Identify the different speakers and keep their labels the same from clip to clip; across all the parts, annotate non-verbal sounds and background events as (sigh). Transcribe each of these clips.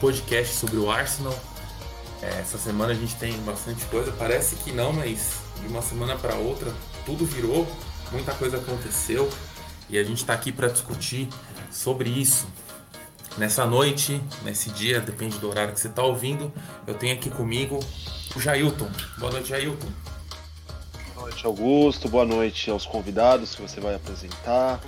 Speaker 1: podcast sobre o Arsenal. É, essa semana a gente tem bastante coisa, parece que não, mas de uma semana para outra tudo virou, muita coisa aconteceu e a gente está aqui para discutir sobre isso. Nessa noite, nesse dia, depende do horário que você está ouvindo, eu tenho aqui comigo o Jailton. Boa noite, Jailton.
Speaker 2: Boa noite, Augusto. Boa noite aos convidados que você vai apresentar.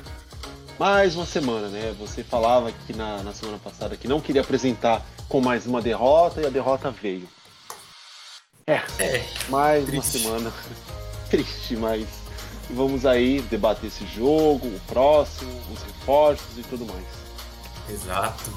Speaker 2: Mais uma semana, né? Você falava aqui na, na semana passada que não queria apresentar com mais uma derrota e a derrota veio. É, é mais triste. uma semana (laughs) triste, mas vamos aí debater esse jogo, o próximo, os reforços e tudo mais.
Speaker 1: Exato.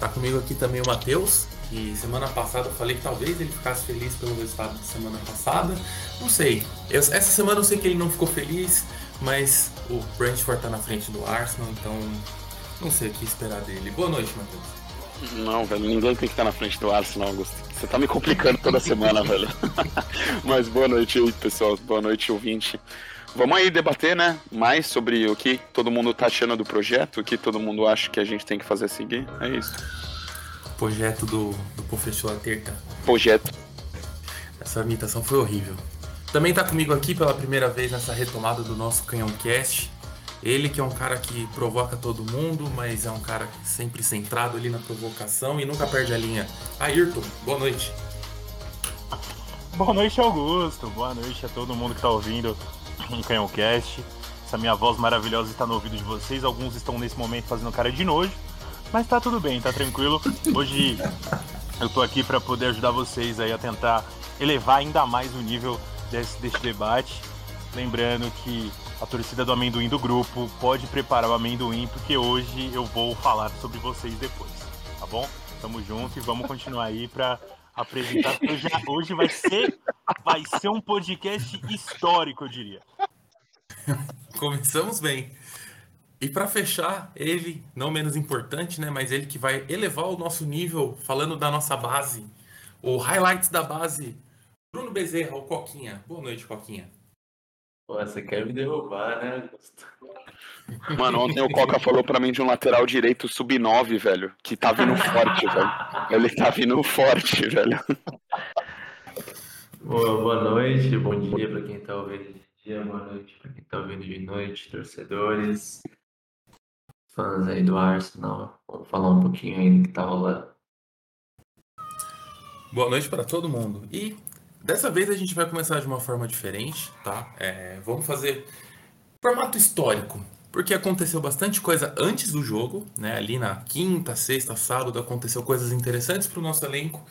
Speaker 1: Tá comigo aqui também o Matheus, que semana passada eu falei que talvez ele ficasse feliz pelo resultado da semana passada. Não sei. Eu, essa semana eu sei que ele não ficou feliz, mas o Brentford tá na frente do Arsenal, então não sei o que esperar dele. Boa noite, Matheus.
Speaker 3: Não, velho, ninguém tem que estar na frente do Arsenal, Augusto. Você tá me complicando toda semana, velho. (laughs) Mas boa noite aí, pessoal. Boa noite, ouvinte. Vamos aí debater, né? Mais sobre o que todo mundo tá achando do projeto, o que todo mundo acha que a gente tem que fazer seguir. É isso.
Speaker 1: Projeto do, do professor Terta.
Speaker 3: Projeto.
Speaker 1: Essa imitação foi horrível. Também tá comigo aqui pela primeira vez nessa retomada do nosso Canhão Cast. Ele que é um cara que provoca todo mundo, mas é um cara sempre centrado ali na provocação e nunca perde a linha. Ayrton, boa noite.
Speaker 4: Boa noite, Augusto. Boa noite a todo mundo que tá ouvindo um Canhãocast. Essa minha voz maravilhosa está no ouvido de vocês. Alguns estão nesse momento fazendo cara de nojo, mas tá tudo bem, tá tranquilo. Hoje eu tô aqui para poder ajudar vocês aí a tentar elevar ainda mais o nível desse, debate. Lembrando que a torcida do amendoim do grupo pode preparar o amendoim, porque hoje eu vou falar sobre vocês depois, tá bom? Tamo junto e vamos continuar aí para apresentar. Hoje, hoje vai ser vai ser um podcast histórico, eu diria.
Speaker 1: Começamos bem. E para fechar, ele, não menos importante, né, mas ele que vai elevar o nosso nível falando da nossa base, o highlights da base. Bruno Bezerra, o Coquinha. Boa noite, Coquinha.
Speaker 5: Pô, você quer me derrubar, né, (laughs)
Speaker 3: Mano, ontem o Coca falou pra mim de um lateral direito sub-9, velho, que tá vindo (laughs) forte, velho. Ele tá vindo forte, velho.
Speaker 5: Boa, boa noite, bom dia pra quem tá ouvindo de dia, boa noite pra quem tá ouvindo de noite, torcedores, fãs aí do Arsenal. Vamos falar um pouquinho aí do que tá rolando.
Speaker 1: Boa noite para todo mundo. E dessa vez a gente vai começar de uma forma diferente, tá? É, vamos fazer formato histórico porque aconteceu bastante coisa antes do jogo, né? Ali na quinta, sexta, sábado aconteceu coisas interessantes para o nosso elenco.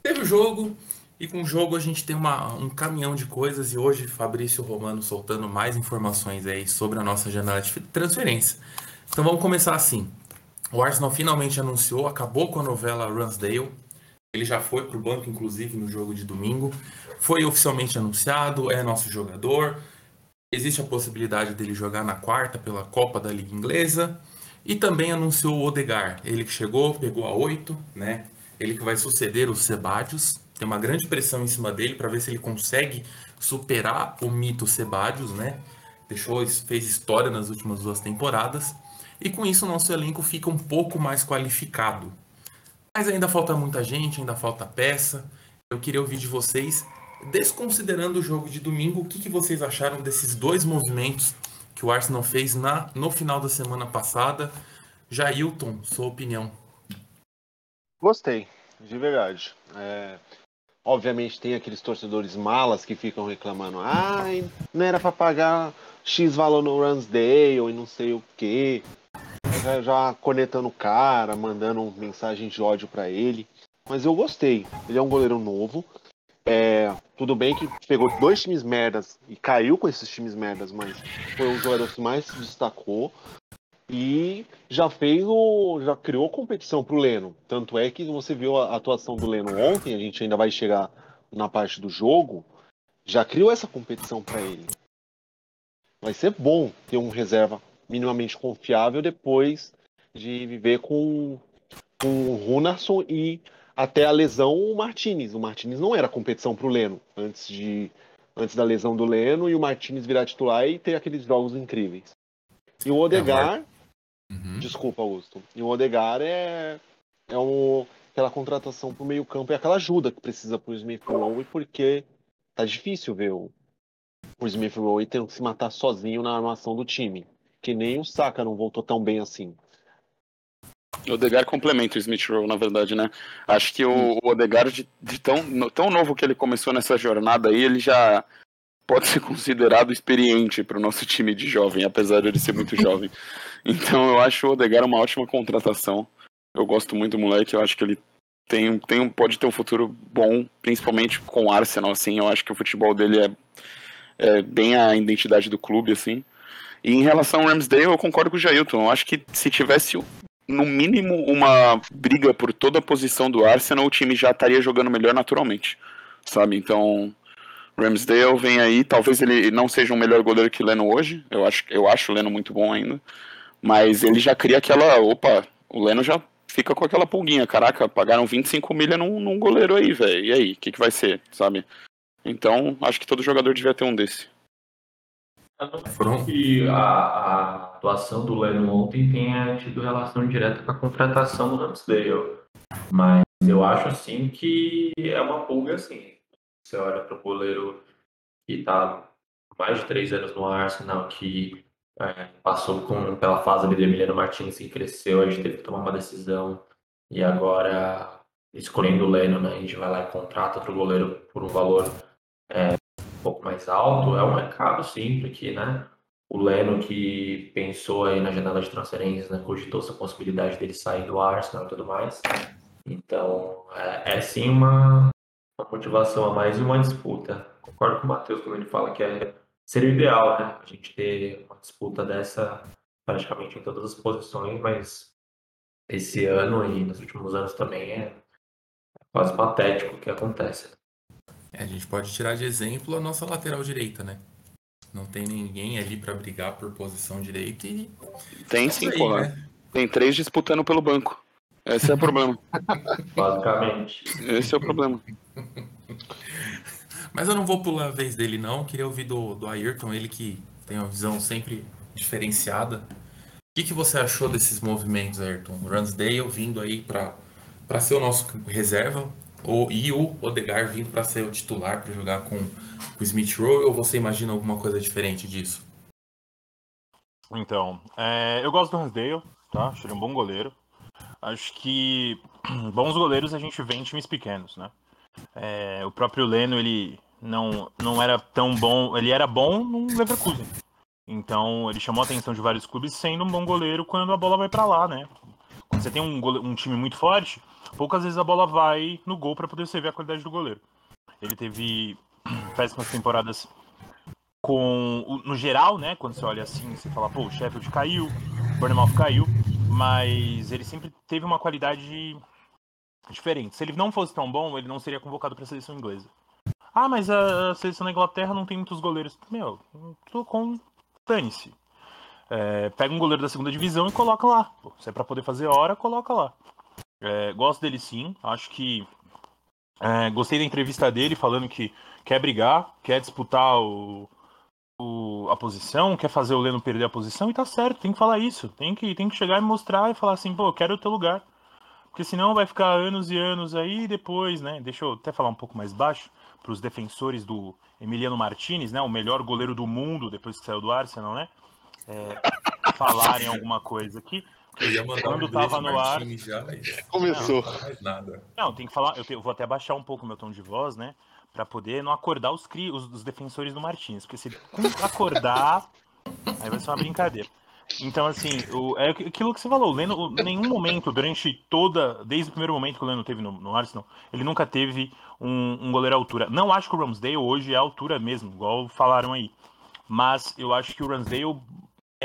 Speaker 1: Teve o jogo e com o jogo a gente tem uma, um caminhão de coisas e hoje Fabrício Romano soltando mais informações aí sobre a nossa janela de transferência. Então vamos começar assim. O Arsenal finalmente anunciou, acabou com a novela Ransdale. Ele já foi para o banco, inclusive, no jogo de domingo. Foi oficialmente anunciado, é nosso jogador Existe a possibilidade dele jogar na quarta pela Copa da Liga Inglesa. E também anunciou o Odegar, ele que chegou, pegou a 8, né? Ele que vai suceder o Sebadios. Tem uma grande pressão em cima dele para ver se ele consegue superar o mito Sebadios, né? Deixou, fez história nas últimas duas temporadas. E com isso o nosso elenco fica um pouco mais qualificado. Mas ainda falta muita gente, ainda falta peça. Eu queria ouvir de vocês Desconsiderando o jogo de domingo, o que, que vocês acharam desses dois movimentos que o Arsenal fez na, no final da semana passada? Jailton, sua opinião.
Speaker 2: Gostei, de verdade. É, obviamente tem aqueles torcedores malas que ficam reclamando, ai, não era para pagar X valor no Ransdale e não sei o que. Já, já conectando o cara, mandando mensagem de ódio para ele. Mas eu gostei. Ele é um goleiro novo. É, tudo bem que pegou dois times merdas e caiu com esses times merdas, mas foi um jogador que mais se destacou e já fez o. já criou competição pro Leno. Tanto é que você viu a atuação do Leno ontem, a gente ainda vai chegar na parte do jogo, já criou essa competição para ele. Vai ser bom ter um reserva minimamente confiável depois de viver com, com o Runarson e até a lesão o Martinez. O Martinez não era competição para o Leno antes de antes da lesão do Leno e o Martinez virar titular e ter aqueles jogos incríveis. E o Odegar,
Speaker 1: Uhum.
Speaker 2: Desculpa, Augusto. E o Odegar é, é um, aquela contratação pro meio campo, é aquela ajuda que precisa pro Smith Rowe, porque tá difícil ver o, o Smith Rowe tendo que se matar sozinho na armação do time. Que nem o Saka não voltou tão bem assim.
Speaker 3: O Odegar complementa o Smith Rowe, na verdade, né? Acho que o, o Odegar, de, de tão, tão novo que ele começou nessa jornada aí, ele já pode ser considerado experiente para o nosso time de jovem, apesar de ele ser muito jovem. (laughs) Então eu acho o Odegar uma ótima contratação. Eu gosto muito do moleque, eu acho que ele tem, tem um, pode ter um futuro bom, principalmente com o Arsenal, assim. Eu acho que o futebol dele é, é bem a identidade do clube, assim. E em relação ao Ramsdale, eu concordo com o Jailton. Eu acho que se tivesse no mínimo uma briga por toda a posição do Arsenal, o time já estaria jogando melhor naturalmente, sabe? Então, Ramsdale vem aí, talvez ele não seja um melhor goleiro que o Leno hoje, eu acho, eu acho o Leno muito bom ainda, mas ele já cria aquela, opa, o Leno já fica com aquela pulguinha, caraca, pagaram 25 milha num, num goleiro aí, velho, e aí, o que, que vai ser, sabe? Então, acho que todo jogador devia ter um desse.
Speaker 5: Não acho que a, a atuação do Leno ontem tenha tido relação direta com a contratação do Ramsdale. Mas eu acho assim que é uma pulga assim. Você olha para o goleiro que está mais de três anos no Arsenal, que é, passou com, pela fase ali do Emiliano Martins e cresceu, a gente teve que tomar uma decisão. E agora, escolhendo o Leno, né, a gente vai lá e contrata outro goleiro por um valor um pouco mais alto, é um mercado sim, porque, né, o Leno que pensou aí na janela de transferências, né, cogitou essa possibilidade dele sair do Arsenal e tudo mais. Então, é, é sim uma, uma motivação a mais e uma disputa. Concordo com o Matheus quando ele fala que é, seria o ideal, né, a gente ter uma disputa dessa praticamente em todas as posições, mas esse ano e nos últimos anos também é quase patético o que acontece.
Speaker 1: É, a gente pode tirar de exemplo a nossa lateral direita, né? Não tem ninguém ali pra brigar por posição direita e.
Speaker 3: Tem
Speaker 1: Isso
Speaker 3: sim,
Speaker 1: aí,
Speaker 3: porra.
Speaker 1: né?
Speaker 3: Tem três disputando pelo banco. Esse é o problema. (laughs)
Speaker 5: Basicamente.
Speaker 3: Esse é o problema.
Speaker 1: Mas eu não vou pular a vez dele, não. Eu queria ouvir do, do Ayrton, ele que tem uma visão sempre diferenciada. O que, que você achou desses movimentos, Ayrton? O Ransdale vindo aí pra ser o nosso reserva ou, e o Odegar vindo pra ser o titular pra jogar com, o Smith Rowe ou você imagina alguma coisa diferente disso?
Speaker 4: Então, é, eu gosto do Ransdale, tá? Acho ele um bom goleiro. Acho que (clears throat) bons goleiros a gente vê em times pequenos, né? É, o próprio Leno, ele não, não era tão bom, ele era bom no Leverkusen. Então, ele chamou a atenção de vários clubes sendo um bom goleiro quando a bola vai pra lá, né? Quando você tem um, um time muito forte, poucas vezes a bola vai no gol pra poder você ver a qualidade do goleiro. Ele teve (clears throat) péssimas temporadas com no geral, né? Quando você olha assim, você fala, pô, o Sheffield caiu, o Bournemouth caiu, mas ele sempre teve uma qualidade diferente. Se ele não fosse tão bom, ele não seria convocado para a seleção inglesa. Ah, mas a seleção da Inglaterra não tem muitos goleiros. Meu, tô com dane-se. É, pega um goleiro da segunda divisão e coloca lá. Pô, se é para poder fazer hora, coloca lá. É, gosto dele sim. Acho que é, gostei da entrevista dele falando que quer brigar, quer disputar o, o- a posição, quer fazer o Leno perder a posição e tá certo, tem que falar isso. Tem que, tem que chegar e mostrar e falar assim, pô, eu quero o teu lugar. Porque senão vai ficar anos e anos aí e depois, né? Deixa eu até falar um pouco mais baixo para os defensores do Emiliano Martinez, né? O melhor goleiro do mundo depois que saiu do Arsenal, né? É, falarem alguma coisa aqui.
Speaker 1: Eu ia mandar
Speaker 4: Quando
Speaker 1: um
Speaker 4: tava no ar-
Speaker 1: já,
Speaker 2: Começou.
Speaker 1: não nada.
Speaker 4: Não, tem que falar. Eu, te- eu vou até baixar um pouco o meu tom de voz, né? Pra poder não acordar os, cri, os, os defensores do Martins. Porque se ele (laughs) acordar, aí vai ser uma brincadeira. Então, assim, o, é aquilo que você falou. O Leno, nenhum momento, durante toda. Desde o primeiro momento que o Leno teve no, no Arsenal, ele nunca teve um, um goleiro à altura. Não acho que o Ramsdale hoje é a altura mesmo, igual falaram aí. Mas eu acho que o Ramsdale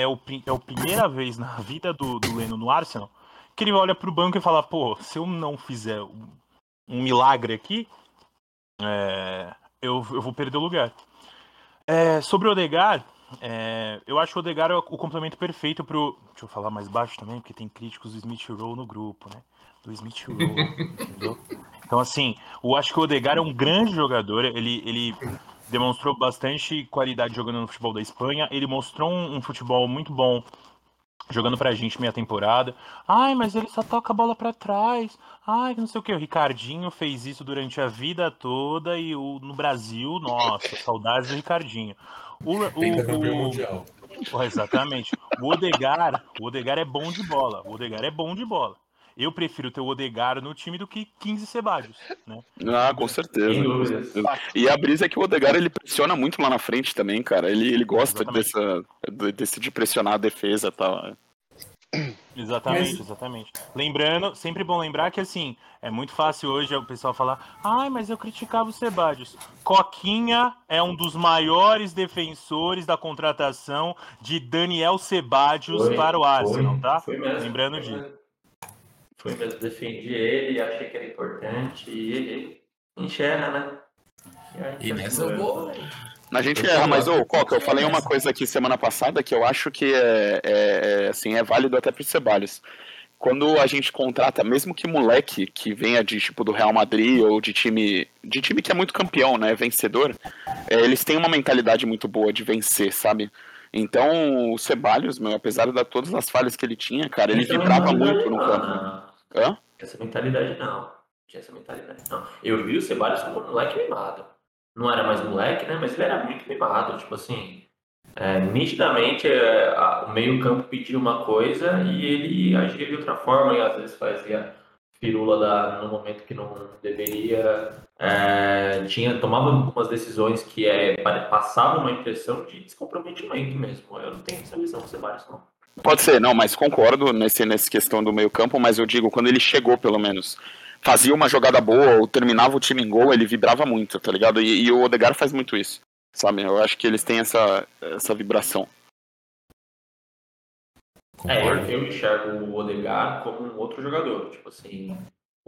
Speaker 4: é, o, é a primeira vez na vida do, do Leno no Arsenal que ele olha pro banco e fala: pô, se eu não fizer um, um milagre aqui, é, eu, eu vou perder o lugar. É, sobre o Odegar, é, eu acho o Odegar o, o complemento perfeito pro. Deixa eu falar mais baixo também, porque tem críticos do Smith Rowe no grupo, né? Do Smith Rowe, (laughs) entendeu? Então, assim, eu acho que o Odegar é um grande jogador. Ele, ele demonstrou bastante qualidade jogando no futebol da Espanha. Ele mostrou um, um futebol muito bom jogando pra gente meia temporada. Ai, mas ele só toca a bola para trás. Ai, não sei o que. O Ricardinho fez isso durante a vida toda e o, no Brasil, nossa, (laughs) saudades do Ricardinho. O, o, o, mundial. exatamente. O Odegar, o Odegar é bom de bola. O Odegar é bom de bola. Eu prefiro ter o Odegar no time do que 15 Sebadios, né?
Speaker 3: Ah, com certeza. E a brisa é que o Odegar ele pressiona muito lá na frente também, cara. Ele, ele gosta dessa, desse de pressionar a defesa e tal.
Speaker 4: Exatamente, mas... exatamente. Lembrando, sempre bom lembrar que assim, é muito fácil hoje o pessoal falar, ai, mas eu criticava o Sebadios. Coquinha é um dos maiores defensores da contratação de Daniel Sebadios para o Arsenal, foi, tá? Foi mesmo, Lembrando disso.
Speaker 5: Foi mesmo, defendi ele, achei que era importante, e ele enxerga, né?
Speaker 1: E, e nessa eu vou.
Speaker 3: A gente erra, mas ô, Coca, eu falei uma coisa aqui semana passada que eu acho que é, é, é assim, é válido até para os Ceballos. Quando a gente contrata, mesmo que moleque que venha de tipo do Real Madrid ou de time de time que é muito campeão, né, vencedor, é, eles têm uma mentalidade muito boa de vencer, sabe? Então, o Ceballos, meu, apesar de todas as falhas que ele tinha, cara, ele vibrava muito no campo.
Speaker 5: Hã? Essa mentalidade não. Tinha essa mentalidade não. Eu vi o Ceballos como um moleque mimado não era mais moleque, né? Mas ele era muito mimado, tipo assim. É, nitidamente é, a, o meio-campo pedia uma coisa e ele agia de outra forma, e às vezes fazia firula da, no momento que não deveria. É, tinha, tomava algumas decisões que é, passavam uma impressão de descomprometimento mesmo. Eu não tenho essa visão do Ceballos, não.
Speaker 3: Pode ser, não, mas concordo nesse, nessa questão do meio-campo, mas eu digo, quando ele chegou, pelo menos fazia uma jogada boa ou terminava o time em gol, ele vibrava muito, tá ligado? E, e o Odegar faz muito isso, sabe? Eu acho que eles têm essa, essa vibração.
Speaker 5: É, eu, eu enxergo o Odegar como um outro jogador. Tipo assim,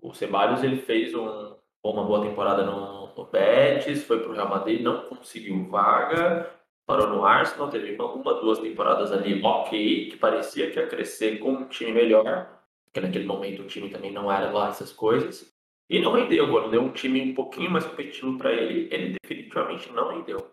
Speaker 5: o Ceballos ele fez um, uma boa temporada no, no Betis, foi pro Real Madrid, não conseguiu vaga, parou no Arsenal, teve uma, uma duas temporadas ali ok, que parecia que ia crescer com um time melhor porque naquele momento o time também não era lá essas coisas. E não rendeu, agora deu um time um pouquinho mais competitivo para ele, ele definitivamente não rendeu.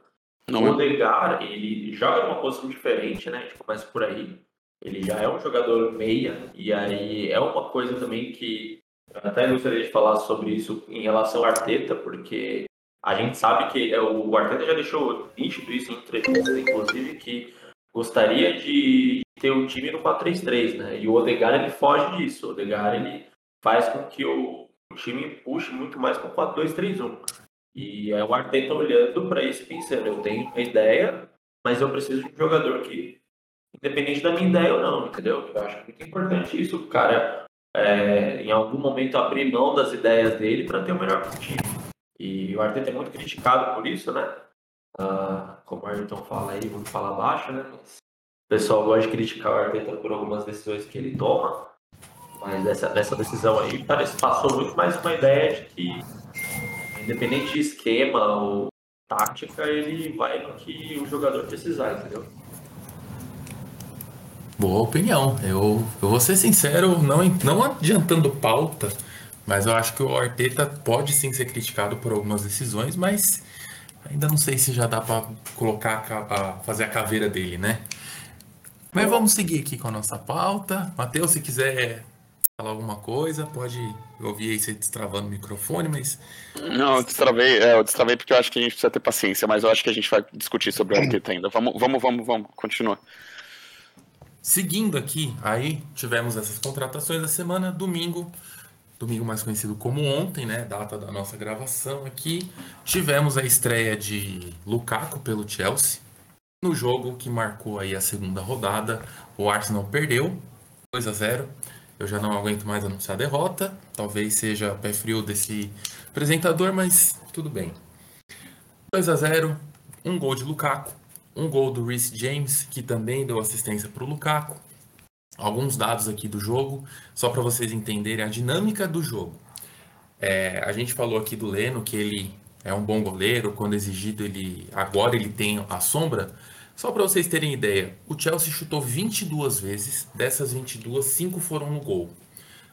Speaker 5: Não. O é? Odegar, ele joga numa posição diferente, né? A gente começa por aí. Ele já é um jogador meia, e aí é uma coisa também que eu até gostaria de falar sobre isso em relação ao Arteta, porque a gente sabe que é, o Arteta já deixou nítido isso em entrevistas, inclusive, que gostaria de ter o time no 4-3-3, né? E o Odegar ele foge disso. O Odegar ele faz com que o, time puxe muito mais com o 4-2-3-1. E é o Arteta olhando para isso pensando, eu tenho uma ideia, mas eu preciso de um jogador que, independente da minha ideia ou não, entendeu? Eu acho muito importante isso, o cara, é, em algum momento abrir mão das ideias dele para ter o melhor time. E o Arteta é muito criticado por isso, né? Uh, como o Ayrton fala aí, vamos falar baixo, né? Mas o pessoal gosta de criticar o Arteta por algumas decisões que ele toma, mas essa, nessa decisão aí parece passou muito mais uma ideia de que, independente de esquema ou tática, ele vai no que o jogador precisar, entendeu?
Speaker 1: Boa opinião. Eu, eu vou ser sincero, não, não adiantando pauta, mas eu acho que o Arteta pode sim ser criticado por algumas decisões, mas ainda não sei se já dá para colocar a, fazer a caveira dele, né? Mas vamos seguir aqui com a nossa pauta. Matheus, se quiser falar alguma coisa, pode ouvir aí você destravando o microfone, mas.
Speaker 3: Não, eu destravei, é, eu destravei porque eu acho que a gente precisa ter paciência, mas eu acho que a gente vai discutir sobre o Arteta ainda. Vamos, vamos, vamos, vamos, continua.
Speaker 1: Seguindo aqui, aí tivemos essas contratações da semana, domingo, domingo mais conhecido como ontem, né, data da nossa gravação aqui, tivemos a estreia de Lukaku pelo Chelsea. No jogo que marcou aí a segunda rodada, o Arsenal perdeu 2 a 0. Eu já não aguento mais anunciar a derrota. Talvez seja pé frio desse apresentador, mas tudo bem. 2 a 0, um gol de Lukaku, um gol do Reece James, que também deu assistência para o Lukaku. Alguns dados aqui do jogo, só para vocês entenderem a dinâmica do jogo. É, a gente falou aqui do Leno que ele é um bom goleiro, quando exigido ele agora ele tem a sombra. Só para vocês terem ideia, o Chelsea chutou 22 vezes, dessas 22, 5 foram no gol.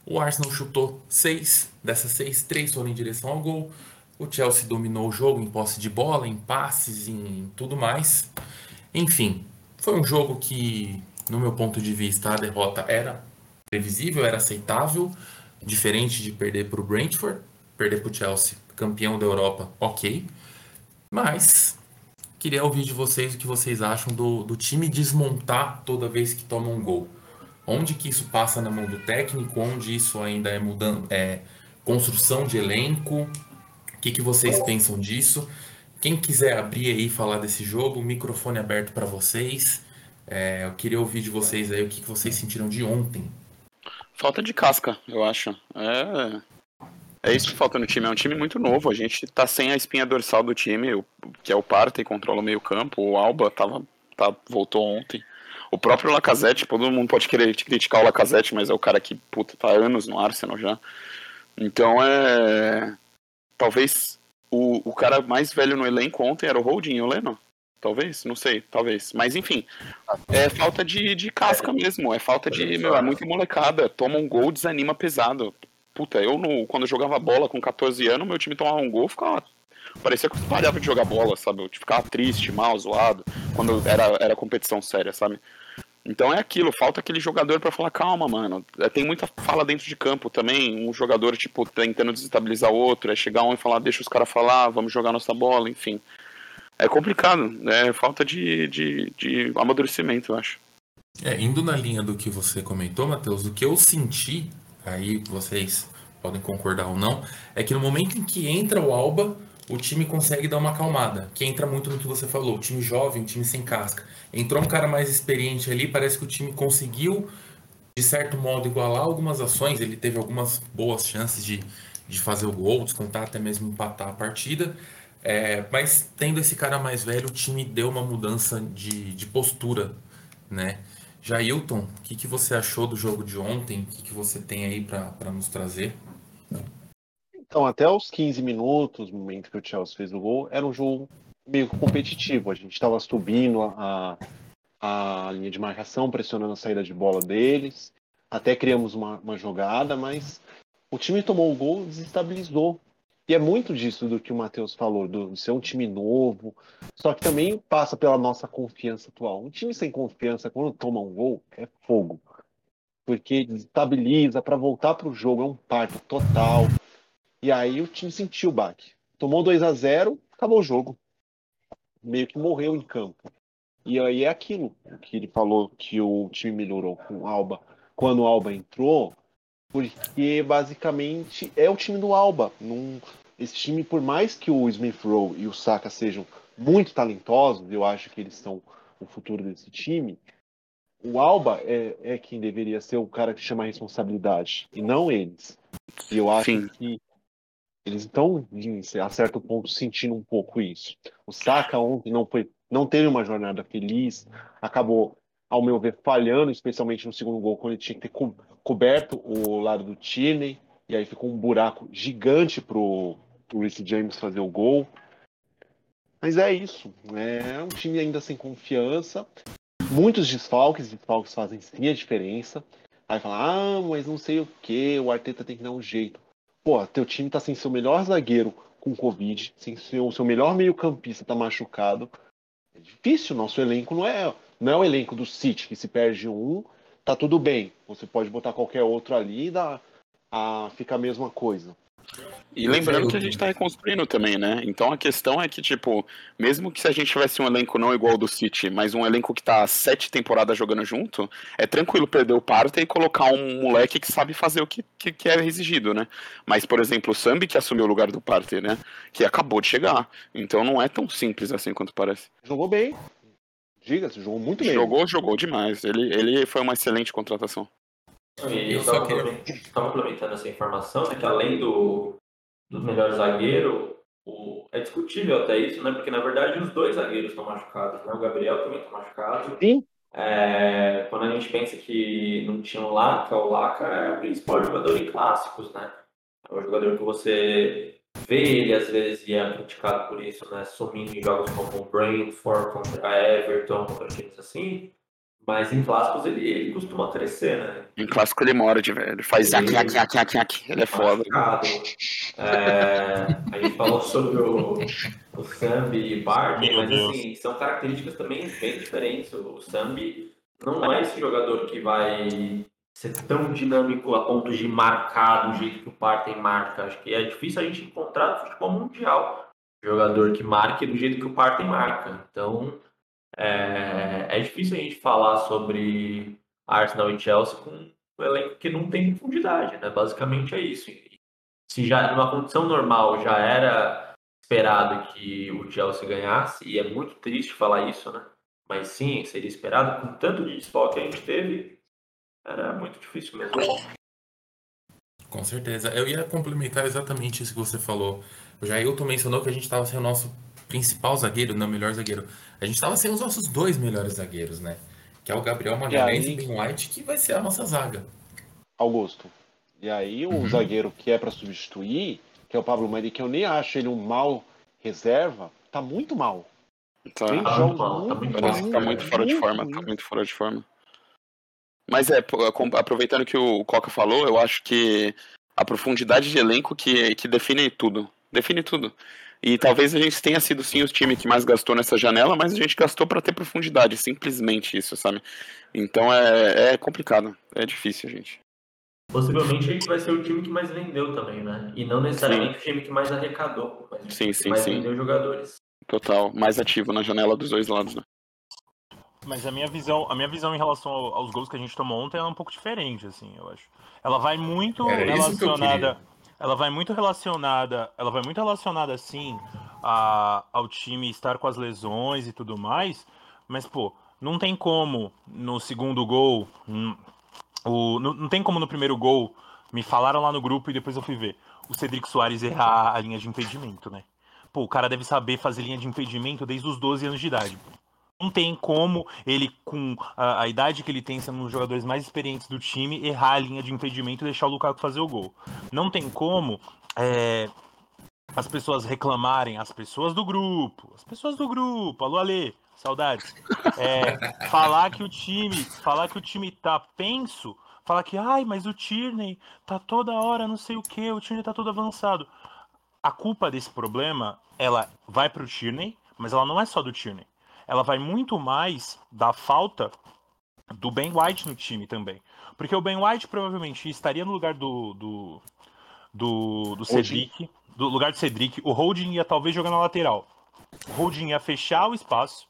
Speaker 1: O Arsenal chutou 6, dessas 6, 3 foram em direção ao gol. O Chelsea dominou o jogo em posse de bola, em passes, em tudo mais. Enfim, foi um jogo que no meu ponto de vista, a derrota era previsível, era aceitável, diferente de perder para o Brentford, perder para o Chelsea, campeão da Europa, ok. Mas queria ouvir de vocês o que vocês acham do, do time desmontar toda vez que toma um gol. Onde que isso passa na mão do técnico? Onde isso ainda é mudando, é construção de elenco? O que, que vocês pensam disso? Quem quiser abrir aí e falar desse jogo, microfone aberto para vocês. É, eu queria ouvir de vocês aí o que, que vocês sentiram de ontem.
Speaker 3: Falta de casca, eu acho. É, é isso que falta no time. É um time muito novo. A gente tá sem a espinha dorsal do time, que é o Partey, controla o meio campo. O Alba tava, tá, voltou ontem. O próprio Lacazette, todo mundo pode querer criticar o Lacazette, mas é o cara que, puta, tá anos no Arsenal já. Então é. Talvez o, o cara mais velho no elenco ontem era o Holding, o Leno. Talvez, não sei, talvez. Mas enfim, é falta de, de casca mesmo, é falta de. Meu, é muito molecada. Toma um gol, desanima pesado. Puta, eu no, quando eu jogava bola com 14 anos, meu time tomava um gol, ficava. Parecia que eu parava de jogar bola, sabe? Eu ficava triste, mal, zoado, quando era, era competição séria, sabe? Então é aquilo, falta aquele jogador para falar, calma, mano. É, tem muita fala dentro de campo também. Um jogador, tipo, tentando desestabilizar o outro. É chegar um e falar, deixa os caras falar, vamos jogar nossa bola, enfim. É complicado, é falta de, de, de amadurecimento, eu acho.
Speaker 1: É, indo na linha do que você comentou, Matheus, o que eu senti, aí vocês podem concordar ou não, é que no momento em que entra o Alba, o time consegue dar uma acalmada, que entra muito no que você falou, time jovem, time sem casca. Entrou um cara mais experiente ali, parece que o time conseguiu, de certo modo, igualar algumas ações, ele teve algumas boas chances de, de fazer o gol, descontar, até mesmo empatar a partida, é, mas tendo esse cara mais velho, o time deu uma mudança de, de postura, né? Jailton, o que, que você achou do jogo de ontem? O que, que você tem aí para nos trazer?
Speaker 2: Então, até os 15 minutos, no momento que o Chelsea fez o gol, era um jogo meio competitivo. A gente estava subindo a, a linha de marcação, pressionando a saída de bola deles. Até criamos uma, uma jogada, mas o time tomou o gol desestabilizou. E é muito disso do que o Matheus falou, do, de ser um time novo. Só que também passa pela nossa confiança atual. Um time sem confiança, quando toma um gol, é fogo. Porque desestabiliza, para voltar para o jogo é um parto total. E aí o time sentiu o baque. Tomou 2 a 0 acabou o jogo. Meio que morreu em campo. E aí é aquilo que ele falou que o time melhorou com o Alba. Quando o Alba entrou, porque basicamente é o time do Alba. Num, esse time, por mais que o Smith Rowe e o Saka sejam muito talentosos, eu acho que eles são o futuro desse time. O Alba é, é quem deveria ser o cara que chama a responsabilidade, e não eles. E eu acho Sim. que eles estão, a certo ponto, sentindo um pouco isso. O Saka ontem não, foi, não teve uma jornada feliz, acabou, ao meu ver, falhando, especialmente no segundo gol, quando ele tinha que ter co coberto o lado do Tierney, e aí ficou um buraco gigante pro, pro James fazer o gol. Mas é isso, é um time ainda sem confiança, muitos desfalques, desfalques fazem sim a diferença. Aí fala, ah, mas não sei o que, o Arteta tem que dar um jeito pô, teu time tá sem seu melhor zagueiro com Covid, sem seu, seu melhor meio-campista tá machucado. É difícil, nosso elenco não é, não é o elenco do City, que se perde um, tá tudo bem. Você pode botar qualquer outro ali e dá, a, fica a mesma coisa.
Speaker 3: E lembrando que a gente tá reconstruindo também, né? Então a questão é que, tipo, mesmo que se a gente tivesse um elenco não igual ao do City, mas um elenco que tá sete temporadas jogando junto, é tranquilo perder o Parta e colocar um moleque que sabe fazer o que, que, que é exigido, né? Mas, por exemplo, o Sambi que assumiu o lugar do Parter, né? Que acabou de chegar. Então não é tão simples assim quanto parece.
Speaker 2: Jogou bem. Diga-se, jogou muito bem.
Speaker 3: Jogou, jogou demais. Ele, ele foi uma excelente contratação.
Speaker 5: E eu só complementando essa informação, né, que além do, dos melhores zagueiros, o, é discutível até isso, né? Porque na verdade os dois zagueiros estão machucados, né? O Gabriel também está machucado.
Speaker 2: Sim.
Speaker 5: É, quando a gente pensa que não tinha o Laca, o Laca é o principal jogador em clássicos, né? É o jogador que você vê ele às vezes e é criticado por isso, né? Sumindo em jogos como o Brentford, contra Everton, contra times assim. Mas em clássicos ele, ele costuma crescer, né?
Speaker 3: Em clássico ele mora de velho. Ele faz yak, yak, yak, yak, yak. Ele é foda.
Speaker 5: É, a gente falou sobre o, o Sambi e Bart, mas assim, são características também bem diferentes. O Sambi não é esse jogador que vai ser tão dinâmico a ponto de marcar do jeito que o Parten marca. Acho que é difícil a gente encontrar no futebol mundial jogador que marque do jeito que o Parten marca. Então, é, é difícil a gente falar sobre Arsenal e Chelsea com um elenco que não tem profundidade, né? Basicamente é isso. Se já numa condição normal já era esperado que o Chelsea ganhasse, e é muito triste falar isso, né? Mas sim, seria esperado, com tanto de desfoque que a gente teve, era muito difícil mesmo.
Speaker 1: Com certeza. Eu ia complementar exatamente isso que você falou. O Jailton mencionou que a gente estava sem o nosso principal zagueiro, não melhor zagueiro. A gente estava sem os nossos dois melhores zagueiros, né? Que é o Gabriel Magalhães e, aí... Ben White, que vai ser a nossa zaga.
Speaker 2: Augusto. E aí o uhum. zagueiro que é para substituir, que é o Pablo Mari, que eu nem acho ele um mal reserva, tá muito mal.
Speaker 3: Tá, Tem tá mal, tá muito, parece que tá muito fora de forma, tá muito fora de forma. Mas é, aproveitando que o Coca falou, eu acho que a profundidade de elenco que, que define tudo. Define tudo. E talvez a gente tenha sido sim o time que mais gastou nessa janela, mas a gente gastou para ter profundidade, simplesmente isso, sabe? Então é, é complicado, é difícil, gente.
Speaker 5: Possivelmente a gente vai ser o time que mais vendeu também, né? E não necessariamente sim. o time que mais arrecadou, mas o
Speaker 3: sim,
Speaker 5: sim, mais sim. vendeu jogadores.
Speaker 3: Total, mais ativo na janela dos dois lados, né?
Speaker 4: Mas a minha visão, a minha visão em relação aos gols que a gente tomou ontem é um pouco diferente, assim, eu acho. Ela vai muito é relacionada, ela vai muito relacionada, ela vai muito relacionada assim a, ao time estar com as lesões e tudo mais, mas pô, não tem como no segundo gol, hum, o, não, não tem como no primeiro gol, me falaram lá no grupo e depois eu fui ver, o Cedric Soares errar a linha de impedimento, né? Pô, o cara deve saber fazer linha de impedimento desde os 12 anos de idade. Pô não tem como ele, com a, a, idade que ele tem, sendo um dos jogadores mais experientes do time, errar a linha de impedimento e deixar o Lukaku fazer o gol. Não tem como é, as pessoas reclamarem, as pessoas do grupo, as pessoas do grupo, alô Ale, saudades. É, (laughs) falar que o time, falar que o time tá penso, falar que, ai, mas o Tierney tá toda hora não sei o que, o Tierney tá todo avançado. A culpa desse problema, ela vai pro Tierney, mas ela não é só do Tierney ela vai muito mais da falta do Ben White no time também. Porque o Ben White provavelmente estaria no lugar do. do. do, do Cedric. Do lugar do Cedric. O Holding ia talvez jogar na lateral. O Holding ia fechar o espaço.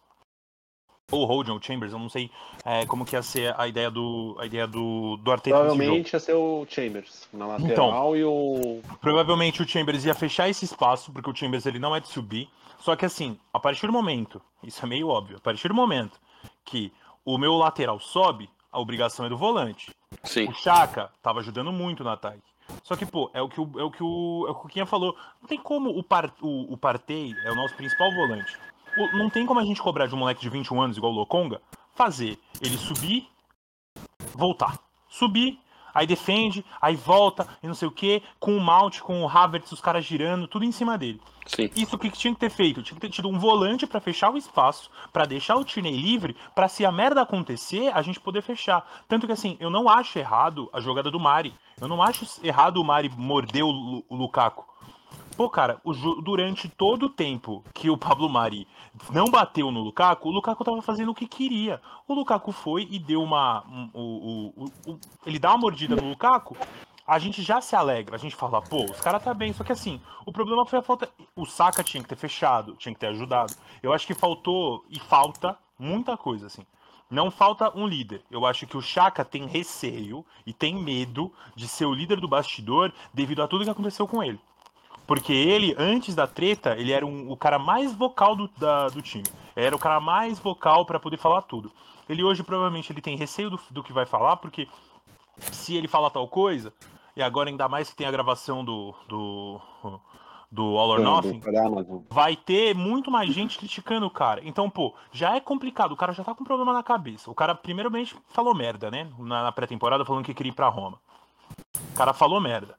Speaker 4: Ou o Holding, ou o Chambers, eu não sei é, como que ia ser a ideia do. a ideia do, do Arteta.
Speaker 2: Provavelmente ia ser o Chambers na lateral então, e o.
Speaker 4: Provavelmente o Chambers ia fechar esse espaço, porque o Chambers ele não é de subir. Só que assim, a partir do momento, isso é meio óbvio, a partir do momento que o meu lateral sobe, a obrigação é do volante.
Speaker 3: Sim.
Speaker 4: O Chaka tava ajudando muito no ataque. Só que, pô, é o que o, é o, que o, é o Kuquinha falou. Não tem como o, par, o, o Partey é o nosso principal volante. O, não tem como a gente cobrar de um moleque de 21 anos, igual o Lokonga, fazer ele subir, voltar. Subir, aí defende, aí volta, e não sei o que, com o Mount, com o Havertz, os caras girando, tudo em cima dele.
Speaker 3: Sim.
Speaker 4: Isso que tinha que ter feito? Tinha que ter tido um volante para fechar o espaço, para deixar o Tierney livre, para se a merda acontecer, a gente poder fechar. Tanto que assim, eu não acho errado a jogada do Mari. Eu não acho errado o Mari morder o, o Lukaku. Pô, cara, o, durante todo o tempo que o Pablo Mari não bateu no Lukaku, o Lukaku tava fazendo o que queria. O Lukaku foi e deu uma. Um, o, o, ele dá uma mordida no Lukaku, a gente já se alegra, a gente fala, pô, os caras tá bem. Só que assim, o problema foi a falta. O Saka tinha que ter fechado, tinha que ter ajudado. Eu acho que faltou e falta muita coisa, assim. Não falta um líder. Eu acho que o Chaka tem receio e tem medo de ser o líder do bastidor devido a tudo que aconteceu com ele. Porque ele, antes da treta, ele era um, o cara mais vocal do, da, do time. Era o cara mais vocal para poder falar tudo. Ele hoje provavelmente ele tem receio do, do que vai falar, porque se ele fala tal coisa, e agora ainda mais que tem a gravação do, do, do All or Nothing, vai ter muito mais gente criticando o cara. Então, pô, já é complicado, o cara já tá com problema na cabeça. O cara, primeiramente, falou merda, né? Na, na pré-temporada, falando que queria ir pra Roma. O cara falou merda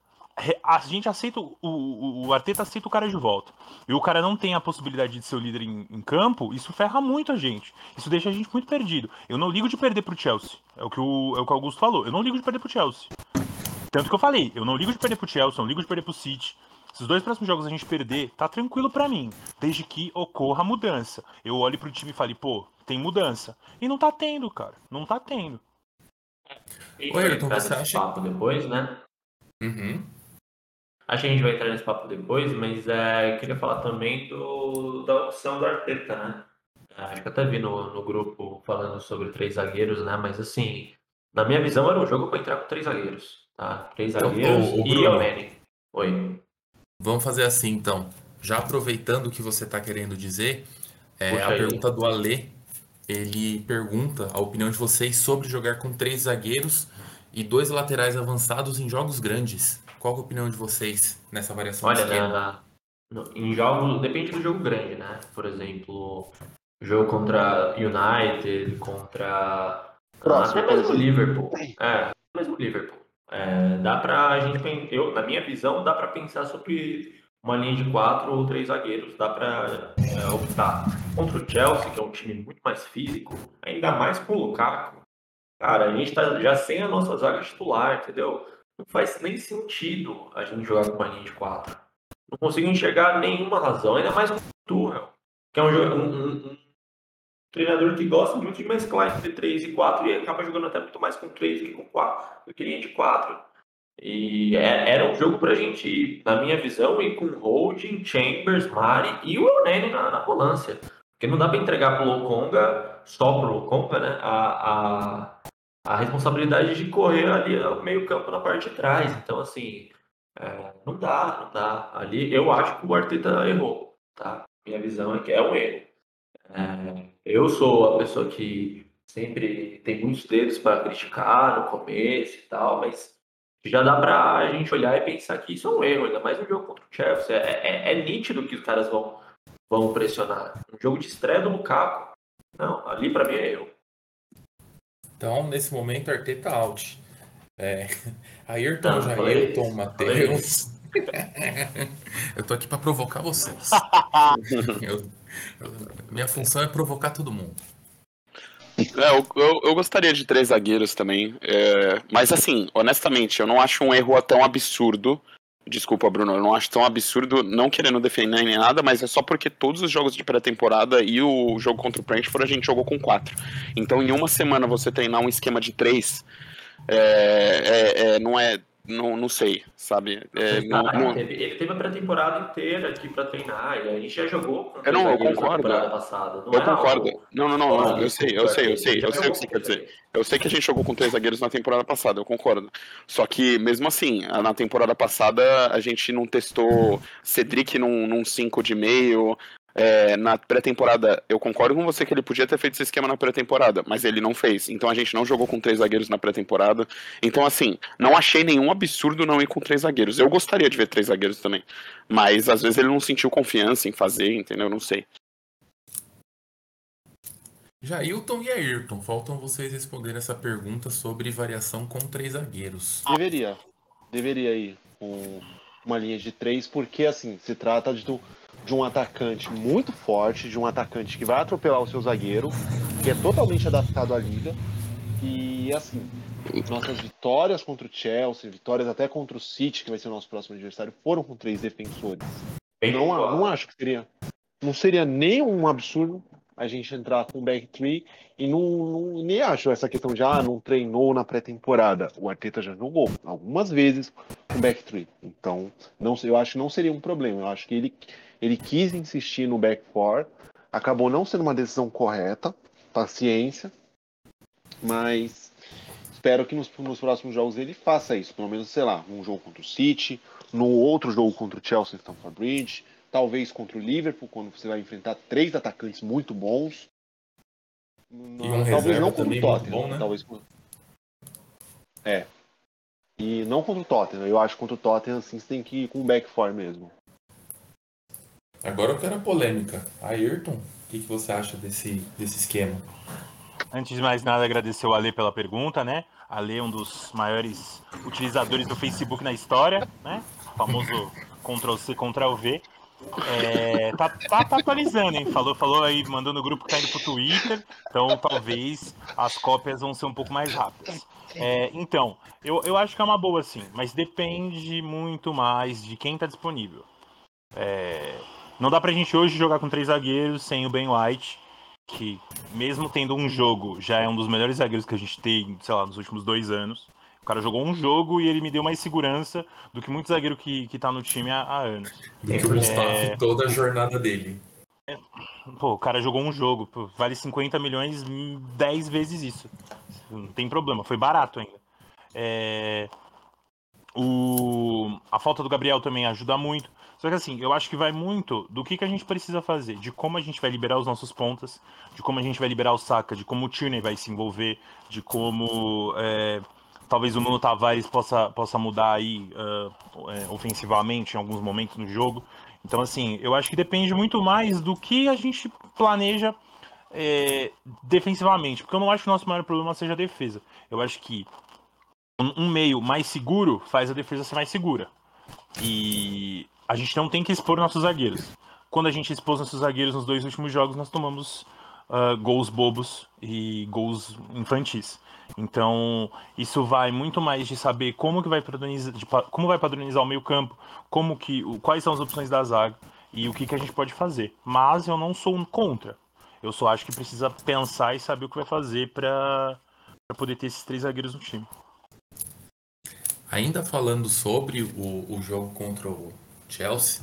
Speaker 4: a gente aceita o, o, o, Arteta aceita o cara de volta e o cara não tem a possibilidade de ser o líder em, em, campo, isso ferra muito a gente. Isso deixa a gente muito perdido. Eu não ligo de perder pro Chelsea. É o que o, é o, que o Augusto falou. Eu não ligo de perder pro Chelsea. Tanto que eu falei, eu não ligo de perder pro Chelsea, não ligo de perder pro City. Se os dois próximos jogos a gente perder, tá tranquilo para mim, desde que ocorra a mudança. Eu olho pro time e falo, pô, tem mudança. E não tá tendo, cara. Não tá tendo.
Speaker 5: Gente
Speaker 1: Oi,
Speaker 5: vai
Speaker 1: Ayrton, você acha-
Speaker 5: papo depois, né?
Speaker 1: Uhum.
Speaker 5: Acho que a gente vai entrar nesse papo depois, mas é, eu queria falar também do, da opção do Arteta, né? Acho que eu até vi no, no grupo falando sobre três zagueiros, né? Mas assim, na minha visão era um jogo para entrar com três zagueiros, tá? Três
Speaker 1: Então,
Speaker 5: zagueiros
Speaker 1: ô,
Speaker 5: e o Nene. Oi.
Speaker 1: Vamos fazer assim então. Já aproveitando o que você está querendo dizer, é, a
Speaker 5: aí.
Speaker 1: pergunta do Alê, ele pergunta a opinião de vocês sobre jogar com três zagueiros e dois laterais avançados em jogos grandes. Qual que é a opinião de vocês nessa variação de
Speaker 5: Olha,
Speaker 1: esquema?
Speaker 5: na- no- em jogos, depende do jogo grande, né? Por exemplo, jogo contra United, contra
Speaker 2: Próximo,
Speaker 5: até mesmo
Speaker 2: exemplo.
Speaker 5: Liverpool. É, até mesmo Liverpool. É, dá pra gente, eu, na minha visão, dá pra pensar sobre uma linha de quatro ou três zagueiros. Dá pra é, optar. Contra o Chelsea, que é um time muito mais físico, ainda mais com o Lukaku. Cara, a gente tá já sem a nossa zaga titular, entendeu? Não faz nem sentido a gente jogar com uma linha de quatro. Não consigo enxergar nenhuma razão, ainda mais com o Tuchel, que é um, um- um- treinador que gosta muito de mesclar entre 3 e 4 e acaba jogando até muito mais com 3 do que com 4, do que linha de 4. E é- era um jogo pra gente, na minha visão, ir com Holding, Chambers, Mari e o Elneny na, na volância. Porque não dá pra entregar pro Lokonga, só pro Lokonga, né, a, a, a responsabilidade de correr ali no meio campo na parte de trás. Então, assim, é, não dá, não dá. Ali eu acho que o Arteta errou, tá? Minha visão é que é um erro. É, eu sou a pessoa que sempre tem muitos dedos para criticar no começo e tal, mas já dá pra gente olhar e pensar que isso é um erro, ainda mais no jogo contra o Chelsea. É, é- é nítido que os caras vão, vão pressionar. Um jogo de estreia do Lukaku. Não, ali pra mim é erro.
Speaker 1: Então, nesse momento, Arteta out. É, (laughs) Ayrton,
Speaker 5: Não,
Speaker 1: Jairton, Matheus. (laughs) Eu tô aqui para provocar vocês. (laughs) Eu- eu- minha função é provocar todo mundo.
Speaker 3: É, eu, eu, eu gostaria de três zagueiros também. é, mas assim, honestamente, eu não acho um erro tão absurdo. Desculpa, Bruno, eu não acho tão absurdo, não querendo defender nem nada, mas é só porque todos os jogos de pré-temporada e o jogo contra o Brentford a gente jogou com quatro. Então, em uma semana você treinar um esquema de três, é, é- é, não é. Não, não sei, sabe? É, não- não-
Speaker 5: ele, teve, a pré-temporada inteira aqui pra treinar e a gente já jogou com
Speaker 3: Eu não, eu concordo.
Speaker 5: temporada passada. Não
Speaker 3: eu
Speaker 5: era
Speaker 3: concordo.
Speaker 5: algo
Speaker 3: Não, não, não, não, eu sei, eu sei, eu sei, eu sei o que você quer dizer. Eu sei que a gente jogou com três zagueiros na temporada passada, eu concordo. Só que, mesmo assim, na temporada passada a gente não testou Cedric num, num 5 de meio. É, na pré-temporada, eu concordo com você que ele podia ter feito esse esquema na pré-temporada, mas ele não fez. Então a gente não jogou com três zagueiros na pré-temporada. Então, assim, não achei nenhum absurdo não ir com três zagueiros. Eu gostaria de ver três zagueiros também. Mas às vezes ele não sentiu confiança em fazer, entendeu? Não sei.
Speaker 1: Jailton e Ayrton, faltam vocês responderem essa pergunta sobre variação com três zagueiros.
Speaker 2: Deveria. Deveria ir com uma linha de três, porque assim, se trata de, um- de um atacante muito forte, de um atacante que vai atropelar o seu zagueiro, que é totalmente adaptado à liga. E assim, nossas vitórias contra o Chelsea, vitórias até contra o City, que vai ser o nosso próximo adversário, foram com três defensores. Não, não acho que seria. Não seria nem um absurdo a gente entrar com back three e não, não- nem acho essa questão de ah, não treinou na pré-temporada. O Arteta já jogou algumas vezes com back three. Então, não, eu acho que não seria um problema. Eu acho que ele, ele quis insistir no back four, acabou não sendo uma decisão correta, paciência, mas espero que nos, nos próximos jogos ele faça isso. Pelo menos, sei lá, um jogo contra o City, no outro jogo contra o Chelsea Stamford Bridge, talvez contra o Liverpool, quando você vai enfrentar três atacantes muito bons.
Speaker 1: um
Speaker 2: talvez não contra o Tottenham,
Speaker 1: bom, né?
Speaker 2: talvez É. E não contra o Tottenham. Eu acho que contra o Tottenham assim você tem que ir com o back four mesmo.
Speaker 1: Agora eu quero a polêmica. Ayrton, o que, que você acha desse, desse esquema?
Speaker 4: Antes de mais nada, agradecer o Ale pela pergunta, né? Ale é um dos maiores utilizadores do Facebook na história, né? O famoso Ctrl-C, Ctrl-V. É, tá, tá- tá atualizando, hein? Falou, falou aí, mandou no grupo que tá indo pro Twitter, então talvez as cópias vão ser um pouco mais rápidas. É, então, eu, eu acho que é uma boa sim, mas depende muito mais de quem tá disponível. É, não dá pra gente hoje jogar com três zagueiros sem o Ben White. que, mesmo tendo um jogo, já é um dos melhores zagueiros que a gente tem, sei lá, nos últimos dois anos. O cara jogou um jogo e ele me deu mais segurança do que muito zagueiro que, que tá no time há, há anos.
Speaker 1: Do que o Mustafa toda a jornada dele.
Speaker 4: Pô, o cara jogou um jogo, pô, vale 50 milhões, 10 vezes isso. Não tem problema, foi barato ainda. É... O... A falta do Gabriel também ajuda muito. Só que assim, eu acho que vai muito do que, que a gente precisa fazer, de como a gente vai liberar os nossos pontas, de como a gente vai liberar o Saka, de como o Tierney vai se envolver, de como é, talvez o Nuno Tavares possa, possa mudar aí uh, é, ofensivamente em alguns momentos no jogo. Então, assim, eu acho que depende muito mais do que a gente planeja é, defensivamente, porque eu não acho que o nosso maior problema seja a defesa. Eu acho que um meio mais seguro faz a defesa ser mais segura. E a gente não tem que expor nossos zagueiros. Quando a gente expôs nossos zagueiros nos dois últimos jogos, nós tomamos uh, gols bobos e gols infantis. Então, isso vai muito mais de saber como que vai padronizar, de, como vai padronizar o meio-campo, como que, quais são as opções da zaga e o que, que a gente pode fazer. Mas eu não sou um contra. Eu só acho que precisa pensar e saber o que vai fazer para poder ter esses três zagueiros no time.
Speaker 1: Ainda falando sobre o, o jogo contra o Chelsea,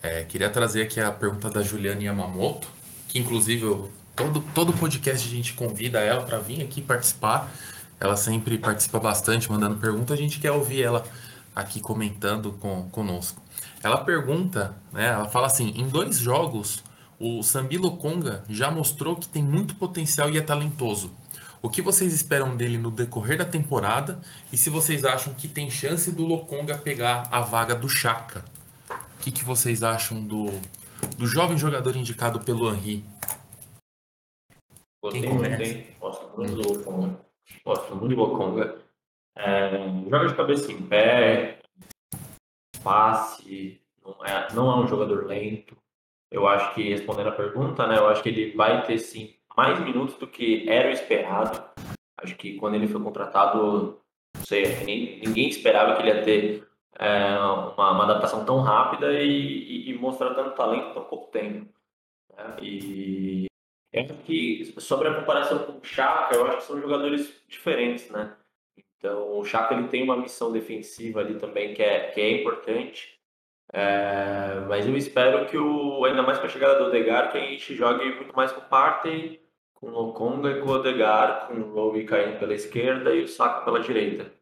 Speaker 1: é, queria trazer aqui a pergunta da Juliana Yamamoto, que inclusive eu todo, todo podcast a gente convida ela para vir aqui participar. Ela sempre participa bastante, mandando perguntas. A gente quer ouvir ela aqui comentando com, conosco. Ela pergunta, né? Ela fala assim: em dois jogos, o Sambi Lokonga já mostrou que tem muito potencial e é talentoso. O que vocês esperam dele no decorrer da temporada e se vocês acham que tem chance do Lokonga pegar a vaga do Chaka? O que, que vocês acham do, do jovem jogador indicado pelo Henry
Speaker 5: Gostei muito, hein? Gosto muito do Lokonga. Gosto muito do Lokonga. É, joga de cabeça em pé, passe, não é, não é um jogador lento. Eu acho que, respondendo a pergunta, né, eu acho que ele vai ter sim mais minutos do que era esperado. Acho que quando ele foi contratado, não sei, ninguém esperava que ele ia ter é, uma, uma, adaptação tão rápida e, e, e, mostrar tanto talento tão pouco tempo. Né? E é que, sobre a comparação com o Chaka, eu acho que são jogadores diferentes, né? Então, o Chaka ele tem uma missão defensiva ali também que é, que é importante. É, mas eu espero que, o, ainda mais com a chegada do Odegar, que a gente jogue muito mais com o Partey, com o Lokonga e com o Odegar, com o Rowe caindo pela esquerda e o Saka pela direita.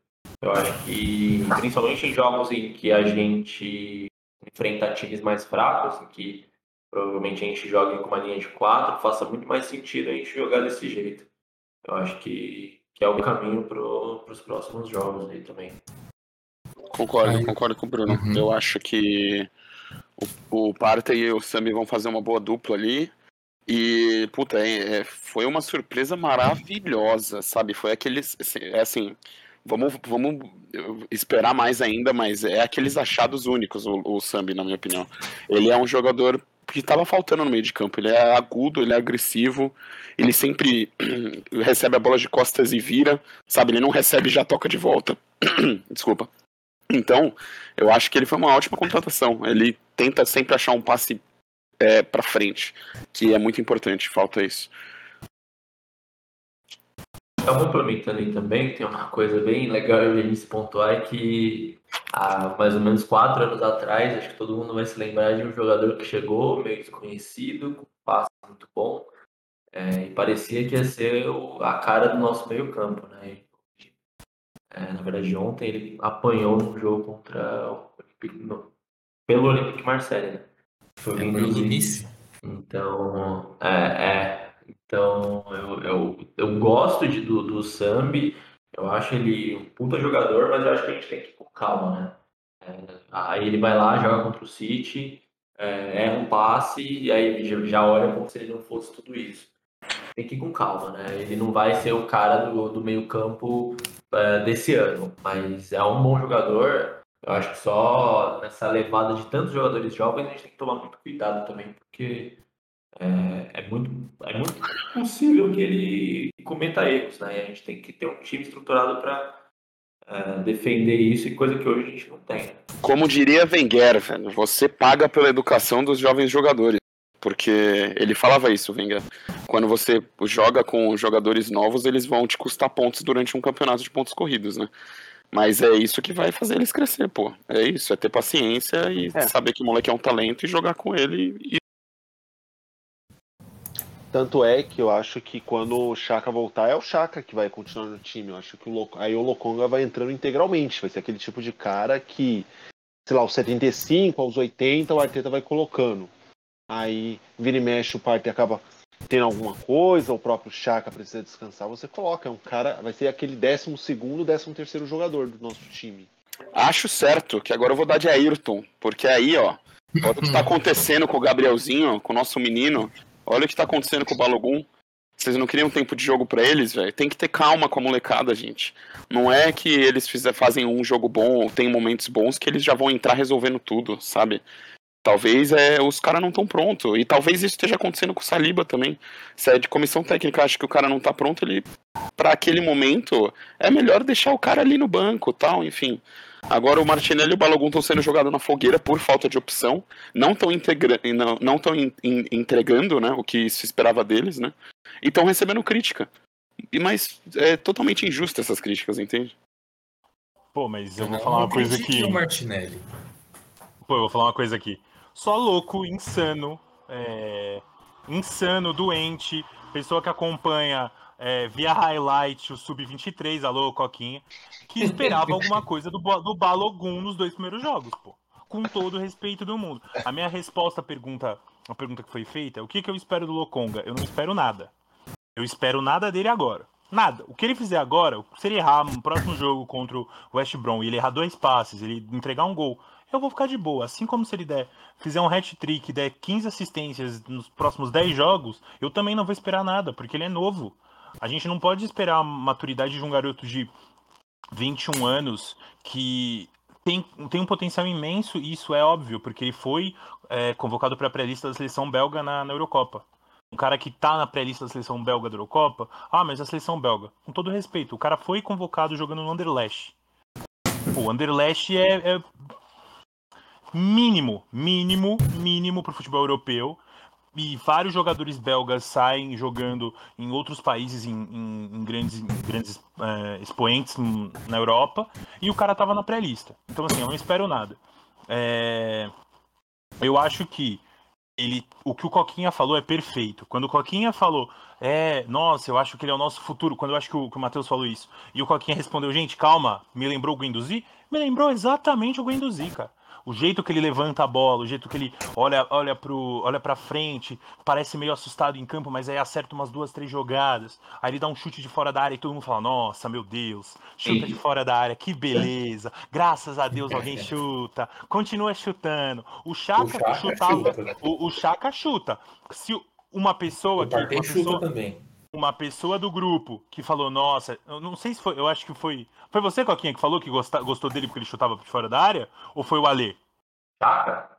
Speaker 5: Eu acho que, principalmente em jogos em que a gente enfrenta times mais fracos, em que provavelmente a gente joga com uma linha de quatro, faça muito mais sentido a gente jogar desse jeito. Eu acho que, que é o caminho para os próximos jogos aí também.
Speaker 3: Concordo, aí. concordo com o Bruno. Uhum. Eu acho que o, o Parta e o Sami vão fazer uma boa dupla ali. E, puta, é, é foi uma surpresa maravilhosa, sabe? Foi aqueles. Assim, é assim, vamos, vamos esperar mais ainda, mas é aqueles achados únicos, o, o Sambi, na minha opinião. Ele é um jogador que estava faltando no meio de campo. Ele é agudo, ele é agressivo, ele sempre (clears throat) recebe a bola de costas e vira, sabe? Ele não recebe e já toca de volta. (clears throat) Desculpa. Então, eu acho que ele foi uma ótima contratação. Ele tenta sempre achar um passe é, para frente, que é muito importante. Falta isso.
Speaker 5: Só complementando aí também, tem uma coisa bem legal de a gente pontuar é que há mais ou menos quatro anos atrás, acho que todo mundo vai se lembrar de um jogador que chegou meio desconhecido, com um passe muito bom, é, e parecia que ia ser o, a cara do nosso meio campo, né? É, na verdade, ontem ele apanhou no jogo contra o no, pelo Olympique Marseille, né?
Speaker 1: Foi é.
Speaker 5: Então, é, é então, eu, eu, eu gosto de, do, do Sambi, eu acho ele um puta jogador, mas eu acho que a gente tem que ir com calma, né? É, aí ele vai lá, joga contra o City, é, erra um passe, e aí já, já olha como se ele não fosse tudo isso. Tem que ir com calma, né? Ele não vai ser o cara do, do meio campo é, desse ano, mas é um bom jogador. Eu acho que só nessa levada de tantos jogadores jovens a gente tem que tomar muito cuidado também, porque é, é, muito, é muito possível que ele cometa erros, né? E a gente tem que ter um time estruturado para é, defender isso, e coisa que hoje a gente não tem.
Speaker 3: Como diria Wenger, velho, você paga pela educação dos jovens jogadores. Porque ele falava isso, Wenger. quando você joga com jogadores novos, eles vão te custar pontos durante um campeonato de pontos corridos, né? Mas é isso que vai fazer eles crescer, pô. É isso, é ter paciência e
Speaker 2: É.
Speaker 3: saber que o moleque é um talento e jogar com ele. E...
Speaker 2: Tanto é que eu acho que quando o Chaka voltar, é o Chaka que vai continuar no time. Eu acho que o Lo... aí o Lokonga vai entrando integralmente. Vai ser aquele tipo de cara que, sei lá, aos 75, aos 80, o Arteta vai colocando. Aí vira e mexe, o Partey acaba tendo alguma coisa, o próprio Chaka precisa descansar, você coloca. É um cara, vai ser aquele 12 segundo, 13 terceiro jogador do nosso time.
Speaker 3: Acho certo que agora eu vou dar de Ayrton, porque aí, ó, o que tá (laughs) acontecendo com o Gabrielzinho, com o nosso menino. Olha o que tá acontecendo com o Balogun. Vocês não queriam tempo de jogo pra eles, velho? Tem que ter calma com a molecada, gente. Não é que eles fizer, fazem um jogo bom ou tem momentos bons que eles já vão entrar resolvendo tudo, sabe? Talvez é, os caras não estão prontos. E talvez isso esteja acontecendo com o Saliba também. Se é de comissão técnica acha que o cara não tá pronto, ele. para aquele momento, é melhor deixar o cara ali no banco tal, enfim. Agora o Martinelli e o Balogun estão sendo jogados na fogueira por falta de opção. Não estão não, não tão in, in, entregando né, o que se esperava deles, né? E estão recebendo crítica. E, mas é totalmente injusta essas críticas, entende?
Speaker 4: Pô, mas eu vou
Speaker 1: Não,
Speaker 4: falar uma
Speaker 1: não
Speaker 4: coisa aqui.
Speaker 1: o Martinelli.
Speaker 4: Pô, eu vou falar uma coisa aqui. Só louco, insano, é, insano, doente, pessoa que acompanha é, via highlight o Sub-23, alô, Coquinha, que esperava alguma (laughs) coisa do, do Balogun nos dois primeiros jogos, pô. Com todo o respeito do mundo. A minha resposta à pergunta, a pergunta que foi feita é o que, que eu espero do Lokonga? Eu não espero nada. Eu espero nada dele agora. Nada. O que ele fizer agora, se ele errar no próximo jogo contra o West Brom e ele errar dois passes, ele entregar um gol, eu vou ficar de boa. Assim como se ele der, fizer um hat-trick, der 15 assistências nos próximos 10 jogos, eu também não vou esperar nada, porque ele é novo. A gente não pode esperar a maturidade de um garoto de 21 anos que tem, tem um potencial imenso, e isso é óbvio, porque ele foi é, convocado para a pré-lista da seleção belga na, na Eurocopa. Um cara que tá na pré-lista da seleção belga da Eurocopa, ah, mas a seleção belga, com todo respeito, o cara foi convocado jogando no Anderlecht. Pô, o Anderlecht é, é mínimo, mínimo, mínimo pro futebol europeu. E vários jogadores belgas saem jogando em outros países, em, em- em grandes, em grandes é, expoentes na Europa, e o cara tava na pré-lista. Então, assim, eu não espero nada. É, eu acho que ele, o que o Coquinha falou é perfeito. Quando o Coquinha falou, é, nossa, eu acho que ele é o nosso futuro, quando eu acho que o, que o Matheus falou isso, e o Coquinha respondeu, gente, calma, me lembrou o Guendouzi? Me lembrou exatamente o Guendouzi, cara. O jeito que ele levanta a bola, o jeito que ele olha, olha, pro, olha pra frente, parece meio assustado em campo, mas aí acerta umas duas, três jogadas. Aí ele dá um chute de fora da área e todo mundo fala: Nossa, meu Deus, chuta de fora da área, que beleza. Graças a Deus alguém (laughs) chuta. Continua chutando. O Chaka,
Speaker 1: O Chaka
Speaker 4: chutava.
Speaker 1: chuta.
Speaker 4: O, o Chaka chuta. Se uma pessoa
Speaker 1: O
Speaker 4: que. Uma
Speaker 1: chuta
Speaker 4: pessoa,
Speaker 1: também.
Speaker 4: Uma pessoa do grupo que falou, nossa, eu não sei se foi, eu acho que foi. Foi você, Coquinha, que falou que gosta- gostou dele porque ele chutava de fora da área? Ou foi o Alê?
Speaker 5: Chaka?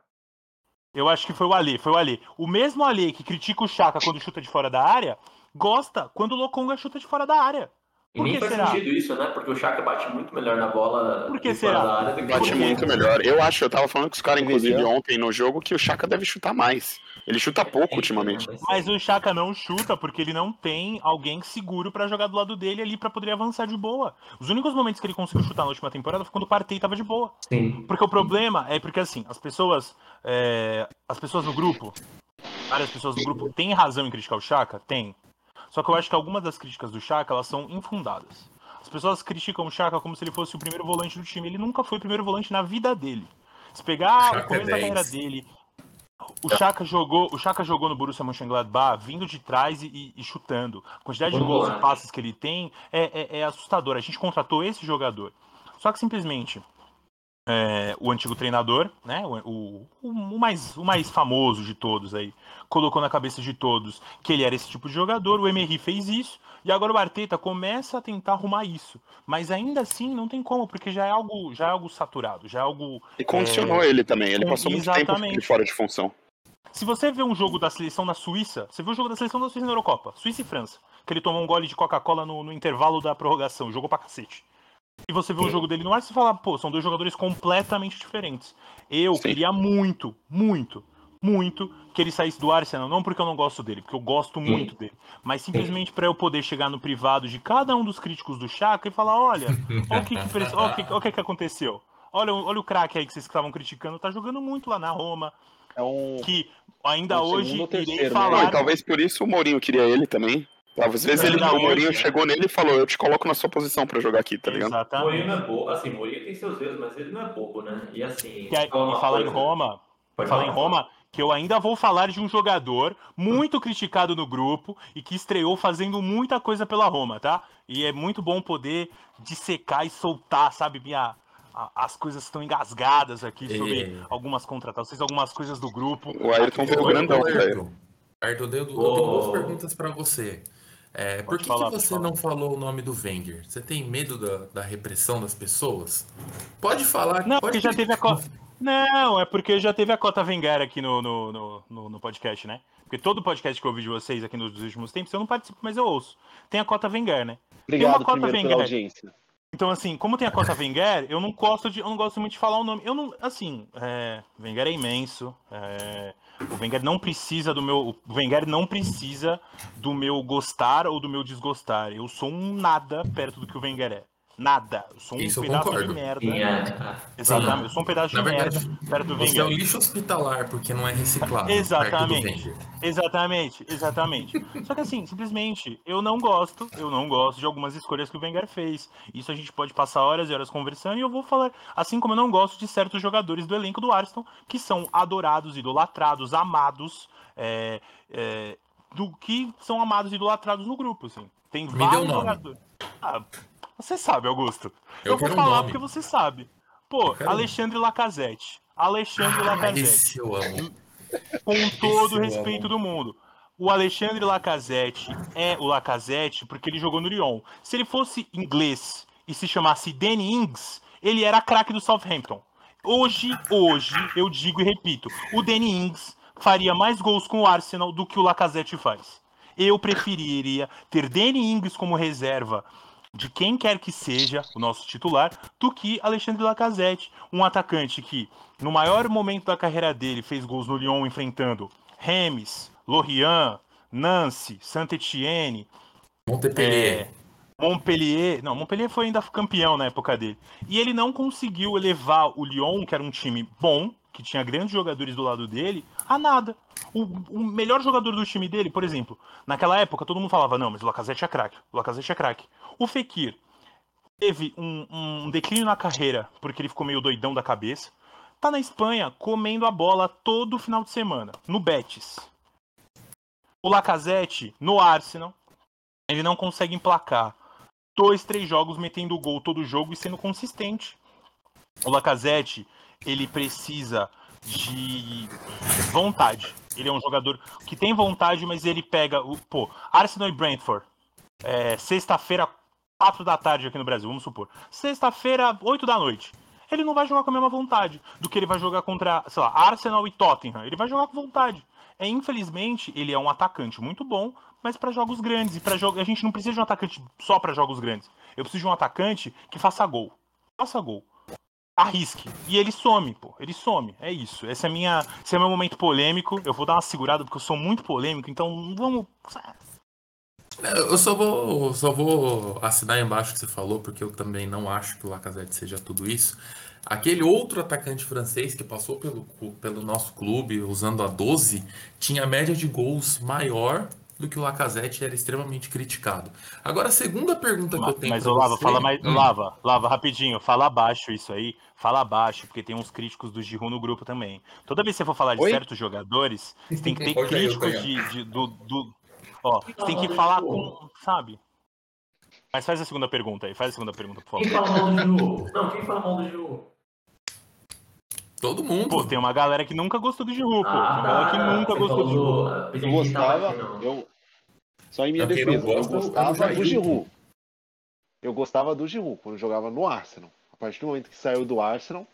Speaker 4: Eu acho que foi o Alê, foi o Alê. O mesmo Alê que critica o Chaka quando chuta de fora da área, gosta quando o Lokonga chuta de fora da área.
Speaker 5: E
Speaker 4: Por
Speaker 5: nem
Speaker 4: que
Speaker 5: faz
Speaker 4: será?
Speaker 5: sentido isso, né? Porque o Chaka bate muito melhor na bola
Speaker 4: Por que será?
Speaker 5: da área do que
Speaker 3: Bate muito melhor. Eu acho, eu tava falando com os caras, inclusive, ontem no jogo, que o Chaka deve chutar mais. Ele chuta pouco ultimamente.
Speaker 4: Mas o Chaka não chuta porque ele não tem alguém seguro pra jogar do lado dele ali pra poder avançar de boa. Os únicos momentos que ele conseguiu chutar na última temporada foi quando o Partey tava de boa.
Speaker 5: Sim.
Speaker 4: Porque o problema é porque assim, as pessoas. é, as pessoas no grupo, várias pessoas no grupo têm razão em criticar o Chaka? Tem. Só que eu acho que algumas das críticas do Chaka, elas são infundadas. As pessoas criticam o Chaka como se ele fosse o primeiro volante do time. Ele nunca foi o primeiro volante na vida dele. Se pegar
Speaker 1: Chaka
Speaker 4: o começo
Speaker 1: é
Speaker 4: da
Speaker 1: 10.
Speaker 4: carreira dele, o Chaka jogou, o Chaka jogou no Borussia Mönchengladbach, vindo de trás e, e- chutando. A quantidade de
Speaker 5: Bom
Speaker 4: gols e passes que ele tem é, é, é assustadora. A gente contratou esse jogador. Só que simplesmente é, o antigo treinador, né, o, o, o mais, o mais famoso de todos aí, colocou na cabeça de todos que ele era esse tipo de jogador, o Emery fez isso, e agora o Arteta começa a tentar arrumar isso. Mas ainda assim não tem como, porque já é algo, já é algo saturado, já é algo
Speaker 3: E condicionou ele também. Ele passou muito tempo
Speaker 4: exatamente.
Speaker 3: fora de função.
Speaker 4: se você vê um jogo da seleção da Suíça, você viu o jogo da seleção da Suíça na Eurocopa, Suíça e França, que ele tomou um gole de Coca-Cola no, no intervalo da prorrogação, jogou pra cacete. E você vê o jogo dele no ar e você fala, pô, são dois jogadores completamente diferentes. Eu
Speaker 3: Sim.
Speaker 4: queria muito, muito, muito que ele saísse do Arsenal, não porque eu não gosto dele, porque eu gosto muito dele, mas simplesmente para eu poder chegar no privado de cada um dos críticos do Chaka e falar, olha, olha o que, que, olha o que, olha o que, que aconteceu. Olha, olha o craque aí que vocês estavam criticando, tá jogando muito lá na Roma.
Speaker 2: É um,
Speaker 4: Que ainda
Speaker 2: É o
Speaker 4: hoje
Speaker 2: ou
Speaker 4: irei
Speaker 2: terceiro, né?
Speaker 3: Não,
Speaker 4: falar.
Speaker 3: e talvez por isso o Mourinho queria ele também. Às vezes ele, o Mourinho
Speaker 4: hoje,
Speaker 3: chegou nele e falou: Eu te coloco na sua posição pra jogar aqui, tá ligado?
Speaker 4: Exatamente.
Speaker 5: Mourinho não é bobo. Assim, Mourinho tem seus erros, mas ele não é bobo, né? E assim.
Speaker 4: E aí,
Speaker 5: falar uma
Speaker 4: e falar em Roma,
Speaker 5: Pode
Speaker 4: falar em. Roma, que eu ainda vou falar de um jogador muito criticado no grupo e que estreou fazendo muita coisa pela Roma, tá? E é muito bom poder dissecar e soltar, sabe, minha. As coisas estão engasgadas aqui sobre
Speaker 1: É.
Speaker 4: algumas contratações, algumas coisas do grupo.
Speaker 3: O Ayrton veio grandão, velho.
Speaker 1: Ayrton, Ayrton, eu, tenho duas perguntas pra você. É, por que,
Speaker 4: falar,
Speaker 1: que você não falou o nome do Wenger? Você tem medo da, da repressão das pessoas? Pode falar.
Speaker 4: Não,
Speaker 1: pode
Speaker 4: porque já teve a cota. (laughs) Não, é porque já teve a cota Wenger aqui no, no, no, no- no podcast, né? Porque todo podcast que eu ouvi de vocês aqui nos últimos tempos, eu não participo, mas eu ouço. Tem a cota Wenger, né?
Speaker 2: obrigado
Speaker 4: cota
Speaker 2: primeiro
Speaker 4: Wenger.
Speaker 2: pela audiência.
Speaker 4: Então, assim, como tem a cota Wenger, eu não gosto de, eu não gosto muito de falar o nome. Eu não, assim, é, Wenger é imenso. é, o Wenger não precisa do meu, o Wenger não precisa do meu gostar ou do meu desgostar. Eu sou um nada perto do que o Wenger é. Nada. Eu sou um
Speaker 1: Isso eu
Speaker 4: pedaço
Speaker 1: concordo.
Speaker 4: de merda.
Speaker 5: Sim, é.
Speaker 4: Exatamente. Eu sou um pedaço
Speaker 1: Na
Speaker 4: de
Speaker 1: verdade,
Speaker 4: merda perto do
Speaker 1: Você é um lixo hospitalar porque não é reciclado.
Speaker 4: Exatamente. Exatamente, exatamente. Só que assim, simplesmente, eu não gosto, eu não gosto de algumas escolhas que o Wenger fez. Isso a gente pode passar horas e horas conversando e eu vou falar, assim como eu não gosto de certos jogadores do elenco do Arsenal que são adorados, idolatrados, amados, é, é, do que são amados e idolatrados no grupo, assim. Tem
Speaker 1: um
Speaker 4: vários
Speaker 1: nome.
Speaker 4: jogadores. Ah, você sabe, Augusto.
Speaker 1: Eu
Speaker 4: Eu, vou falar
Speaker 1: nome.
Speaker 4: porque você sabe. Pô,
Speaker 1: um.
Speaker 4: Alexandre Lacazette. Alexandre
Speaker 1: Ah,
Speaker 4: Lacazette
Speaker 1: esse eu amo.
Speaker 4: com todo o respeito do mundo. O Alexandre Lacazette é o Lacazette porque ele jogou no Lyon. Se ele fosse inglês e se chamasse Danny Ings, ele era craque do Southampton. Hoje, hoje, eu digo e repito, o Danny Ings faria mais gols com o Arsenal do que o Lacazette faz. Eu preferiria ter Danny Ings como reserva de quem quer que seja o nosso titular, do que Alexandre Lacazette, um atacante que, no maior momento da carreira dele, fez gols no Lyon enfrentando Remes, Lorient, Nancy, Saint-Etienne,
Speaker 1: Montpellier.
Speaker 4: Montpellier. Não, Montpellier foi ainda campeão na época dele. E ele não conseguiu elevar o Lyon, que era um time bom, que tinha grandes jogadores do lado dele, a nada. O, o melhor jogador do time dele, por exemplo, naquela época todo mundo falava: não, mas o Lacazette é craque, o Lacazette é craque. O Fekir teve um, um declínio na carreira porque ele ficou meio doidão da cabeça. Tá na Espanha comendo a bola todo final de semana, no Betis. O Lacazette, no Arsenal, ele não consegue emplacar dois, três jogos metendo gol todo jogo e sendo consistente. O Lacazette, ele precisa de vontade. Ele é um jogador que tem vontade, mas ele pega o. Pô, Arsenal e Brentford. É, Sexta-feira, 4 da tarde aqui no Brasil, vamos supor. Sexta-feira, 8 da noite. Ele não vai jogar com a mesma vontade do que ele vai jogar contra, sei lá, Arsenal e Tottenham. Ele vai jogar com vontade. É, infelizmente, ele é um atacante muito bom, mas para jogos grandes. E para jogos. A gente não precisa de um atacante só para jogos grandes. Eu preciso de um atacante que faça gol. Faça gol arrisque. E ele some, pô. Ele some. É isso. Esse é, minha, esse é meu momento polêmico. Eu vou dar uma segurada porque eu sou muito polêmico, então vamos.
Speaker 1: Eu só vou, só vou assinar embaixo o que você falou, porque eu também não acho que o Lacazette seja tudo isso. Aquele outro atacante francês que passou pelo, pelo nosso clube usando a 12 tinha média de gols maior do que o Lacazette era extremamente criticado. Agora, a segunda pergunta que eu tenho
Speaker 4: Mas,
Speaker 1: pra
Speaker 4: ô, Lava,
Speaker 1: você-
Speaker 4: fala mais.
Speaker 1: Hum.
Speaker 4: Lava, Lava, rapidinho. Fala abaixo isso aí. Fala abaixo, porque tem uns críticos do Giroud no grupo também. Toda vez que você for falar de
Speaker 3: Oi?
Speaker 4: certos jogadores, você tem que ter (laughs) críticos de, de- do, do. Ó, você tem que falar com. Sabe? Mas faz a segunda pergunta aí. Faz a segunda pergunta, por
Speaker 5: Quem
Speaker 4: favor.
Speaker 5: fala mal do Giroud? Não, quem fala mal do Giroud?
Speaker 1: Todo mundo.
Speaker 4: Pô, tem uma galera que nunca gostou do Giroud, pô. Tem
Speaker 5: Ah,
Speaker 4: uma galera que
Speaker 5: tá.
Speaker 4: nunca gostou do
Speaker 5: pensei
Speaker 2: Eu
Speaker 5: quem
Speaker 2: gostava, eu, só em minha
Speaker 1: Pra
Speaker 2: defesa, eu
Speaker 1: gosta, o
Speaker 2: gostava do Giroud. Eu gostava do Giroud quando jogava no Arsenal. A partir do momento que saiu do Arsenal,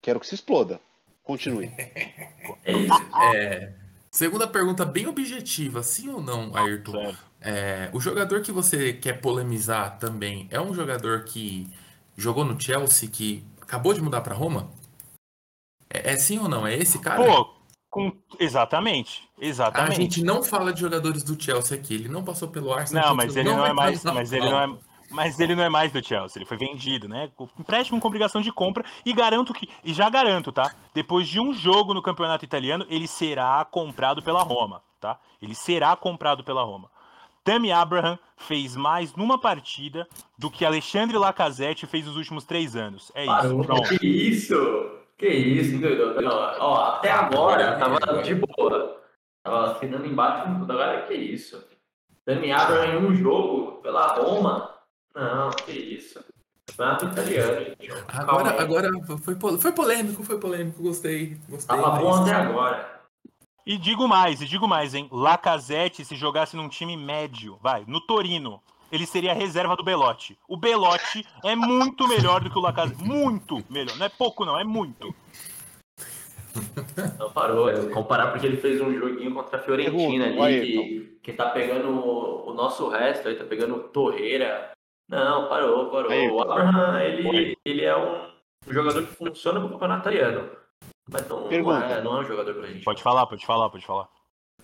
Speaker 2: quero que se exploda. Continue. (laughs)
Speaker 5: É.
Speaker 1: É, segunda pergunta bem objetiva, sim ou não, Ayrton? É, o jogador que você quer polemizar também é um jogador que jogou no Chelsea, que acabou de mudar para Roma? É, é sim ou não? É esse cara?
Speaker 4: Pô, Com... Exatamente, exatamente.
Speaker 1: A gente não fala de jogadores do Chelsea aqui. Ele não passou pelo Arsenal.
Speaker 4: Não, mas ele não,
Speaker 1: vai
Speaker 4: é mais, mas ele não é, mas ele não é mais do Chelsea. Ele foi vendido, né? Empréstimo com obrigação de compra e garanto que, e já garanto, tá? Depois de um jogo no campeonato italiano, ele será comprado pela Roma, tá? Ele será comprado pela Roma. Tammy Abraham fez mais numa partida do que Alexandre Lacazette fez nos últimos três anos. É isso. Pronto.
Speaker 5: que isso? Que isso, doido? Ó, até agora tava de boa. Tava assinando embaixo. Agora que isso? Dani Abraham em um jogo pela Roma? Não, que isso. Campeonato italiano,
Speaker 1: Agora, agora foi, foi polêmico, foi polêmico. Gostei. gostei
Speaker 5: Tava bom até agora.
Speaker 4: E digo mais, e digo mais, hein? Lacazette, se jogasse num time médio, vai, no Torino, ele seria a reserva do Belotti. O Belotti é muito melhor do que o Lacazette. Muito melhor. Não é pouco, não, é muito.
Speaker 5: Não parou, é comparar porque ele fez um joguinho contra a Fiorentina ali,
Speaker 2: vai,
Speaker 5: que, que tá pegando o, o nosso resto, aí tá pegando Torreira. Não, parou, parou.
Speaker 2: Ayrton.
Speaker 5: O Abraham, ele, ele é um jogador que funciona pro campeonato italiano. Mas não, não,
Speaker 2: Pergunta.
Speaker 5: é, não é um jogador pra gente.
Speaker 4: Pode falar, pode falar, pode falar.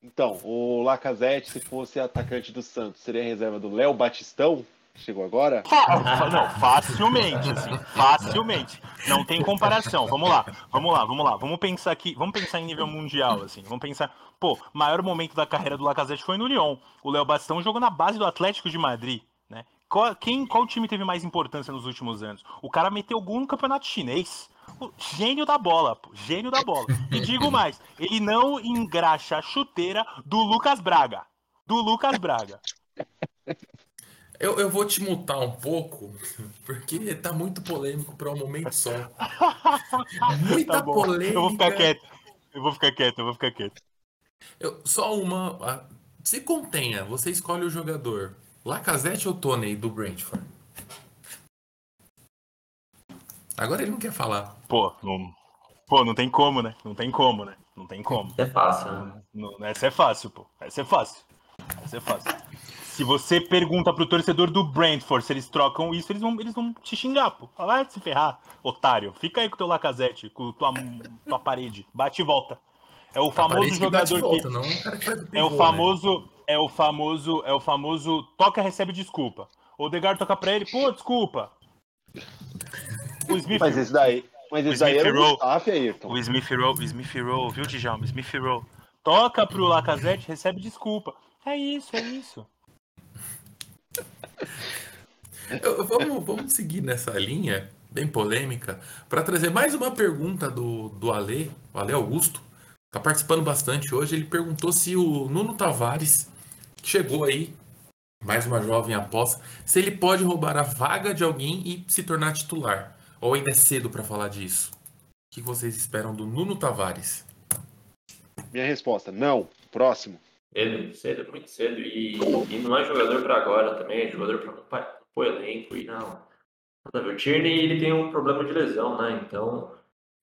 Speaker 2: Então, o Lacazette, se fosse atacante do Santos, seria a reserva do Léo Batistão? Chegou agora?
Speaker 4: Fa- Não, facilmente, assim, facilmente. Não tem comparação. Vamos lá, vamos lá, vamos lá. Vamos pensar aqui, vamos pensar em nível mundial, assim. Vamos pensar, pô, maior momento da carreira do Lacazette foi no Lyon. O Léo Bastão jogou na base do Atlético de Madrid, né? Qual, quem, qual time teve mais importância nos últimos anos? O cara meteu gol no campeonato chinês. O gênio da bola, pô, gênio da bola. E digo mais, ele não engraxa a chuteira do Lucas Braga. Do Lucas Braga.
Speaker 1: Eu, eu vou te mutar um pouco, porque tá muito polêmico para um momento só. Muita
Speaker 4: Tá
Speaker 1: polêmica.
Speaker 4: Eu vou ficar quieto. Eu vou ficar quieto, eu vou ficar quieto.
Speaker 1: Eu- só uma. a- Se contenha, você escolhe o jogador. Lacazette ou Tony do Brentford? Agora ele não quer falar.
Speaker 4: Pô, não, pô, não tem como, né? Não tem como, né? Não tem como.
Speaker 5: É fácil, né?
Speaker 4: Não- essa é fácil, pô. Essa é fácil. Essa é fácil. Se você pergunta pro torcedor do Brentford se eles trocam isso, eles vão, eles vão te xingar, pô. Fala, Vai se ferrar, otário. Fica aí com o teu Lacazette, com tua, tua parede. Bate e volta. É o famoso
Speaker 1: que bate
Speaker 4: jogador
Speaker 1: volta,
Speaker 4: que.
Speaker 1: não
Speaker 4: É o
Speaker 1: né?
Speaker 4: famoso, é o famoso, é o famoso toca recebe desculpa. O Odegaard toca pra ele, pô, desculpa. O Smith,
Speaker 2: Mas esse daí, mas esse daí era o. Mustafa, Ayrton.
Speaker 4: o Smith Rowe, o Smith Rowe, viu, Djalma? Smith Rowe. Toca pro Lacazette, recebe desculpa. É isso, é isso. (laughs)
Speaker 1: Eu- vamos, vamos seguir nessa linha, bem polêmica, para trazer mais uma pergunta do, do Ale, o Ale Augusto. Tá participando bastante hoje. Ele perguntou se o Nuno Tavares, que chegou aí, mais uma jovem aposta, se ele pode roubar a vaga de alguém e se tornar titular. Ou ainda é cedo para falar disso? O que vocês esperam do Nuno Tavares?
Speaker 2: Minha resposta, não. Próximo.
Speaker 5: Cedo, cedo, muito cedo. E, e não é jogador pra agora também, é jogador pra pra- pro elenco. E não. Nada a ver. O Tierney ele tem um problema de lesão, né? Então,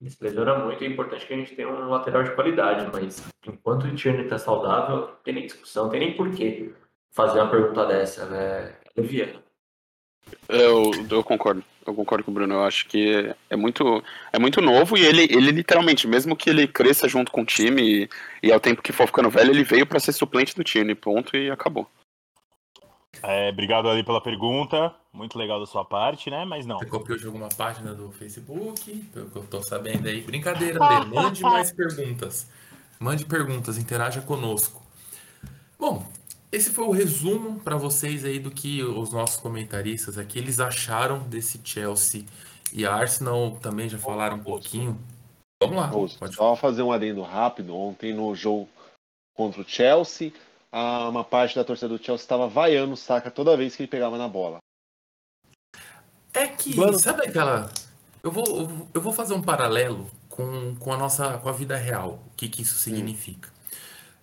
Speaker 5: ele se lesiona muito. É importante que a gente tenha um lateral de qualidade. Mas enquanto o Tierney tá saudável, não tem nem discussão, não tem nem porquê fazer uma pergunta dessa, né? É Viana.
Speaker 3: Eu, eu concordo. Eu concordo com o Bruno. Eu acho que é muito, é muito novo e ele, ele literalmente, mesmo que ele cresça junto com o time e, e ao tempo que for ficando velho, ele veio pra ser suplente do time. Ponto e acabou.
Speaker 4: É, obrigado ali pela pergunta. Muito legal da sua parte, né? Mas não.
Speaker 1: Você copiou de alguma página do Facebook? Pelo que eu tô sabendo aí. Brincadeira, Ale. Mande mais perguntas. Mande perguntas, interaja conosco. Bom, esse foi o resumo para vocês aí do que os nossos comentaristas aqui eles acharam desse Chelsea e Arsenal também já falaram um pouquinho. Vamos lá. Pode
Speaker 2: Só fazer um adendo rápido. Ontem no jogo contra o Chelsea, uma parte da torcida do Chelsea estava vaiando o Saka toda vez que ele pegava na bola.
Speaker 1: É que,
Speaker 2: Mano.
Speaker 1: sabe aquela. Eu vou, eu vou- eu vou fazer um paralelo com, com a nossa com a vida real. O que, que isso significa?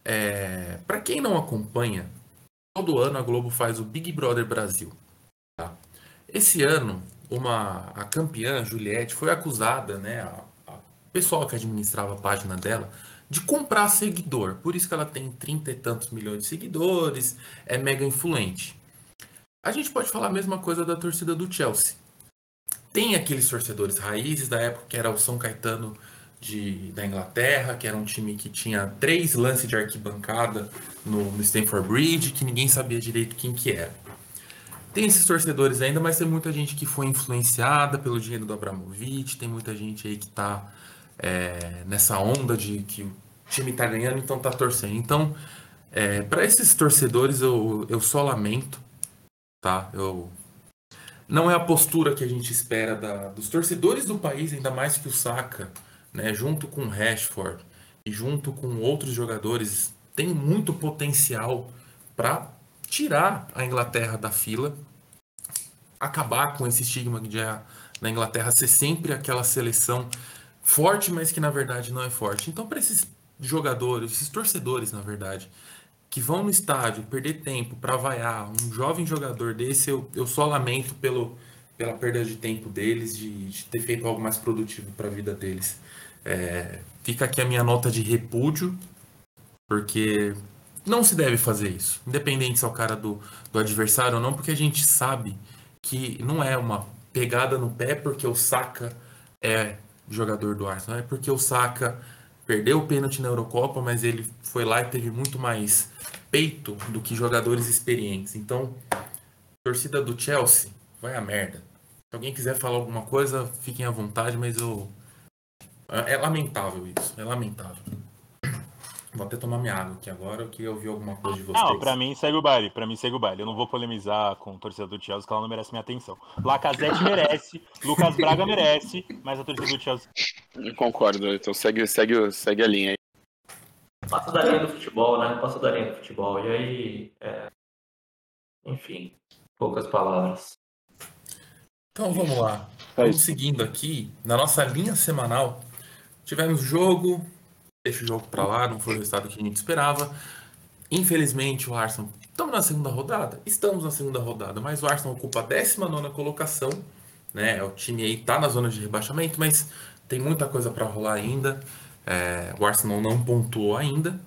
Speaker 1: É, para quem não acompanha, todo ano a Globo faz o Big Brother Brasil. tá? Esse ano, uma, a campeã, Juliette, foi acusada, né? A, a pessoal que administrava a página dela, de comprar seguidor. Por isso que ela tem trinta e tantos milhões de seguidores, é mega influente. A gente pode falar a mesma coisa da torcida do Chelsea. Tem aqueles torcedores raízes da época que era o São Caetano de, da Inglaterra, que era um time que tinha três lances de arquibancada no, no Stamford Bridge, que ninguém sabia direito quem que era. Tem esses torcedores ainda, mas tem muita gente que foi influenciada pelo dinheiro do Abramovich, tem muita gente aí que está é, nessa onda de que o time está ganhando, então está torcendo. Então, é, para esses torcedores, eu, eu só lamento, tá? Eu, não é a postura que a gente espera da, dos torcedores do país, ainda mais que o Saka, né, junto com Rashford e junto com outros jogadores, tem muito potencial para tirar a Inglaterra da fila, acabar com esse estigma de a, da Inglaterra ser sempre aquela seleção forte, mas que na verdade não é forte. Então, para esses jogadores, esses torcedores, na verdade, que vão no estádio perder tempo para vaiar um jovem jogador desse, eu, eu só lamento pelo, pela perda de tempo deles, de, de ter feito algo mais produtivo para a vida deles. É, fica aqui a minha nota de repúdio, porque não se deve fazer isso, independente se é o cara do, do adversário ou não, porque a gente sabe que não é uma pegada no pé porque o Saka é jogador do Arsenal, é porque o Saka perdeu o pênalti na Eurocopa, mas ele foi lá e teve muito mais peito do que jogadores experientes. Então, torcida do Chelsea, vai a merda. Se alguém quiser falar alguma coisa, fiquem à vontade, mas eu. É lamentável isso, é lamentável. Vou até tomar minha água aqui agora, eu queria ouvir alguma coisa de vocês.
Speaker 4: Não, pra mim segue o baile, pra mim segue o baile. Eu não vou polemizar com o torcedor do Chelsea, que ela não merece minha atenção. Lacazette (laughs) merece, Lucas Braga merece, mas a torcida do Chelsea...
Speaker 3: Eu concordo, então segue, segue, segue a linha aí.
Speaker 5: Passa da linha do futebol, né? Passa da linha do futebol. E aí, é... enfim, poucas palavras.
Speaker 1: Então vamos lá. Vamos seguindo aqui, na nossa linha semanal, tivemos jogo, deixa o jogo para lá, não foi o resultado que a gente esperava. Infelizmente, o Arsenal. Estamos na segunda rodada? Estamos na segunda rodada, mas o Arsenal ocupa a 19 colocação. Né? O time aí está na zona de rebaixamento, mas tem muita coisa para rolar ainda. É, o Arsenal não pontuou ainda.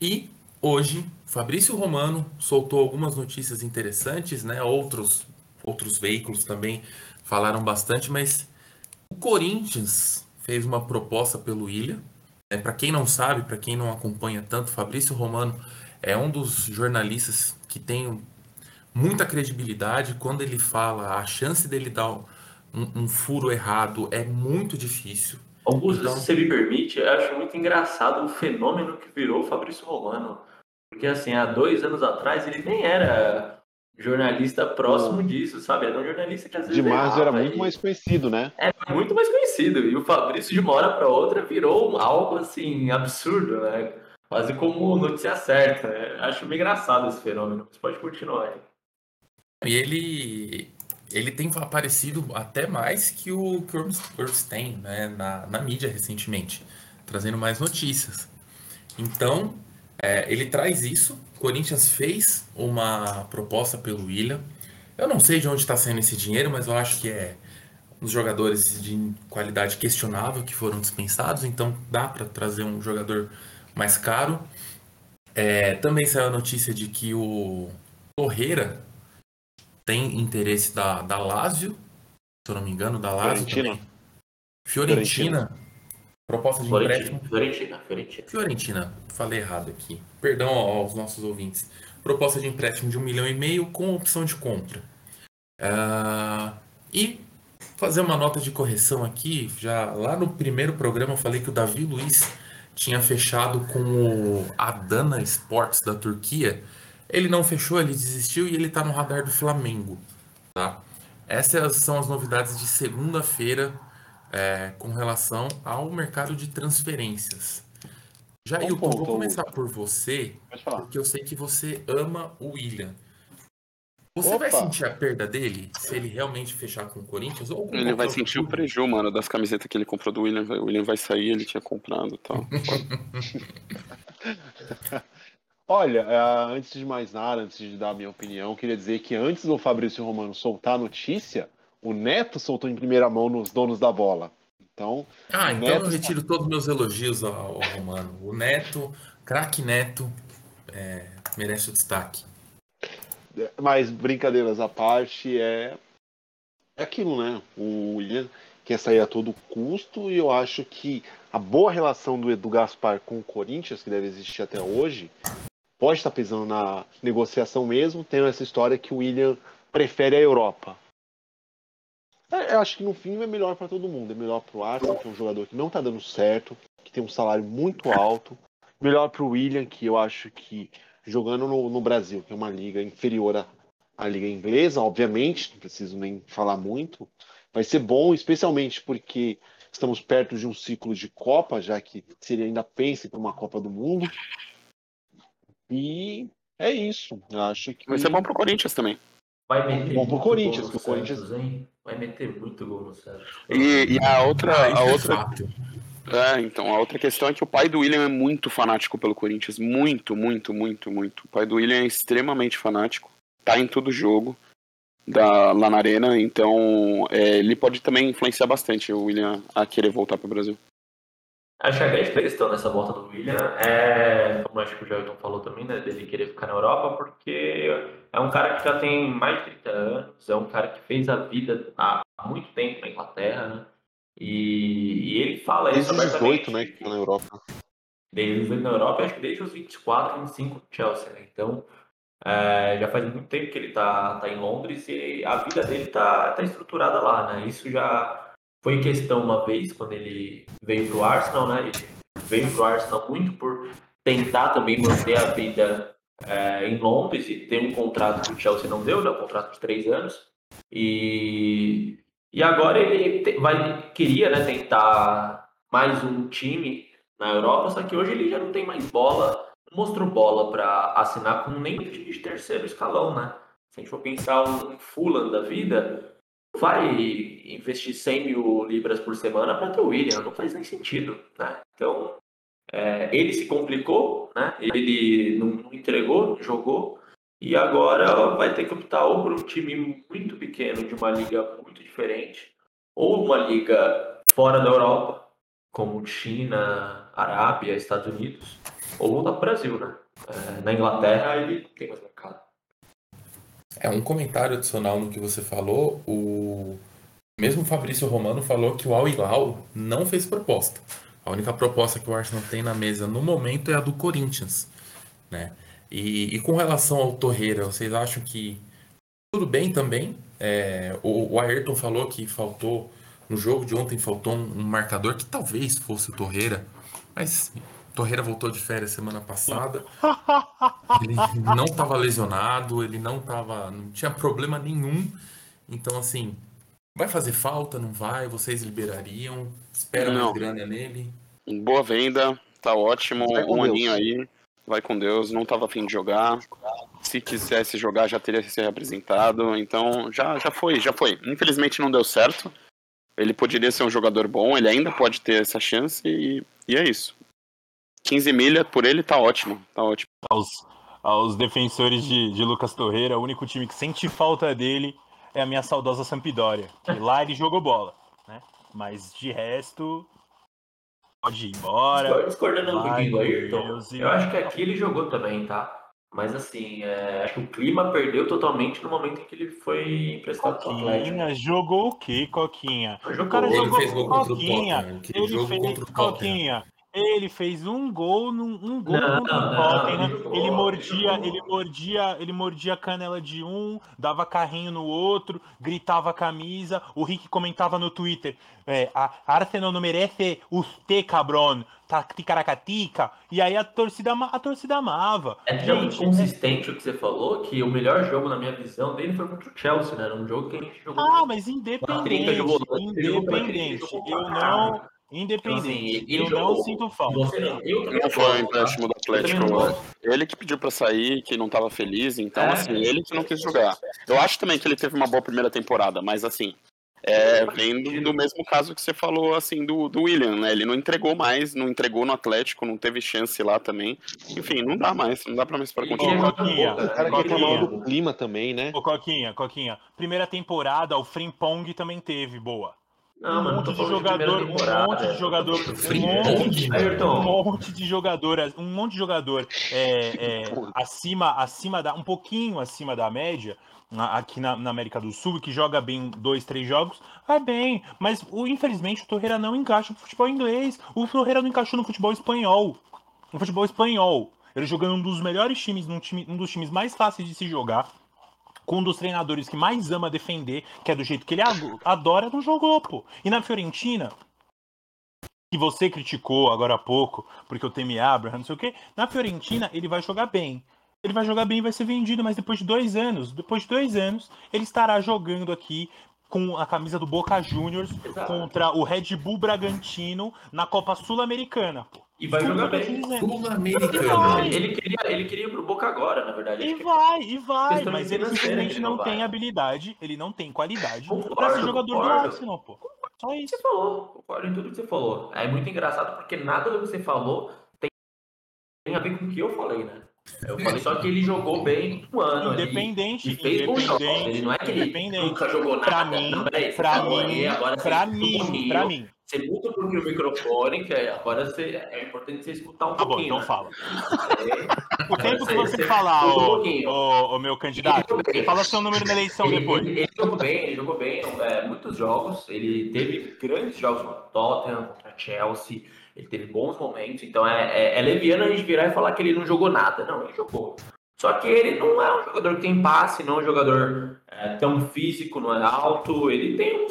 Speaker 1: E hoje, Fabrício Romano soltou algumas notícias interessantes, né? Outros, outros veículos também falaram bastante, mas o Corinthians fez uma proposta pelo William, é, para quem não sabe, para quem não acompanha tanto, Fabrício Romano é um dos jornalistas que tem muita credibilidade. Quando ele fala, a chance dele dar um, um furo errado é muito difícil.
Speaker 5: Augusto, então... se você me permite, eu acho muito engraçado o fenômeno que virou o Fabrício Romano. Porque, assim, há dois anos atrás ele nem era jornalista próximo disso, sabe? Era um jornalista que às vezes.
Speaker 2: De Marzo era muito e... mais conhecido, né?
Speaker 5: É, muito mais conhecido. E o Fabrício, de uma hora para outra, virou algo assim, absurdo, né? Quase como notícia certa. Né? Acho meio engraçado esse fenômeno. Você pode continuar aí.
Speaker 1: E ele. Ele tem aparecido até mais que o Kirsten, né? Na, na mídia recentemente, trazendo mais notícias. Então, é, ele traz isso. Corinthians fez uma proposta pelo William. Eu não sei de onde está saindo esse dinheiro, mas eu acho que é uns jogadores de qualidade questionável que foram dispensados, então dá para trazer um jogador mais caro. É, também saiu a notícia de que o Torreira tem interesse da, da Lazio, se eu não me engano, da Lazio. Fiorentina. Fiorentina. Fiorentina. Proposta de
Speaker 5: Fiorentina,
Speaker 1: empréstimo.
Speaker 5: Fiorentina, Fiorentina.
Speaker 1: Fiorentina, falei errado aqui. Perdão aos nossos ouvintes. Proposta de empréstimo de um milhão e meio com opção de compra. Uh, e fazer uma nota de correção aqui. Já lá no primeiro programa eu falei que o Davi Luiz tinha fechado com o Adana Sports da Turquia. Ele não fechou, ele desistiu e ele está no radar do Flamengo. Tá? Essas são as novidades de segunda-feira é, com relação ao mercado de transferências. Jair, um vou começar por você, porque eu sei que você ama o William. Você Opa. vai sentir a perda dele se ele realmente fechar com o Corinthians? Ou
Speaker 3: ele vai sentir clube? o preju, mano, das camisetas que ele comprou do William. O William vai sair, ele tinha comprado e tal. (laughs)
Speaker 2: Olha, é, antes de mais nada, antes de dar a minha opinião, queria dizer que antes do Fabrício Romano soltar a notícia, o Neto soltou em primeira mão nos donos da bola. Então,
Speaker 1: ah, então Neto... eu retiro todos os meus elogios ao, ao Romano. O Neto, craque Neto, é, merece o destaque.
Speaker 2: Mas brincadeiras à parte, é, é aquilo, né? O William, quer sair a todo custo, e eu acho que a boa relação do Edu Gaspar com o Corinthians, que deve existir até hoje, pode estar pesando na negociação mesmo, tendo essa história que o William prefere a Europa. É, eu acho que no fim é melhor para todo mundo. É melhor para o Arsenal, que é um jogador que não está dando certo, que tem um salário muito alto. Melhor para o William, que eu acho que jogando no, no, Brasil, que é uma liga inferior à, à liga inglesa, obviamente, não preciso nem falar muito, vai ser bom, especialmente porque estamos perto de um ciclo de Copa, já que seria ainda pense para uma Copa do Mundo. E é isso. Eu acho que
Speaker 3: vai ser bom para o Corinthians também.
Speaker 5: Vai meter
Speaker 2: bom pro Corinthians, que o
Speaker 5: Corinthians hein? Vai meter muito gol no Santos.
Speaker 3: E, e a outra, ah, a é outra, é, então a outra questão é que o pai do William é muito fanático pelo Corinthians, muito, muito, muito, muito. O pai do William é extremamente fanático, tá em todo jogo da lá na arena, então é, ele pode também influenciar bastante o William a querer voltar para o Brasil.
Speaker 5: Acho que a grande questão nessa volta do William é, como acho que o Jailton falou também, né, dele querer ficar na Europa, porque é um cara que já tem mais de 30 anos, é um cara que fez a vida há muito tempo na Inglaterra, né? E, e ele fala
Speaker 2: desde isso Desde os 18, né, que na Europa.
Speaker 5: Desde os 18 na Europa, acho que desde os 24, 25 no Chelsea, né? Então, é, já faz muito tempo que ele tá, tá em Londres e a vida dele tá, tá estruturada lá, né? Isso já foi questão uma vez, quando ele veio para o Arsenal, né? Ele veio para o Arsenal muito por tentar também manter a vida é, em Londres e ter um contrato que o Chelsea não deu, né? Um contrato de três anos. E, e agora ele te, vai, queria né, tentar mais um time na Europa, só que hoje ele já não tem mais bola, não mostrou bola para assinar com nem de terceiro escalão, né? Se a gente for pensar um Fulham da vida, vai investir 100 mil libras por semana para ter o William, não faz nem sentido, né? Então, é, ele se complicou, né? Ele não entregou, jogou, e agora vai ter que optar ou por um time muito pequeno de uma liga muito diferente, ou uma liga fora da Europa, como China, Arábia, Estados Unidos, ou voltar para o Brasil, né? É, na Inglaterra ele tem mais mercado.
Speaker 1: É um comentário adicional no que você falou. O mesmo Fabrício Romano falou que o Al Hilal não fez proposta. A única proposta que o Arsenal tem na mesa no momento é a do Corinthians, né? E, e com relação ao Torreira, vocês acham que tudo bem também? É, o, o Ayrton falou que faltou no jogo de ontem faltou um, um marcador que talvez fosse o Torreira, mas Torreira voltou de férias semana passada. Ele não estava lesionado, ele não tava, não tinha problema nenhum. Então assim, vai fazer falta, não vai? Vocês liberariam? Espera mais grana nele?
Speaker 3: Boa venda, tá ótimo. Um aninho aí, vai com Deus. Não tava afim de jogar. Se quisesse jogar, já teria se representado. Então já, já foi, já foi. Infelizmente não deu certo. Ele poderia ser um jogador bom, ele ainda pode ter essa chance e, e é isso. 15 milha por ele tá ótimo, tá ótimo.
Speaker 4: Aos, aos defensores de, de Lucas Torreira, o único time que sente falta dele é a minha saudosa Sampdoria. Que lá ele jogou bola, né? Mas de resto, pode ir embora.
Speaker 5: Discordando um pouquinho do Ayrton. Eu acho que aqui ele jogou também, tá? Mas assim, é, acho que o clima perdeu totalmente no momento em que ele foi emprestado
Speaker 4: o Atlético. Jogou o quê, Coquinha?
Speaker 5: Jogou.
Speaker 4: O cara
Speaker 1: ele
Speaker 4: jogou
Speaker 1: fez gol
Speaker 4: Coquinha.
Speaker 1: Contra o
Speaker 4: Ele fez Coquinha. Ele fez um gol num um gol não, contra o Tottenham. Ele mordia, ele mordia, ele mordia a canela de um, dava carrinho no outro, gritava a camisa. O Rick comentava no Twitter: é, a Arsenal não merece os T cabrón, tá ticaracatica. E aí a torcida, a torcida amava.
Speaker 5: É tão inconsistente o que você falou que o melhor jogo, na minha visão, dele foi contra o Chelsea, né? Era um jogo que a gente jogou.
Speaker 4: Ah, mas independente. Independente. Eu não. Independente, então, assim, eu não sinto falta.
Speaker 3: não, foi o empréstimo do Atlético. Ele que pediu para sair, que não estava feliz, então é. assim, ele que não quis jogar. Eu acho também que ele teve uma boa primeira temporada, mas assim, é, vem do, do, mesmo caso que você falou, assim, do, do William, né? Ele não entregou mais, não entregou no Atlético, não teve chance lá também. Enfim, não dá mais, não dá pra mais para continuar.
Speaker 2: Coquinha, o cara que reclamava do clima também, né?
Speaker 4: Ô, Coquinha, Coquinha, primeira temporada, o Frimpong também teve, boa.
Speaker 5: Não,
Speaker 4: um
Speaker 5: mas não
Speaker 4: monte de jogador,
Speaker 5: primeira
Speaker 4: um monte de jogador, um monte, um monte de jogador, um monte de jogador é, é, acima, acima da, um pouquinho acima da média na- aqui na, na América do Sul, que joga bem dois, três jogos, vai bem. Mas o, infelizmente o Torreira não encaixa no futebol inglês. O Torreira não encaixou no futebol espanhol. No futebol espanhol. Ele jogando um dos melhores times, num time, um dos times mais fáceis de se jogar com um dos treinadores que mais ama defender, que é do jeito que ele adora, não jogou, pô. E na Fiorentina, que você criticou agora há pouco, porque o Temi Abraham, não sei o quê, na Fiorentina ele vai jogar bem. Ele vai jogar bem e vai ser vendido, mas depois de dois anos, depois de dois anos, ele estará jogando aqui com a camisa do Boca Juniors
Speaker 5: Exato.
Speaker 4: contra o Red Bull Bragantino na Copa Sul-Americana, pô.
Speaker 5: E vai jogar bem. Ele queria, ele queria ir pro Boca agora, na verdade.
Speaker 4: E vai, e vai, mas ele
Speaker 5: financeira
Speaker 4: simplesmente
Speaker 5: ele
Speaker 4: não
Speaker 5: não
Speaker 4: tem habilidade, ele não tem qualidade
Speaker 5: Concordo,
Speaker 4: pra ser jogador do
Speaker 5: concordo.
Speaker 4: Arsenal, pô. Só isso.
Speaker 5: Você falou, concordo em tudo que você falou. É muito engraçado porque nada do que você falou tem, tem a ver com o que eu falei, né? Eu falei só que ele jogou bem um ano.
Speaker 4: Independente,
Speaker 5: E fez bons jogos.
Speaker 4: independente,
Speaker 5: Ele não é que ele nunca jogou nada.
Speaker 4: Pra mim,
Speaker 5: Não,
Speaker 4: pra mim,
Speaker 5: aí, agora você
Speaker 4: pra
Speaker 5: escuta um
Speaker 4: mim, pra mim.
Speaker 5: Você muda um pouquinho o microfone, que agora você, é importante você escutar um
Speaker 4: Tá bom,
Speaker 5: pouquinho.
Speaker 4: então
Speaker 5: né?
Speaker 4: fala.
Speaker 5: É,
Speaker 4: O tempo que
Speaker 5: Você-
Speaker 4: você falar, ô, ô, meu candidato, fala seu número na eleição
Speaker 5: Ele,
Speaker 4: depois.
Speaker 5: ele- ele jogou bem, ele jogou bem, é, muitos jogos. Ele teve grandes jogos contra o Tottenham, contra Chelsea. Ele teve bons momentos. Então é, é, é leviano a gente virar e falar que ele não jogou nada. Não, ele jogou. Só que ele não é um jogador que tem passe, não é um jogador é, tão físico, não é alto. Ele tem um.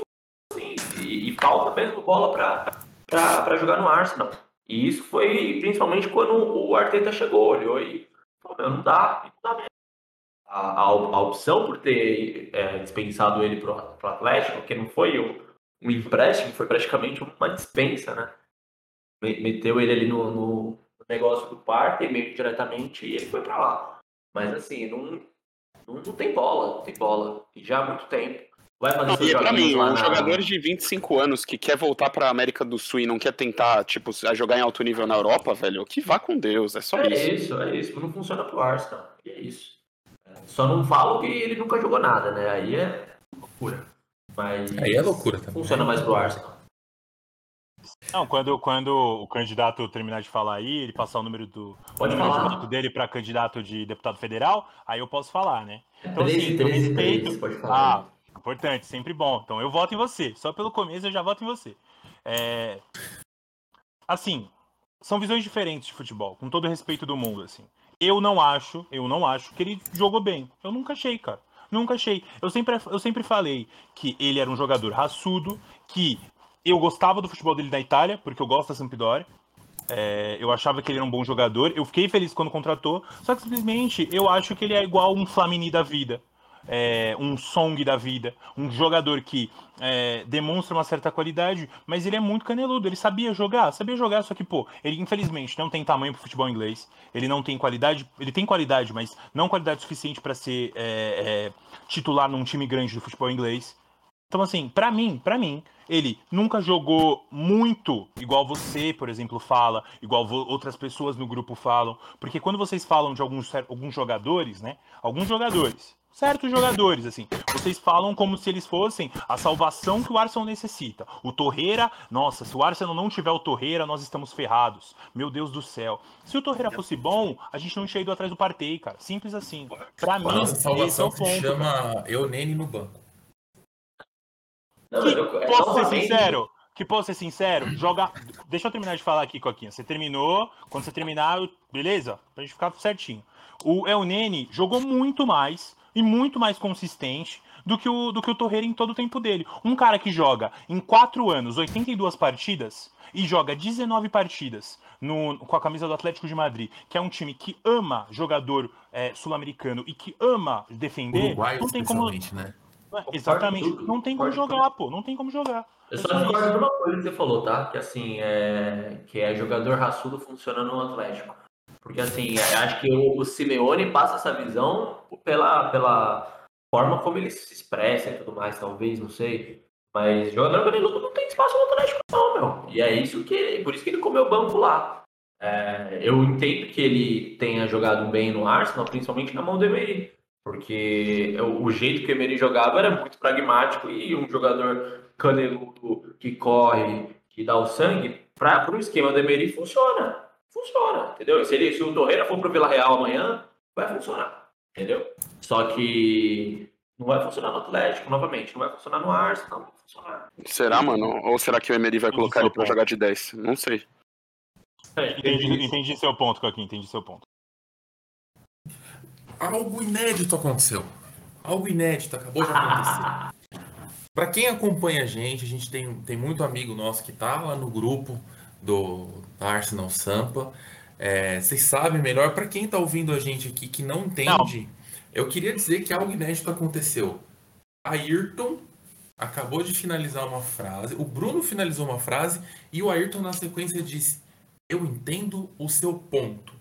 Speaker 5: Falta mesmo bola para jogar no Arsenal. E isso foi principalmente quando o Arteta chegou, olhou e falou: "Meu, não dá, não dá mesmo a, a, a opção por ter é, dispensado ele pro, pro Atlético, que não foi um, um empréstimo, foi praticamente uma dispensa, né? Me- Meteu ele ali no, no negócio do Partey, meio que diretamente, e ele foi pra lá. Mas assim, não, não, não tem bola, não tem bola. E já há muito tempo. Vai fazer
Speaker 3: Não,
Speaker 5: seus
Speaker 3: e pra
Speaker 5: joguinhos
Speaker 3: mim, um
Speaker 5: na-
Speaker 3: jogador de 25 anos que quer voltar pra América do Sul e não quer tentar, tipo, a jogar em alto nível na Europa, velho, que vá com Deus, é só
Speaker 5: É
Speaker 3: isso.
Speaker 5: isso, é isso. Não funciona pro Arsenal. E é isso. É, Só não falo que ele nunca jogou nada, né? Aí é loucura. Mas
Speaker 1: Aí é loucura também.
Speaker 5: funciona mais pro Arsenal.
Speaker 4: Não, quando, quando o candidato terminar de falar aí, ele passar o número do
Speaker 5: Pode
Speaker 4: o número de
Speaker 5: falar.
Speaker 4: voto dele para candidato de deputado federal, aí eu posso falar, né? Então,
Speaker 5: 13,
Speaker 4: assim, eu
Speaker 5: 13,
Speaker 4: respeito.
Speaker 5: 13, pode falar.
Speaker 4: Ah, importante, sempre bom. Então eu voto em você. Só pelo começo eu já voto em você. É... Assim, são visões diferentes de futebol, com todo o respeito do mundo, assim. Eu não acho, eu não acho que ele jogou bem. Eu nunca achei, cara. Nunca achei. Eu sempre, eu sempre falei que ele era um jogador raçudo, que eu gostava do futebol dele da Itália, porque eu gosto da Sampdoria. É, eu achava que ele era um bom jogador. Eu fiquei feliz quando contratou. Só que simplesmente eu acho que ele é igual um Flamini da vida. É, um Song da vida. Um jogador que é, demonstra uma certa qualidade, mas ele é muito caneludo. Ele sabia jogar, sabia jogar, só que, pô, ele infelizmente não tem tamanho pro futebol inglês. Ele não tem qualidade. Ele tem qualidade, mas não qualidade suficiente para ser é, é, titular num time grande do futebol inglês. Então, assim, pra mim, pra mim, ele nunca jogou muito, igual você, por exemplo, fala, igual outras pessoas no grupo falam. Porque quando vocês falam de alguns, alguns jogadores, né? Alguns jogadores, certos jogadores, assim, vocês falam como se eles fossem a salvação que o Arsenal necessita. O Torreira, nossa, se o Arsenal não tiver o Torreira, nós estamos ferrados. Meu Deus do céu. Se o Torreira fosse bom, a gente não tinha ido atrás do Partey, cara. Simples assim. Pra mim,
Speaker 1: Nossa
Speaker 4: esse é
Speaker 1: salvação
Speaker 4: o
Speaker 1: se
Speaker 4: ponto.
Speaker 1: chama Eunene no banco.
Speaker 5: Não,
Speaker 4: Que,
Speaker 5: eu- é,
Speaker 4: posso ser sincero? Que posso ser sincero? Joga. Deixa eu terminar de falar aqui, Coquinha. Você terminou. Quando você terminar, eu- beleza? Pra gente ficar certinho. O El Nene jogou muito mais e muito mais consistente do que, o, do que o Torreira em todo o tempo dele. Um cara que joga em 4 anos 82 partidas e joga 19 partidas no, com a camisa do Atlético de Madrid, que é um time que ama jogador é, sul-americano e que ama defender,
Speaker 1: Uruguai,
Speaker 4: não tem como.
Speaker 1: né?
Speaker 4: Exatamente.
Speaker 5: tudo,
Speaker 4: Não tem como jogar, pô. Não tem como jogar.
Speaker 5: Eu
Speaker 4: É
Speaker 5: só discordo de uma coisa que você falou, tá? Que assim, é... que é jogador raçudo funciona no Atlético. Porque assim, acho que o, o Simeone passa essa visão pela, pela forma como ele se expressa e tudo mais, talvez, não sei. Mas jogador caneludo não tem espaço no Atlético, não, meu. E é isso que. Por isso que ele comeu banco lá. É, eu entendo que ele tenha jogado bem no Arsenal, principalmente na mão do Emery. Porque o, o jeito que o Emery jogava era muito pragmático e um jogador caneludo que corre, que dá o sangue, para o esquema do Emery funciona. Funciona, entendeu? Se, ele, se o Torreira for para o Vila Real amanhã, vai funcionar, entendeu? Só que não vai funcionar no Atlético, novamente. Não vai funcionar no Arsenal, não vai funcionar.
Speaker 3: Será, mano? Ou será que o Emery vai colocar ele pra jogar de 10? Não sei.
Speaker 4: É, entendi, entendi seu ponto, Coquinho, entendi seu ponto.
Speaker 1: Algo inédito aconteceu. Algo inédito acabou de acontecer. (laughs) Para quem acompanha a gente, a gente tem, tem muito amigo nosso que tá lá no grupo do Arsenal Sampa. É, vocês sabem melhor, para quem tá ouvindo a gente aqui que não entende, não. Eu queria dizer que algo inédito aconteceu. Ayrton acabou de finalizar uma frase, o Bruno finalizou uma frase e o Ayrton na sequência disse: Eu entendo o seu ponto.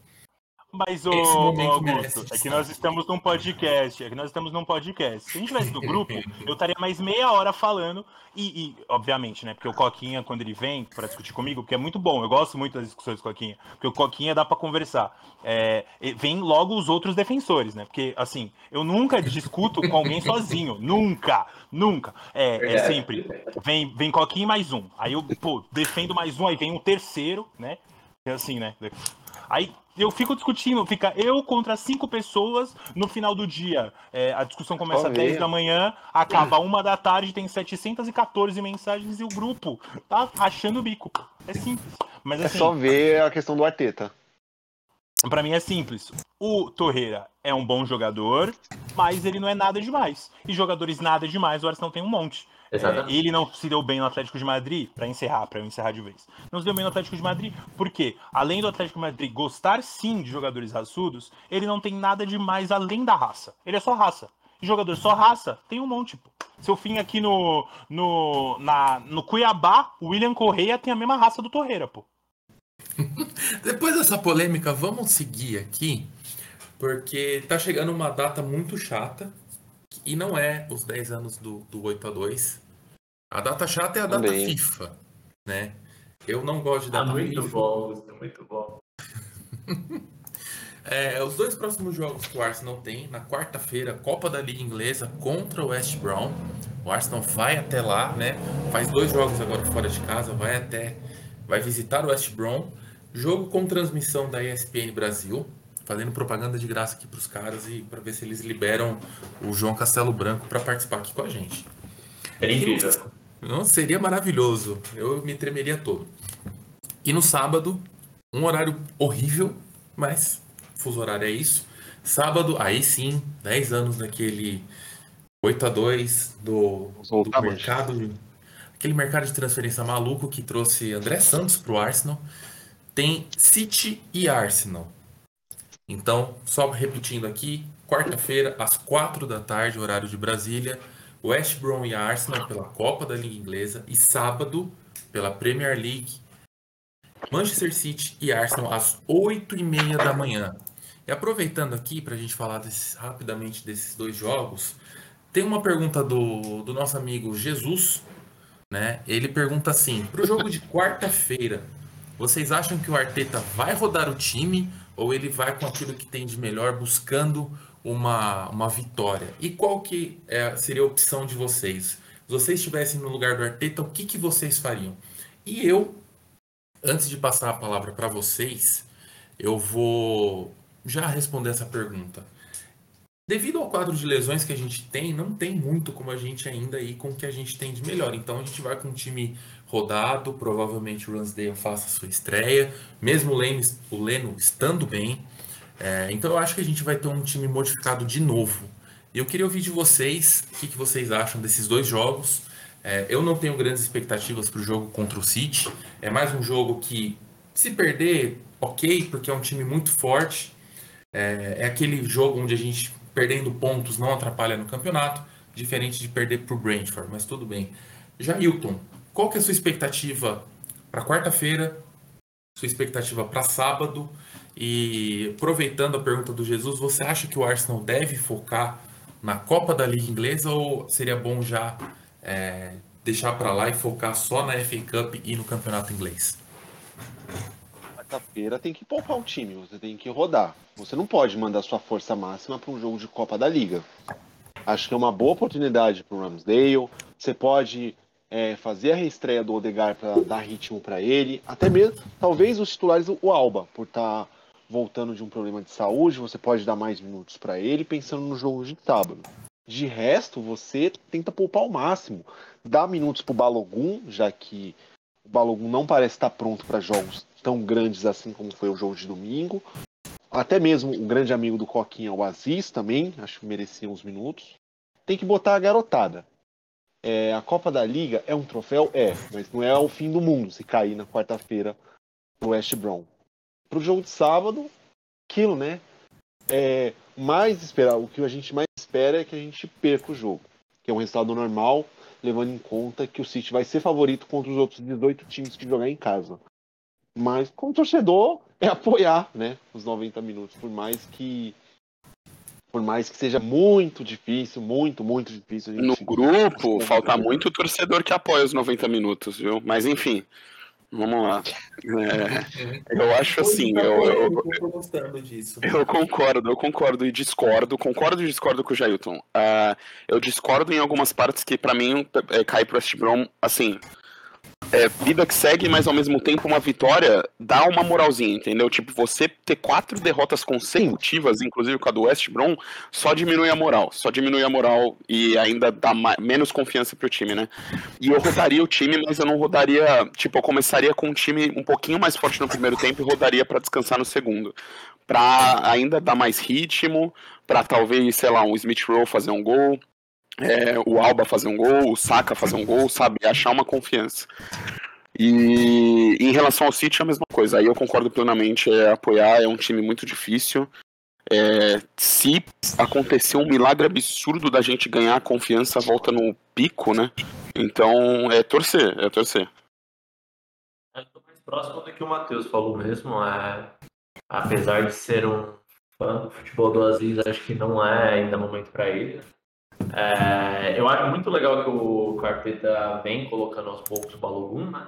Speaker 4: Mas, ô, Augusto, é que nós estamos num podcast, é que nós estamos num podcast. Se a gente tivesse no (laughs) grupo, eu estaria mais meia hora falando, e, e, obviamente, né, porque o Coquinha, quando ele vem para discutir comigo, que é muito bom, eu gosto muito das discussões com o Coquinha, porque o Coquinha dá para conversar. É, vem logo os outros defensores, né, porque, assim, eu nunca discuto com alguém sozinho, (laughs) nunca, nunca. É, é sempre, vem, vem Coquinha mais um, aí eu, pô, defendo mais um, aí vem um terceiro, né, é assim, né, aí eu fico discutindo, fica eu contra cinco pessoas no final do dia. É, a discussão começa às 10 da manhã, acaba uma da tarde, tem 714 mensagens e o grupo tá achando o bico. É simples. Mas,
Speaker 2: é
Speaker 4: assim,
Speaker 2: é só ver a questão do Arteta.
Speaker 4: Para mim é simples. O Torreira é um bom jogador, mas ele não é nada demais. E jogadores nada demais, o Arsenal tem um monte. É, ele não se deu bem no Atlético de Madrid, para encerrar, para eu encerrar de vez. Não se deu bem no Atlético de Madrid, porque, além do Atlético de Madrid gostar sim de jogadores raçudos, ele não tem nada demais além da raça. Ele é só raça. E jogador só raça, tem um monte, pô. Seu fim aqui no, no, na, no Cuiabá, o William Correia tem a mesma raça do Torreira, pô. (laughs)
Speaker 1: Depois dessa polêmica, vamos seguir aqui, porque tá chegando uma data muito chata, e não é os 10 anos do, do 8 a 2 A data chata é a data Também. FIFA, né? Eu não gosto de data
Speaker 5: ah, muito FIFA. Bom, muito bom. (laughs)
Speaker 1: é, os dois próximos jogos que o Arsenal tem, na quarta-feira, Copa da Liga Inglesa contra o West Brom. O Arsenal vai até lá, né? Faz dois jogos agora fora de casa, vai até. Vai visitar o West Brom. Jogo com transmissão da ESPN Brasil fazendo propaganda de graça aqui para os caras e para ver se eles liberam o João Castelo Branco para participar aqui com a gente.
Speaker 5: É incrível.
Speaker 1: Não, seria maravilhoso. Eu me tremeria todo. E no sábado, um horário horrível, mas fuso horário é isso. Sábado, aí sim, 10 anos daquele 8 a 2 do, do mercado. Aquele mercado de transferência maluco que trouxe André Santos para o Arsenal. Tem City e Arsenal. Então, só repetindo aqui, quarta-feira, às quatro da tarde, horário de Brasília, West Brom e Arsenal pela Copa da Liga Inglesa e sábado, pela Premier League, Manchester City e Arsenal às oito e meia da manhã. E aproveitando aqui para a gente falar rapidamente desses dois jogos, tem uma pergunta do, do nosso amigo Jesus, né? Ele pergunta assim: para o jogo de quarta-feira, vocês acham que o Arteta vai rodar o time ou ele vai com aquilo que tem de melhor buscando uma, uma vitória? E qual que é, seria a opção de vocês? Se vocês estivessem no lugar do Arteta, o que, que vocês fariam? E eu, antes de passar a palavra para vocês, eu vou já responder essa pergunta. Devido ao quadro de lesões que a gente tem, não tem muito como a gente ainda ir com o que a gente tem de melhor. Então a gente vai com um time rodado, provavelmente o Ransdale faça sua estreia, mesmo o Leno, o Leno estando bem. É, então eu acho que a gente vai ter um time modificado de novo. Eu queria ouvir de vocês o que, que vocês acham desses dois jogos. É, eu não tenho grandes expectativas para o jogo contra o City. É mais um jogo que, se perder, ok, porque é um time muito forte. É, é aquele jogo onde a gente perdendo pontos não atrapalha no campeonato, diferente de perder para o Brentford, mas tudo bem. Jailton, qual que é a sua expectativa para quarta-feira, sua expectativa para sábado? E aproveitando a pergunta do Jesus, você acha que o Arsenal deve focar na Copa da Liga Inglesa ou seria bom já é, deixar para lá e focar só na FA Cup e no campeonato inglês?
Speaker 2: quarta-feira tem que poupar o time, você tem que rodar. Você não pode mandar sua força máxima para um jogo de Copa da Liga. Acho que é uma boa oportunidade para o Ramsdale. Você pode é, fazer a reestreia do Odegar para dar ritmo para ele. Até mesmo, talvez os titulares, o Alba, por estar tá voltando de um problema de saúde, você pode dar mais minutos para ele, pensando no jogo de sábado. De resto, você tenta poupar ao máximo. Dá minutos para o Balogun, já que o Balogun não parece estar pronto para jogos tão grandes assim como foi o jogo de domingo. Até mesmo o grande amigo do Coquinha, o Aziz, também, acho que merecia uns minutos. Tem que botar a garotada. É, a Copa da Liga é um troféu? É, mas não é o fim do mundo se cair na quarta-feira no West Brom. Pro jogo de sábado, aquilo, né? É, mais esperar, o que a gente mais espera é que a gente perca o jogo, que é um resultado normal, levando em conta que o City vai ser favorito contra os outros 18 times que jogar em casa. Mas como torcedor é apoiar, né, os 90 minutos, por mais que por mais que seja muito difícil, muito, muito difícil.
Speaker 3: no grupo, falta muito torcedor que apoia os 90 minutos, viu? Mas enfim, Vamos lá. É, eu acho assim, eu, eu, eu, eu, concordo, eu concordo e discordo, concordo e discordo com o Jailton. Uh, eu discordo em algumas partes que para mim é, cai pro West Brom, assim, é, vida que segue, mas ao mesmo tempo uma vitória dá uma moralzinha, entendeu? Tipo, você ter quatro derrotas consecutivas, inclusive com a do West Brom, só diminui a moral. Só diminui a moral e ainda dá menos confiança pro time, né? E eu rodaria o time, mas eu não rodaria. Tipo, eu começaria com um time um pouquinho mais forte no primeiro tempo e rodaria para descansar no segundo. Pra ainda dar mais ritmo, para talvez, sei lá, um Smith Rowe fazer um gol é, o Alba fazer um gol, o Saka fazer um gol, sabe? Achar uma confiança. E em relação ao City, é a mesma coisa. Aí eu concordo plenamente, é apoiar, é um time muito difícil. É, se acontecer um milagre absurdo da gente ganhar a confiança, volta no pico, né? Então é torcer, é torcer.
Speaker 5: É, tô mais próximo do que o Matheus falou mesmo. É, apesar de ser um fã do futebol do Aziz, acho que não é ainda momento para ele. É, eu acho muito legal que o Carpeta vem colocando aos poucos o Balogun, né?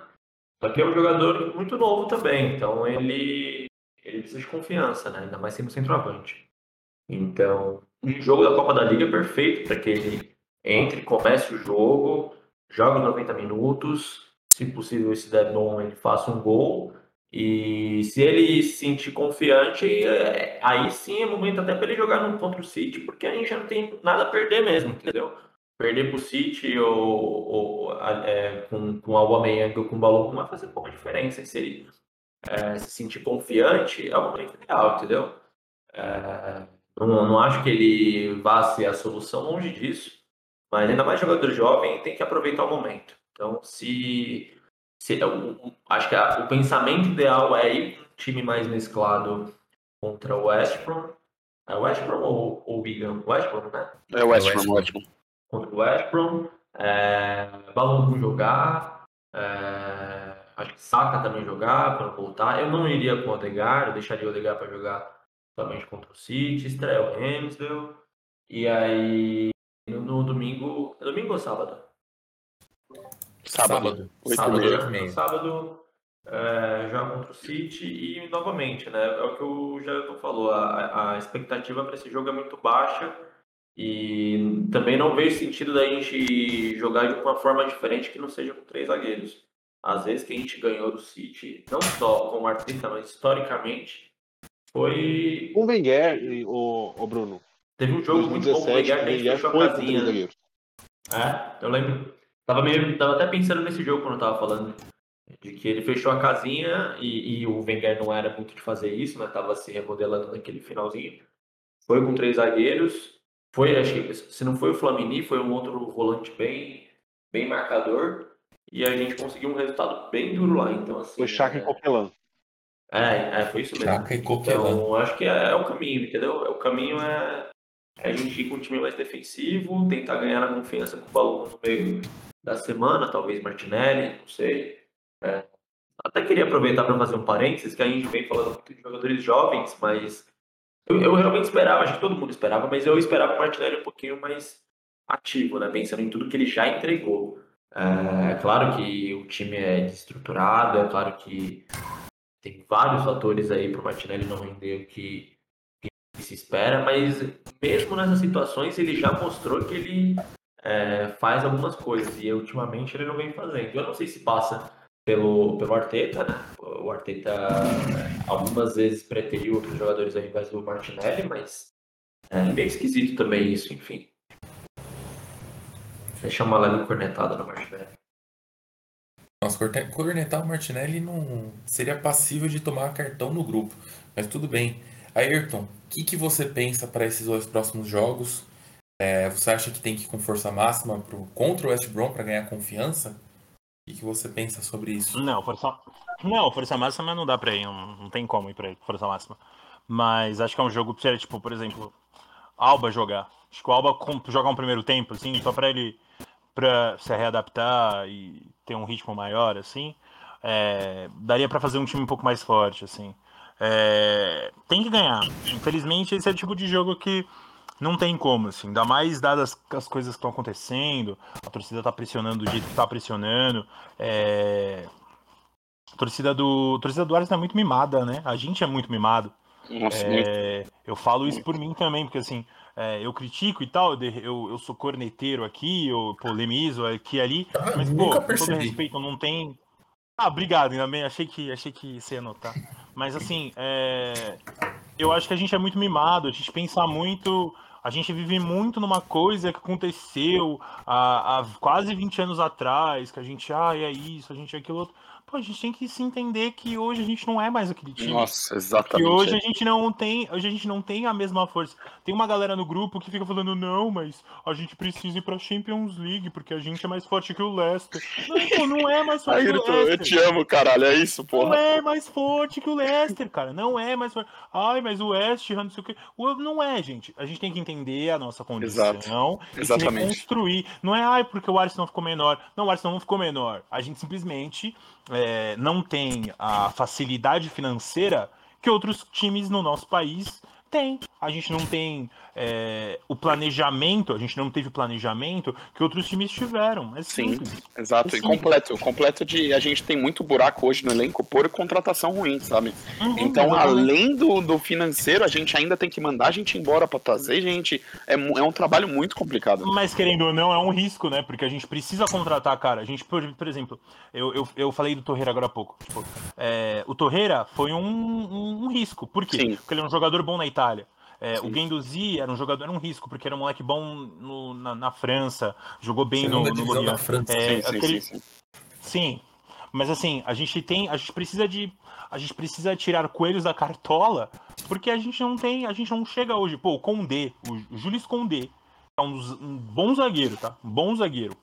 Speaker 5: Só que é um jogador muito novo também, então ele, ele precisa de confiança, né? Ainda mais sendo centroavante. Então, um jogo da Copa da Liga é perfeito para que ele entre, comece o jogo, jogue 90 minutos, se possível, se der bom, ele faça um gol e se ele se sentir confiante, é, aí sim é momento até para ele jogar no contra o City, porque a gente já não tem nada a perder mesmo, entendeu? Perder para o City ou, ou é, com, com o Aubameyang ou com o Balão não vai fazer pouca diferença. Se ele é, se sentir confiante, é o momento ideal, entendeu? É, não, não acho que ele vá ser a solução, longe disso. Mas ainda mais jogador jovem tem que aproveitar o momento. Então, se se, eu, acho que a, o pensamento ideal é ir um time mais mesclado contra o West Brom. É o West Brom ou o Wigan? West Brom, né?
Speaker 3: É o West Brom, West Brom.
Speaker 5: Contra o West Brom. É, Balão jogar. É, acho que Saka também jogar para voltar. Eu não iria com o Odegar, eu deixaria o Odegar para jogar somente contra o City, estreia o Ramsdale. E aí, no, no domingo. É domingo ou sábado?
Speaker 3: Sábado.
Speaker 5: Sábado, sábado, sábado é, joga contra o City e novamente, né? É o que o Jailton falou, a, a expectativa para esse jogo é muito baixa e também não vejo sentido da gente jogar de uma forma diferente que não seja com três zagueiros. Às vezes que a gente ganhou do City, não só com o Arteta, mas historicamente, foi.
Speaker 2: O Wenger, o, o Bruno.
Speaker 5: Teve um jogo 2017, muito bom, o Wenger, a gente fechou a casinha. É, eu lembro. Tava, meio, tava até pensando nesse jogo quando eu tava falando. De que ele fechou a casinha e, e o Wenger não era muito de fazer isso, né? Tava se remodelando naquele finalzinho. Foi com três zagueiros. Foi, acho que se não foi o Flamini, foi um outro volante bem, bem marcador. E a gente conseguiu um resultado bem duro lá. Então, assim.
Speaker 2: Foi Chaka é... e Coquelin.
Speaker 5: É, é, foi isso mesmo. Chaka e Coquelin. Então, acho que é, é o caminho, entendeu? É, o caminho é, é a gente ir com um time mais defensivo, tentar ganhar a confiança com o balão no meio da semana, talvez Martinelli, não sei. É. Até queria aproveitar para fazer um parênteses, que a gente vem falando muito de jogadores jovens, mas eu, eu, realmente esperava, acho que todo mundo esperava, mas eu esperava o Martinelli um pouquinho mais ativo, né? Pensando em tudo que ele já entregou. É, é claro que o time é desestruturado, é claro que tem vários fatores aí para o Martinelli não render o que, que, se espera, mas mesmo nessas situações ele já mostrou que ele é, faz algumas coisas e ultimamente ele não vem fazendo. Eu não sei se passa pelo, pelo Arteta, né? O Arteta algumas vezes preteriu outros jogadores ao invés do Martinelli, mas é bem esquisito também isso, enfim. Deixa uma leve cornetada no Martinelli.
Speaker 1: Nossa, cornetar o Martinelli não seria passível de tomar cartão no grupo, mas tudo bem. Ayrton, o que, que você pensa para esses dois próximos jogos? É, você acha que tem que ir com força máxima pro, contra o West Brom para ganhar confiança? O que, você pensa sobre isso?
Speaker 4: Não, força, não, força máxima não dá para ir, não, não tem como ir para força máxima. Mas acho que é um jogo que tipo, por exemplo, Alba jogar. Acho que o Alba jogar um primeiro tempo, assim, só para ele para se readaptar e ter um ritmo maior, assim, é, daria para fazer um time um pouco mais forte, assim. É, tem que ganhar. Infelizmente, esse é o tipo de jogo que não tem como, assim. Ainda mais dadas as coisas que estão acontecendo, a torcida tá pressionando do jeito que tá pressionando. É... A torcida do, a torcida do Arsenal é muito mimada, né? A gente é muito mimado. Nossa, é... Eu falo isso por mim também, porque assim, é, eu critico e tal, eu, eu sou corneteiro aqui, eu polemizo aqui e ali, ah, mas, pô, com todo respeito, não tem. Ah, obrigado, ainda bem, achei que, achei que você ia notar. Mas assim, é... eu acho que a gente é muito mimado, a gente pensa muito. A gente vive muito numa coisa que aconteceu há, há quase 20 anos atrás, que a gente, ah, é isso, a gente é aquilo outro. Pô, a gente tem que se entender que hoje a gente não é mais aquele time.
Speaker 3: Nossa, exatamente.
Speaker 4: Que hoje a gente não tem, hoje a gente não tem a mesma força. Tem uma galera no grupo que fica falando não, mas a gente precisa ir para Champions League porque a gente é mais forte que o Leicester. Não, pô, não é mais forte
Speaker 3: que o Leicester. Eu te amo, caralho, é isso, pô.
Speaker 4: Não é mais forte que o Leicester, cara. Não é mais forte. Ai, mas o West Ham, não sei o quê. Não é, gente. A gente tem que entender a nossa condição Exato. e Exatamente. se reconstruir. Não é ai porque o Arsenal ficou menor. Não, o Arsenal não ficou menor. A gente simplesmente é, não tem a facilidade financeira que outros times no nosso país têm. A gente não tem é, o planejamento, a gente não teve o planejamento que outros times tiveram. É
Speaker 3: Sim, exato. É e completo. Completo de. A gente tem muito buraco hoje no elenco por contratação ruim, sabe? Uhum, então, além do, do financeiro, a gente ainda tem que mandar a gente embora para trazer gente. É, é um trabalho muito complicado.
Speaker 4: Mas querendo ou não, é um risco, né? Porque a gente precisa contratar, cara. A gente, por, por exemplo, eu, eu, eu falei do Torreira agora há pouco. Tipo, é, o Torreira foi um, um, um risco. Por quê? Sim. Porque ele é um jogador bom na Itália. É, o Guendouzi era um jogador, era um risco, porque era um moleque bom no, na, na, França, jogou bem no, no Lorient.
Speaker 3: França, é, sim, aquele... sim, sim,
Speaker 4: sim, mas assim, a gente tem, a gente precisa de, a gente precisa tirar coelhos da cartola, porque a gente não tem, a gente não chega hoje, pô, o Condé, o Jules Condé, é um, um bom zagueiro, tá? Um bom zagueiro.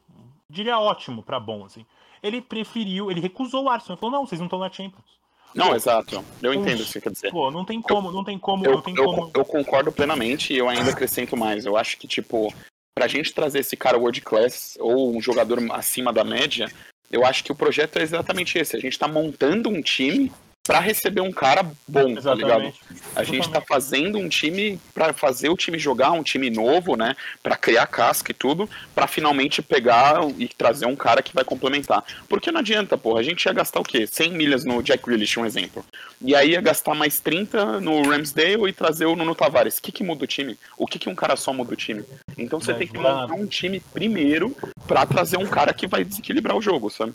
Speaker 4: Diria ótimo para bom, assim. Ele preferiu, ele recusou o Arsenal, falou: "Não, vocês não estão na Champions".
Speaker 3: Não, exato. Eu entendo o que você quer dizer.
Speaker 4: Pô, não tem como, eu, não tem como,
Speaker 3: eu,
Speaker 4: não tem eu, como.
Speaker 3: Eu concordo plenamente e eu ainda acrescento mais. Eu acho que, tipo, pra gente trazer esse cara world class ou um jogador acima da média, eu acho que o projeto é exatamente esse. A gente tá montando um time para receber um cara bom, Exatamente. tá ligado? A gente tá fazendo um time para fazer o time jogar, um time novo, né? Para criar casca e tudo, para finalmente pegar e trazer um cara que vai complementar. Porque não adianta, porra, a gente ia gastar o quê? 100 milhas no Jack Grealish, um exemplo. E aí ia gastar mais 30 no Ramsdale e trazer o Nuno Tavares. O que que muda o time? O que que um cara só muda o time? Então você é, tem que montar um time primeiro para trazer um cara que vai desequilibrar o jogo, sabe?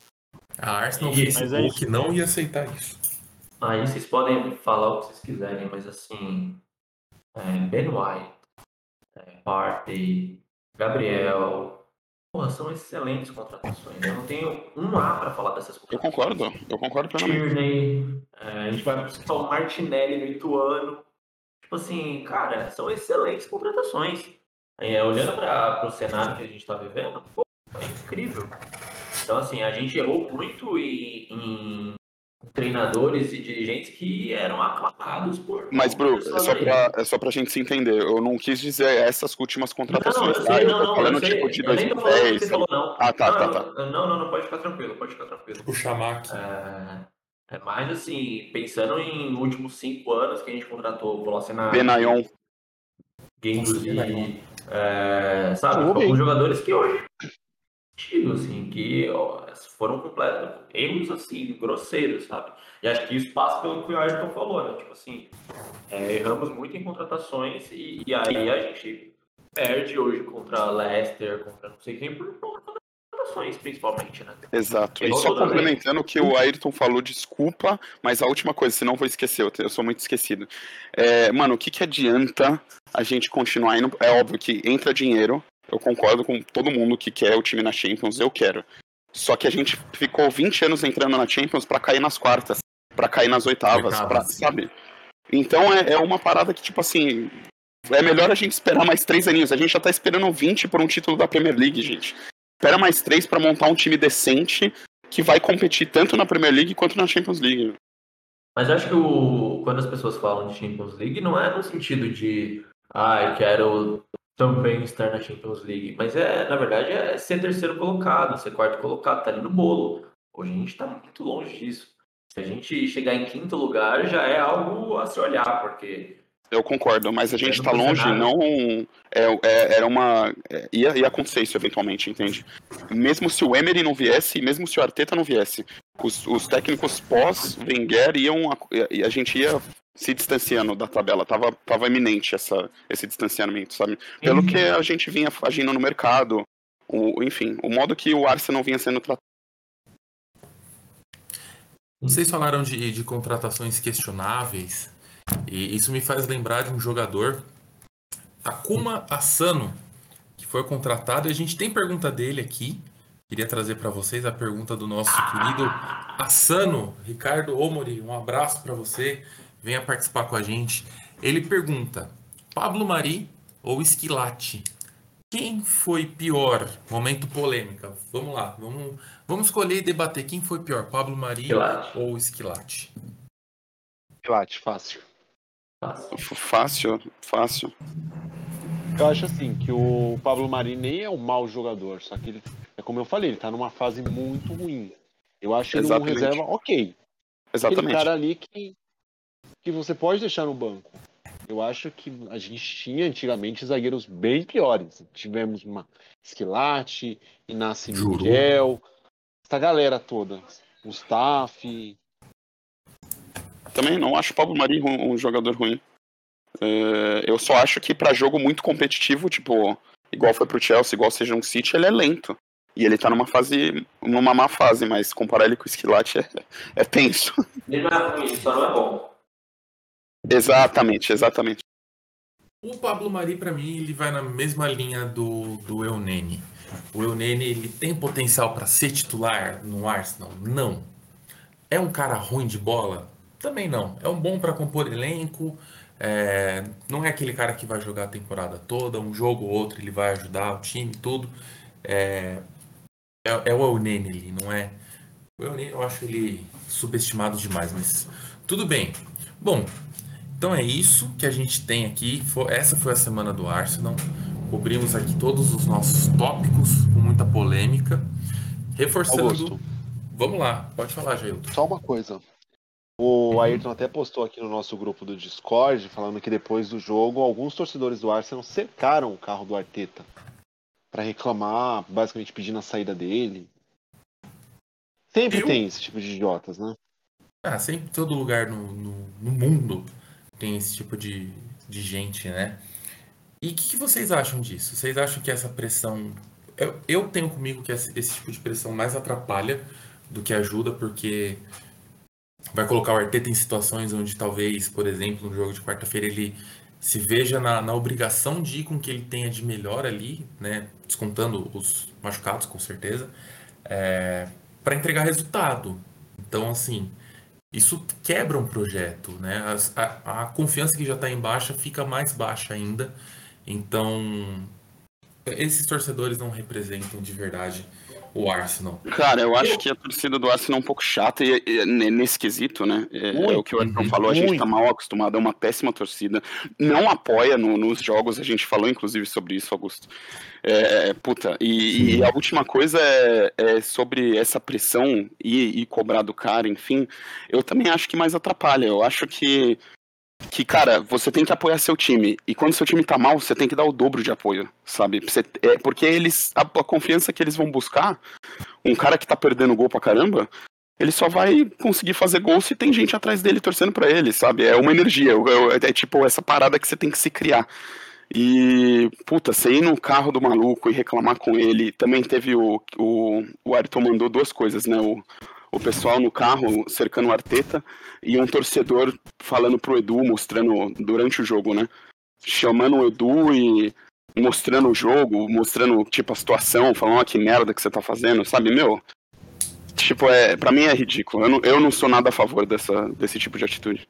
Speaker 1: A Arsenal e, Facebook é não ia aceitar isso.
Speaker 5: Aí vocês podem falar o que vocês quiserem, mas assim, é, Ben White, é, Partey, Gabriel, porra, são excelentes contratações. Eu não tenho um A para falar dessas
Speaker 3: contratações. Eu concordo, eu concordo plenamente.
Speaker 5: Tierney, é, a gente vai citar o Martinelli no Ituano. Tipo assim, cara, são excelentes contratações. É, olhando para o cenário que a gente está vivendo, pô, é incrível. Então, assim, a gente errou muito em, em treinadores e dirigentes que eram aclamados por.
Speaker 3: Mas, Bru, é só, pra, é só pra gente se entender. Eu não quis dizer essas últimas contratações.
Speaker 5: Não, não, eu sei, tá? não, eu tô falando
Speaker 3: sei, tipo de
Speaker 5: 2010. Falou, não.
Speaker 3: Ah, tá, tá, tá.
Speaker 5: Não, não, não, pode ficar tranquilo, pode ficar tranquilo.
Speaker 1: O Chamac.
Speaker 5: É, é mais assim, pensando em últimos cinco anos que a gente contratou o
Speaker 3: Benayon.
Speaker 5: Games e. É, sabe, alguns jogadores que hoje sentido, assim, que ó, foram completos erros, assim, grosseiros, sabe? E acho que isso passa pelo que o Ayrton falou, né? Tipo assim, é, erramos muito em contratações e, e, aí a gente perde hoje contra Leicester, contra não sei quem, por, por contratações, principalmente, né?
Speaker 3: Exato. E só complementando o que o Ayrton falou, desculpa, mas a última coisa, senão vou esquecer, eu sou muito esquecido. É, mano, o que, que adianta a gente continuar indo? É óbvio que entra dinheiro, eu concordo com todo mundo que quer o time na Champions, eu quero. Só que a gente ficou 20 anos entrando na Champions para cair nas quartas para cair nas oitavas, pra, sabe? Então é, é uma parada que, tipo assim, é melhor a gente esperar mais três aninhos. A gente já tá esperando 20 por um título da Premier League, gente. Espera mais três para montar um time decente que vai competir tanto na Premier League quanto na Champions League.
Speaker 5: Mas acho que o, quando as pessoas falam de Champions League, não é no sentido de, ah, eu quero também estar na Champions League. Mas é, na verdade, é ser terceiro colocado, ser quarto colocado, tá ali no bolo. Hoje a gente tá muito longe disso. Se a gente chegar em quinto lugar, já é algo a se olhar, porque.
Speaker 3: Eu concordo, mas a gente está longe, não. É, é, era uma. É, ia, ia acontecer isso eventualmente, entende? Mesmo se o Emery não viesse, mesmo se o Arteta não viesse, os, os técnicos pós-Wenger iam. A, a gente ia se distanciando da tabela, tava, tava iminente essa, esse distanciamento, sabe? Pelo uhum. que a gente vinha agindo no mercado, o, enfim, o modo que o Arsenal vinha sendo tratado
Speaker 1: vocês falaram de, de contratações questionáveis, e isso me faz lembrar de um jogador, Takuma Asano, que foi contratado, e a gente tem pergunta dele aqui. Queria trazer para vocês a pergunta do nosso querido Asano, Ricardo Omori. Um abraço para você, venha participar com a gente. Ele pergunta: Pablo Mari ou Esquilate? Quem foi pior? Momento polêmica. Vamos lá, vamos, vamos escolher e debater quem foi pior, Pablo Mari Esquilate. ou Esquilate.
Speaker 2: Esquilate, fácil.
Speaker 3: Fácil. Fácil, fácil.
Speaker 2: Eu acho assim que o Pablo Mari nem é um mau jogador, só que ele, é como eu falei, ele tá numa fase muito ruim. Eu acho ele um reserva ok.
Speaker 3: Exatamente.
Speaker 2: Aquele cara ali que, que você pode deixar no banco. Eu acho que a gente tinha antigamente zagueiros bem piores. Tivemos uma Esquilate, Inácio Miguel, essa galera toda. Mustafi.
Speaker 3: Também não acho o Pablo Mari um, um jogador ruim. É, eu só acho que para jogo muito competitivo, tipo, igual foi pro Chelsea, igual seja um City, ele é lento. E ele tá numa fase, numa má fase, mas comparar ele com o Esquilate é, (laughs) é tenso.
Speaker 5: Ele não é ruim, só não é bom.
Speaker 3: Exatamente, exatamente.
Speaker 1: O Pablo Mari, para mim, ele vai na mesma linha do, do Eunene. O Eunene, ele tem potencial para ser titular no Arsenal? Não. É um cara ruim de bola? Também não. É um bom para compor elenco. É... não é aquele cara que vai jogar a temporada toda. Um jogo ou outro ele vai ajudar o time, tudo. É, é, é o Eunene ali, não é? O Eunene, eu acho ele subestimado demais, mas tudo bem. Bom, então é isso que a gente tem aqui. Essa foi a semana do Arsenal. Cobrimos aqui todos os nossos tópicos com muita polêmica. Reforçando. Augusto. Vamos lá, pode falar, Jailton.
Speaker 2: Só uma coisa. O Ayrton até postou aqui no nosso grupo do Discord, falando que depois do jogo, alguns torcedores do Arsenal cercaram o carro do Arteta para reclamar, basicamente pedindo a saída dele. Sempre Eu... tem esse tipo de idiotas, né?
Speaker 1: Ah, sempre todo lugar no, no, no mundo tem esse tipo de, de gente, né? E o que, que, vocês acham disso? Vocês acham que essa pressão. Eu, eu tenho comigo que esse, esse, tipo de pressão mais atrapalha do que ajuda, porque vai colocar o Arteta em situações onde talvez, por exemplo, no jogo de quarta-feira, ele se veja na, na, obrigação de ir com que ele tenha de melhor ali, né? Descontando os machucados, com certeza, é, para entregar resultado. Então, assim, isso quebra um projeto, né? A, a, a confiança que já está em baixa fica mais baixa ainda. Então, esses torcedores não representam de verdade o Arsenal.
Speaker 3: Cara, eu acho que a torcida do Arsenal é um pouco chata e, e nesse quesito, né? É, é, o que o Arthur falou, a gente tá mal acostumado, é uma péssima torcida. Não apoia no, nos jogos, a gente falou inclusive sobre isso, Augusto. É puta, e, e, a última coisa é, é sobre essa pressão e, e, cobrar do cara, enfim. Eu também acho que mais atrapalha. Eu acho que que, cara, você tem que apoiar seu time. E quando seu time tá mal, você tem que dar o dobro de apoio, sabe? Você, é, porque eles. A, a, confiança que eles vão buscar, um cara que tá perdendo gol pra caramba, ele só vai conseguir fazer gol se tem gente atrás dele torcendo para ele, sabe? É uma energia. É, é, tipo essa parada que você tem que se criar. E, puta, você ir no carro do maluco e reclamar com ele. Também teve o. O, o Ayrton mandou duas coisas, né? O, o pessoal no carro cercando o Arteta e um torcedor falando pro Edu, mostrando durante o jogo, né? Chamando o Edu e mostrando o jogo, mostrando, tipo, a situação, falando, ah, que merda que você tá fazendo, sabe? Meu, tipo, é, pra mim é ridículo. Eu não, eu não sou nada a favor dessa, desse tipo de atitude.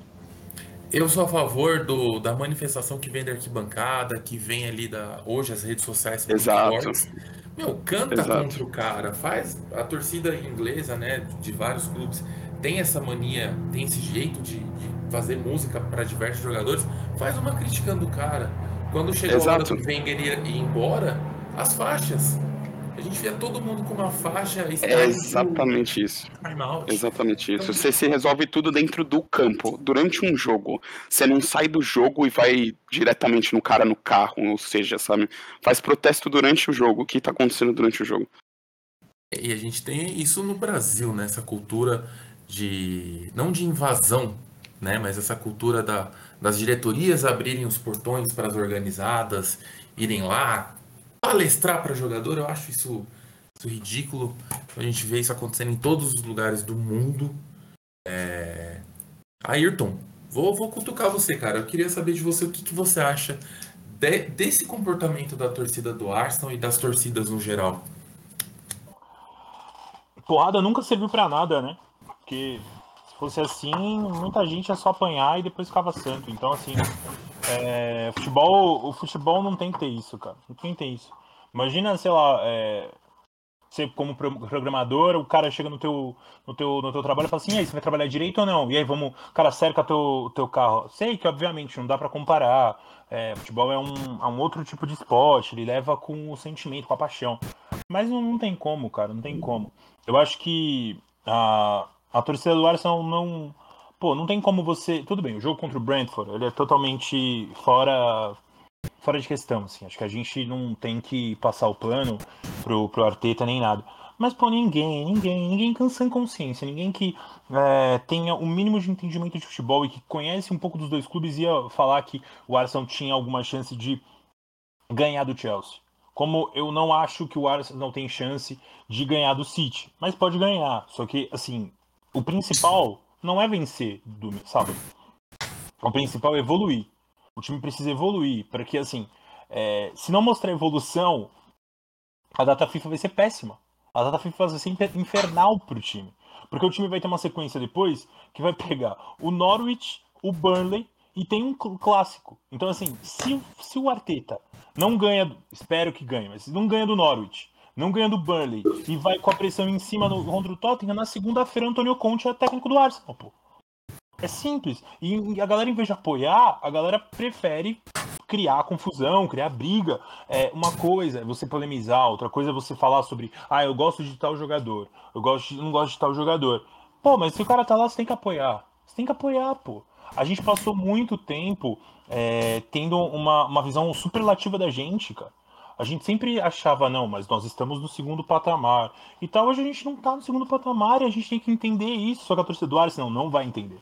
Speaker 1: Eu sou a favor do, da manifestação que vem da arquibancada, que vem ali da. Hoje as redes sociais
Speaker 3: são Exato.
Speaker 1: Fortes. Meu, canta Exato. contra o cara, faz a torcida inglesa, né, de vários clubes, tem essa mania, tem esse jeito de, de fazer música para diversos jogadores, faz uma criticando o cara. Quando chegou Exato. a hora do Wenger ir embora, as faixas. A gente via todo mundo com uma faixa.
Speaker 3: É exatamente isso. Exatamente isso. Você se resolve tudo dentro do campo. Durante um jogo, você não sai do jogo e vai diretamente no cara no carro, ou seja, sabe? Faz protesto durante o jogo. O que tá acontecendo durante o jogo?
Speaker 1: E a gente tem isso no Brasil, né? Essa cultura de. não de invasão, né? Mas essa cultura da, das diretorias abrirem os portões para as organizadas, irem lá, palestrar para jogador, eu acho isso, isso, ridículo. A gente vê isso acontecendo em todos os lugares do mundo. É... Ayrton, vou, vou cutucar você, cara. Eu queria saber de você o que, que você acha de, desse comportamento da torcida do Arsenal e das torcidas no geral.
Speaker 4: Porrada nunca serviu para nada, né? Porque se fosse assim, muita gente ia só apanhar e depois ficava santo. Então, assim, é, futebol, o futebol não tem que ter isso, cara. Não tem que ter isso. Imagina, sei lá, é, você como programador, o cara chega no teu, no teu, no teu trabalho e fala assim, e aí, você vai trabalhar direito ou não? E aí, vamos, cara cerca teu, teu carro. Sei que, obviamente, não dá para comparar. É, futebol é um, é um outro tipo de esporte, ele leva com o sentimento, com a paixão. Mas não, não tem como, cara, não tem como. Eu acho que a, a torcida do Arsenal não pô, não tem como você. Tudo bem, o jogo contra o Brentford, ele é totalmente fora fora de questão, assim. Acho que a gente não tem que passar o plano pro, pro Arteta nem nada. Mas, pô, ninguém, ninguém, ninguém cansa em consciência, ninguém que é, tenha o mínimo de entendimento de futebol e que conhece um pouco dos dois clubes ia falar que o Arsenal tinha alguma chance de ganhar do Chelsea. Como eu não acho que o Arsenal tem chance de ganhar do City, mas pode ganhar. Só que, assim, o principal não é vencer do sábado. O principal é evoluir. O time precisa evoluir, porque assim, é, se não mostrar evolução, a data FIFA vai ser péssima. A data FIFA vai ser infernal pro time. Porque o time vai ter uma sequência depois que vai pegar o Norwich, o Burnley e tem um clássico. Então, assim, se, se o Arteta não ganha, espero que ganhe, mas se não ganha do Norwich não ganha do Burnley e vai com a pressão em cima no contra o Tottenham, na segunda-feira Antônio Conte é técnico do Arsenal, pô. É simples. E a galera, em vez de apoiar, a galera prefere criar confusão, criar briga. É, uma coisa é você polemizar, outra coisa é você falar sobre, ah, eu gosto de tal jogador, eu gosto de, não gosto de tal jogador. Pô, mas se o cara tá lá, você tem que apoiar. Você tem que apoiar, pô. A gente passou muito tempo é, tendo uma, uma visão superlativa da gente, cara. A gente sempre achava, não, mas nós estamos no segundo patamar. E tal, hoje a gente não está no segundo patamar e a gente tem que entender isso. Só que a torcida do Arsenal não vai entender.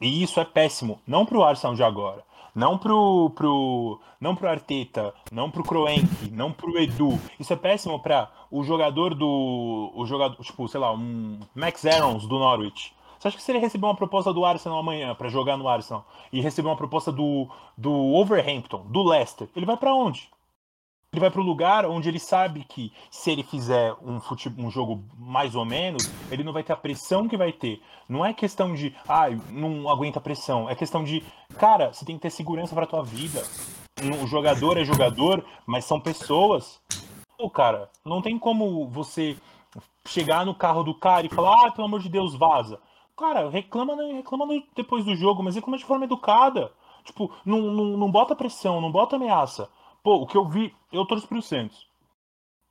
Speaker 4: E isso é péssimo. Não pro Arsenal de agora. Não pro, pro, não pro Arteta, não pro Kroenke, não pro Edu. Isso é péssimo para o jogador do. O jogador, tipo, sei lá, um Max Aarons do Norwich. Você acha que se ele receber uma proposta do Arsenal amanhã para jogar no Arsenal e receber uma proposta do, do Overhampton, do Leicester, ele vai para onde? Ele vai para o lugar onde ele sabe que se ele fizer um, fute... um jogo mais ou menos, ele não vai ter a pressão que vai ter. Não é questão de, ah, não aguenta pressão. É questão de, cara, você tem que ter segurança para tua vida. O jogador é jogador, mas são pessoas. Pô, cara, não tem como você chegar no carro do cara e falar, ah, pelo amor de Deus, vaza. Cara, reclama, reclama depois do jogo, mas reclama de forma educada. Tipo, não, não, não bota pressão, não bota ameaça. Pô, o que eu vi, eu torço pro Santos.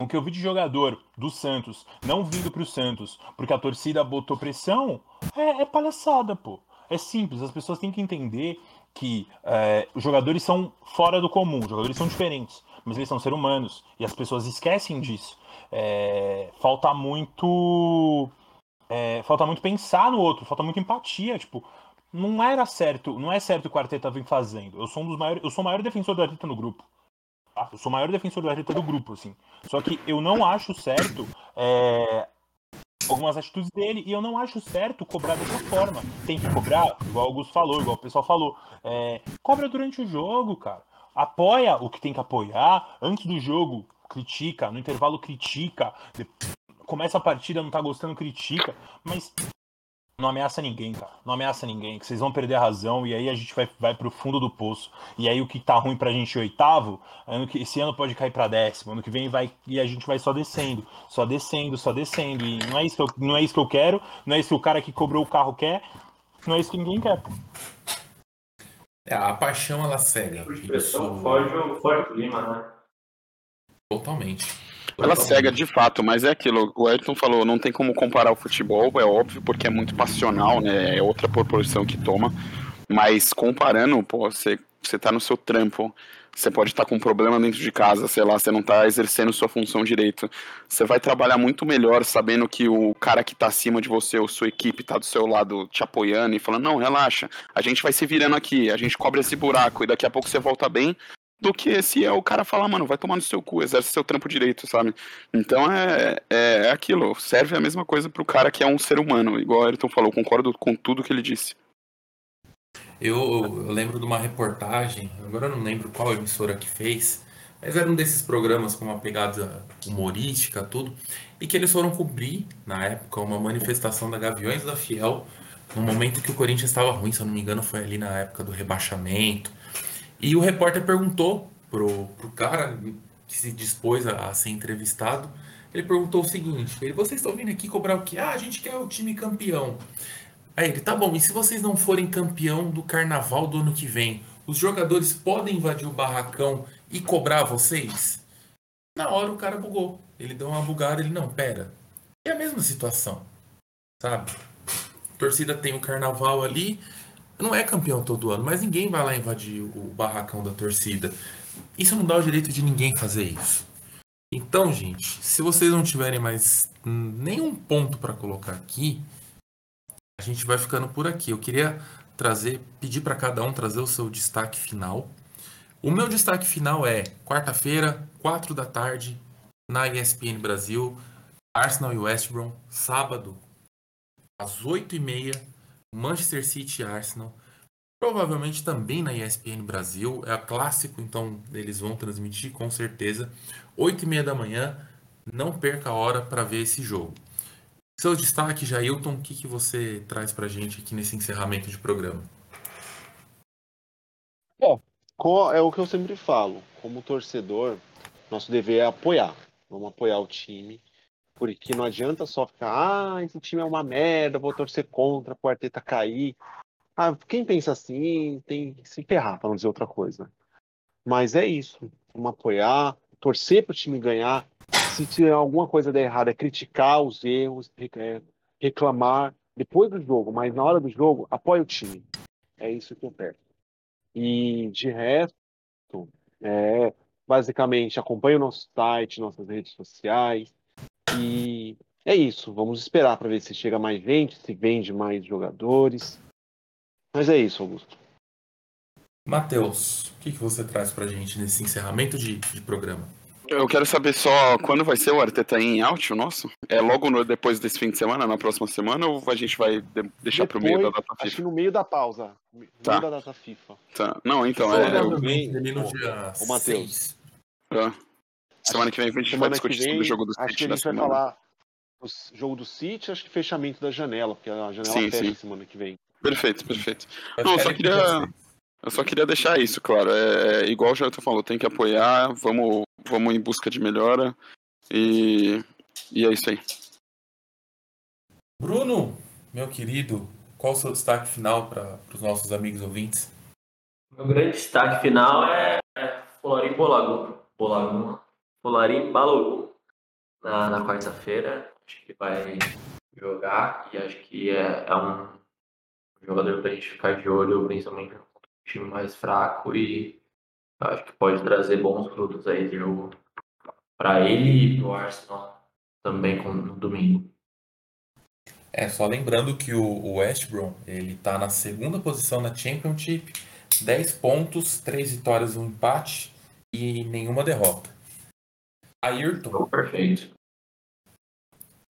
Speaker 4: O que eu vi de jogador do Santos não vindo pro Santos porque a torcida botou pressão é, é palhaçada, pô. É simples, as pessoas têm que entender que é, os jogadores são fora do comum, os jogadores são diferentes, mas eles são seres humanos e as pessoas esquecem disso. É, falta muito. É, falta muito pensar no outro, falta muita empatia. Tipo, não era certo, não é certo o que o Arteta vem fazendo. Eu sou um dos maiores, eu sou o maior defensor do Arteta no grupo. Eu sou o maior defensor do Arteta do grupo, assim. Só que eu não acho certo é, algumas atitudes dele e eu não acho certo cobrar dessa forma. Tem que cobrar, igual o Augusto falou, igual o pessoal falou. É, cobra durante o jogo, cara. Apoia o que tem que apoiar. Antes do jogo, critica. No intervalo, critica. Começa a partida, não tá gostando, critica. Mas não ameaça ninguém, cara. Não ameaça ninguém, que vocês vão perder a razão e aí a gente vai, vai pro fundo do poço. E aí o que tá ruim pra gente oitavo, ano que, esse ano pode cair pra décimo, ano que vem vai e a gente vai só descendo, só descendo, só descendo. E não é isso que eu, não é isso que eu quero, não é isso que o cara que cobrou o carro quer, não é isso que ninguém quer.
Speaker 1: É, a paixão ela cega.
Speaker 5: Isso... Foge, foge o clima, né?
Speaker 1: Totalmente.
Speaker 3: Ela cega de fato, mas é aquilo. O Ayrton falou, não tem como comparar o futebol, é óbvio, porque é muito passional, né? É outra proporção que toma. Mas comparando, pô, você, você tá no seu trampo, você pode estar tá com um problema dentro de casa, sei lá, você não tá exercendo sua função direito. Você vai trabalhar muito melhor sabendo que o cara que tá acima de você, ou sua equipe, tá do seu lado te apoiando e falando, não, relaxa, a gente vai se virando aqui, a gente cobre esse buraco e daqui a pouco você volta bem, do que se é o cara falar, mano, vai tomar no seu cu, exerce seu trampo direito, sabe? Então é, é, é aquilo, serve a mesma coisa pro cara que é um ser humano, igual o Ayrton falou, concordo com tudo que ele disse.
Speaker 1: Eu, eu, lembro de uma reportagem, agora eu não lembro qual emissora que fez, mas era um desses programas com uma pegada humorística, tudo, e que eles foram cobrir, na época, uma manifestação da Gaviões da Fiel, no momento que o Corinthians estava ruim, se eu não me engano, foi ali na época do rebaixamento. E o repórter perguntou pro, pro cara que se dispôs a, a ser entrevistado, ele perguntou o seguinte, ele, vocês estão vindo aqui cobrar o quê? Ah, a gente quer o time campeão. Aí ele, tá bom, e se vocês não forem campeão do carnaval do ano que vem, os jogadores podem invadir o barracão e cobrar vocês? Na hora o cara bugou. Ele deu uma bugada, ele, não, pera. É a mesma situação, sabe? A torcida tem o carnaval ali, não é campeão todo ano, mas ninguém vai lá invadir o barracão da torcida. Isso não dá o direito de ninguém fazer isso. Então, gente, se vocês não tiverem mais nenhum ponto para colocar aqui, a gente vai ficando por aqui. Eu queria trazer, pedir para cada um trazer o seu destaque final. O meu destaque final é quarta-feira, 4 da tarde, na ESPN Brasil, Arsenal e West Brom, sábado, às 8h30, Manchester City e Arsenal. Provavelmente também na ESPN Brasil. É clássico, então eles vão transmitir com certeza. 8 e meia da manhã. Não perca a hora para ver esse jogo. Seu destaque, Jailton, o que, que você traz para gente aqui nesse encerramento de programa?
Speaker 2: Bom, é o que eu sempre falo. Como torcedor, nosso dever é apoiar. Vamos apoiar o time. Porque não adianta só ficar, ah, esse time é uma merda, vou torcer contra, o Arteta cair. Ah, quem pensa assim tem que se ferrar, para não dizer outra coisa. Mas é isso. Vamos apoiar, torcer para o time ganhar. Se tiver alguma coisa der errado, é criticar os erros, é, reclamar depois do jogo, mas na hora do jogo, apoia o time. É isso que eu peço. E de resto, é, basicamente, acompanhe o nosso site, nossas redes sociais, e é isso. Vamos esperar para ver se chega mais gente, se vende mais jogadores. Mas é isso, Augusto.
Speaker 1: Matheus, o que, que você traz para a gente nesse encerramento de, de, programa?
Speaker 3: Eu quero saber só quando vai ser o Arteta em out, nosso? É logo no, depois desse fim de semana, na próxima semana, ou a gente vai de, deixar para o meio da data FIFA?
Speaker 2: Acho que no meio da pausa. No tá. meio da data FIFA.
Speaker 3: Tá. Não, então é.
Speaker 1: Eu... Ele no dia o Matheus.
Speaker 3: Ah. Semana que vem a gente vai discutir vem, sobre o jogo do City.
Speaker 2: Acho que a gente vai semana. falar do jogo do City, acho que fechamento da janela, porque a janela sim, fecha sim. semana que vem.
Speaker 3: Perfeito, perfeito. Não, eu só queria. Eu só queria deixar isso, claro. É, é igual o Jailton falou, tem que apoiar, vamos, vamos em busca de melhora. E, e é isso aí.
Speaker 1: Bruno, meu querido, qual o seu destaque final para os nossos amigos ouvintes?
Speaker 5: Meu grande destaque final é Florim Bolagun. Bolagun Polarim Balogun na, na quarta-feira. Acho que vai jogar e acho que é, é um jogador para a gente ficar de olho, principalmente time mais fraco e acho que pode trazer bons frutos aí de jogo para ele e para o Arsenal também no domingo.
Speaker 1: É, só lembrando que o West Brom, ele tá na segunda posição na Championship, 10 pontos, 3 vitórias, um empate e nenhuma derrota. Ayrton.
Speaker 5: perfeito.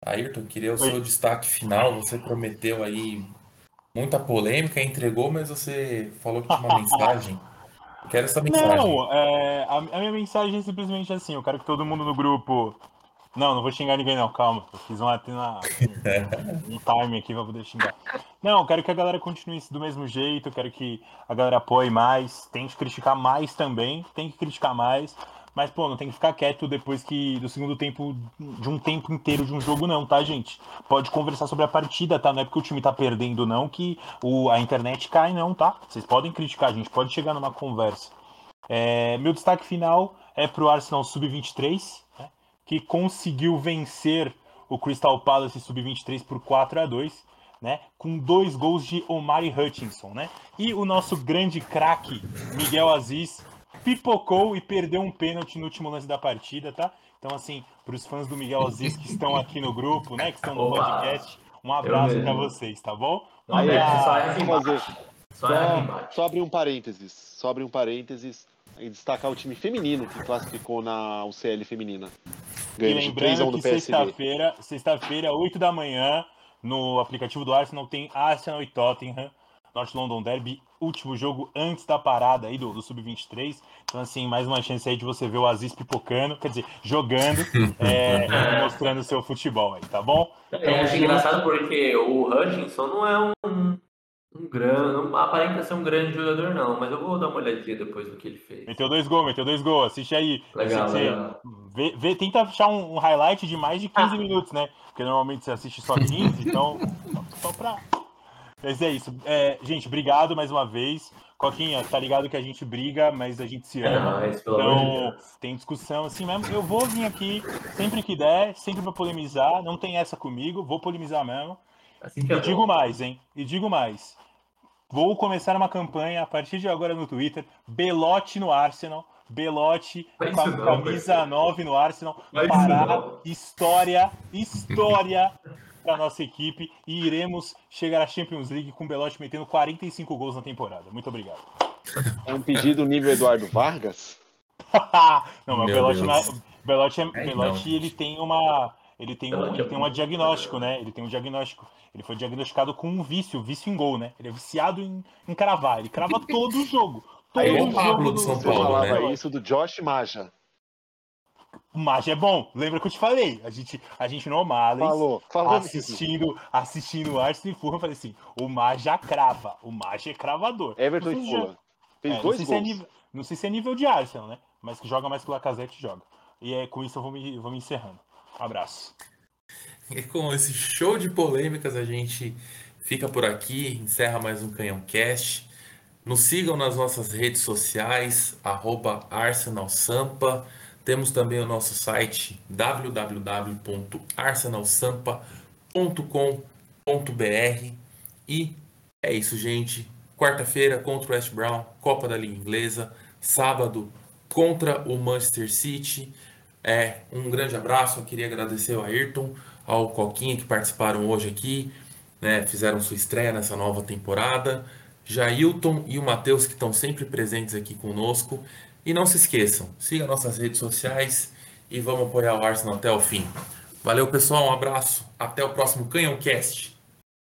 Speaker 1: Ayrton, queria o seu destaque final. Você prometeu aí muita polêmica, entregou, mas você falou que tinha uma (laughs) mensagem. Quero essa mensagem.
Speaker 4: Não, é, a, a, minha mensagem é simplesmente assim: eu quero que todo mundo no grupo. Não, não vou xingar ninguém, não, calma. Eu fiz uma, uma um, (laughs) um time aqui pra poder xingar. Não, eu quero que a galera continue do mesmo jeito, eu quero que a galera apoie mais, tente criticar mais também, tem que criticar mais. Mas, pô, não tem que ficar quieto depois que do segundo tempo, de um tempo inteiro de um jogo, não, tá, gente? Pode conversar sobre a partida, tá? Não é porque o time tá perdendo, não, que o, a internet cai, não, tá? Vocês podem criticar, a gente pode chegar numa conversa. É, meu destaque final é pro Arsenal Sub-23, né, que conseguiu vencer o Crystal Palace Sub-23 por 4 a 2 né, com dois gols de Omari Hutchinson, né? E o nosso grande craque Miguel Aziz pipocou e perdeu um pênalti no último lance da partida, tá? Então, assim, para os fãs do Miguel Aziz que estão aqui no grupo, né, que estão no Opa, podcast, um abraço para vocês, tá bom?
Speaker 2: Um Aí, só, é só, só, só abrir um parênteses, só abrir um parênteses e destacar o time feminino que classificou na UCL feminina.
Speaker 4: Ganhando e lembrando que sexta-feira, sexta-feira, 8 da manhã, no aplicativo do Arsenal tem Arsenal e Tottenham North London Derby, último jogo antes da parada aí do, do Sub-23. Então, assim, mais uma chance aí de você ver o Aziz pipocando, quer dizer, jogando (laughs) é, mostrando o seu futebol aí, tá bom?
Speaker 5: Então, é, acho engraçado porque o Hutchinson não é um, um grande. Não aparenta ser um grande jogador, não, mas eu vou dar uma olhadinha depois do que ele fez.
Speaker 4: Meteu dois gols, meteu dois gols, assiste aí.
Speaker 5: Legal, legal.
Speaker 4: Vê, vê, tenta achar um, um highlight de mais de 15 minutos, né? Porque normalmente você assiste só 15, então só pra mas é isso. É, gente, obrigado mais uma vez. Coquinha, tá ligado que a gente briga, mas a gente se ama.
Speaker 5: É, então,
Speaker 4: tem discussão assim mesmo. Eu vou vir aqui sempre que der, sempre pra polemizar. Não tem essa comigo, vou polemizar mesmo. Assim é e bom. digo mais, hein? E digo mais. Vou começar uma campanha a partir de agora no Twitter. Belote no Arsenal. Belote com a camisa 9 no Arsenal. Parar história, história para nossa equipe e iremos chegar à Champions League com o Belotti metendo 45 gols na temporada. Muito obrigado.
Speaker 2: É um pedido nível Eduardo Vargas? (laughs)
Speaker 4: não, mas o Belotti, na, Belotti, é, Belotti ele tem uma ele tem um, ele tem um diagnóstico, né? Ele tem um diagnóstico. Ele foi diagnosticado com um vício, vício em gol, né? Ele é viciado em, em cravar. Ele crava todo o jogo. Todo
Speaker 1: Aí é o Pablo do São Paulo,
Speaker 2: né? isso do Josh Maja.
Speaker 4: O Mage é bom. Lembra que eu te falei? A gente, a gente no Males,
Speaker 2: falou, falou
Speaker 4: assistindo, assistindo o Arsenal e Fulham, eu falei assim, o Mage já crava. O Mage é cravador.
Speaker 2: Everton e Fulham.
Speaker 4: Fez é, dois não sei, gols. Se é nível, não sei se é nível de Arsenal, né? Mas que joga mais que o Lacazette joga. E é, com isso eu vou me, vou me encerrando. Um abraço.
Speaker 1: E com esse show de polêmicas a gente fica por aqui, encerra mais um Canhão Cast. Nos sigam nas nossas redes sociais, arroba Arsenal Sampa. Temos também o nosso site www.arsenalsampa.com.br e é isso, gente. Quarta-feira contra o West Brown, Copa da Liga Inglesa. Sábado contra o Manchester City. É, um grande abraço. Eu queria agradecer ao Ayrton, ao Coquinha que participaram hoje aqui, né, fizeram sua estreia nessa nova temporada. Jailton e o Matheus que estão sempre presentes aqui conosco. E não se esqueçam, siga nossas redes sociais e vamos apoiar o Arsenal até o fim. Valeu, pessoal, um abraço, até o próximo Canhão Cast.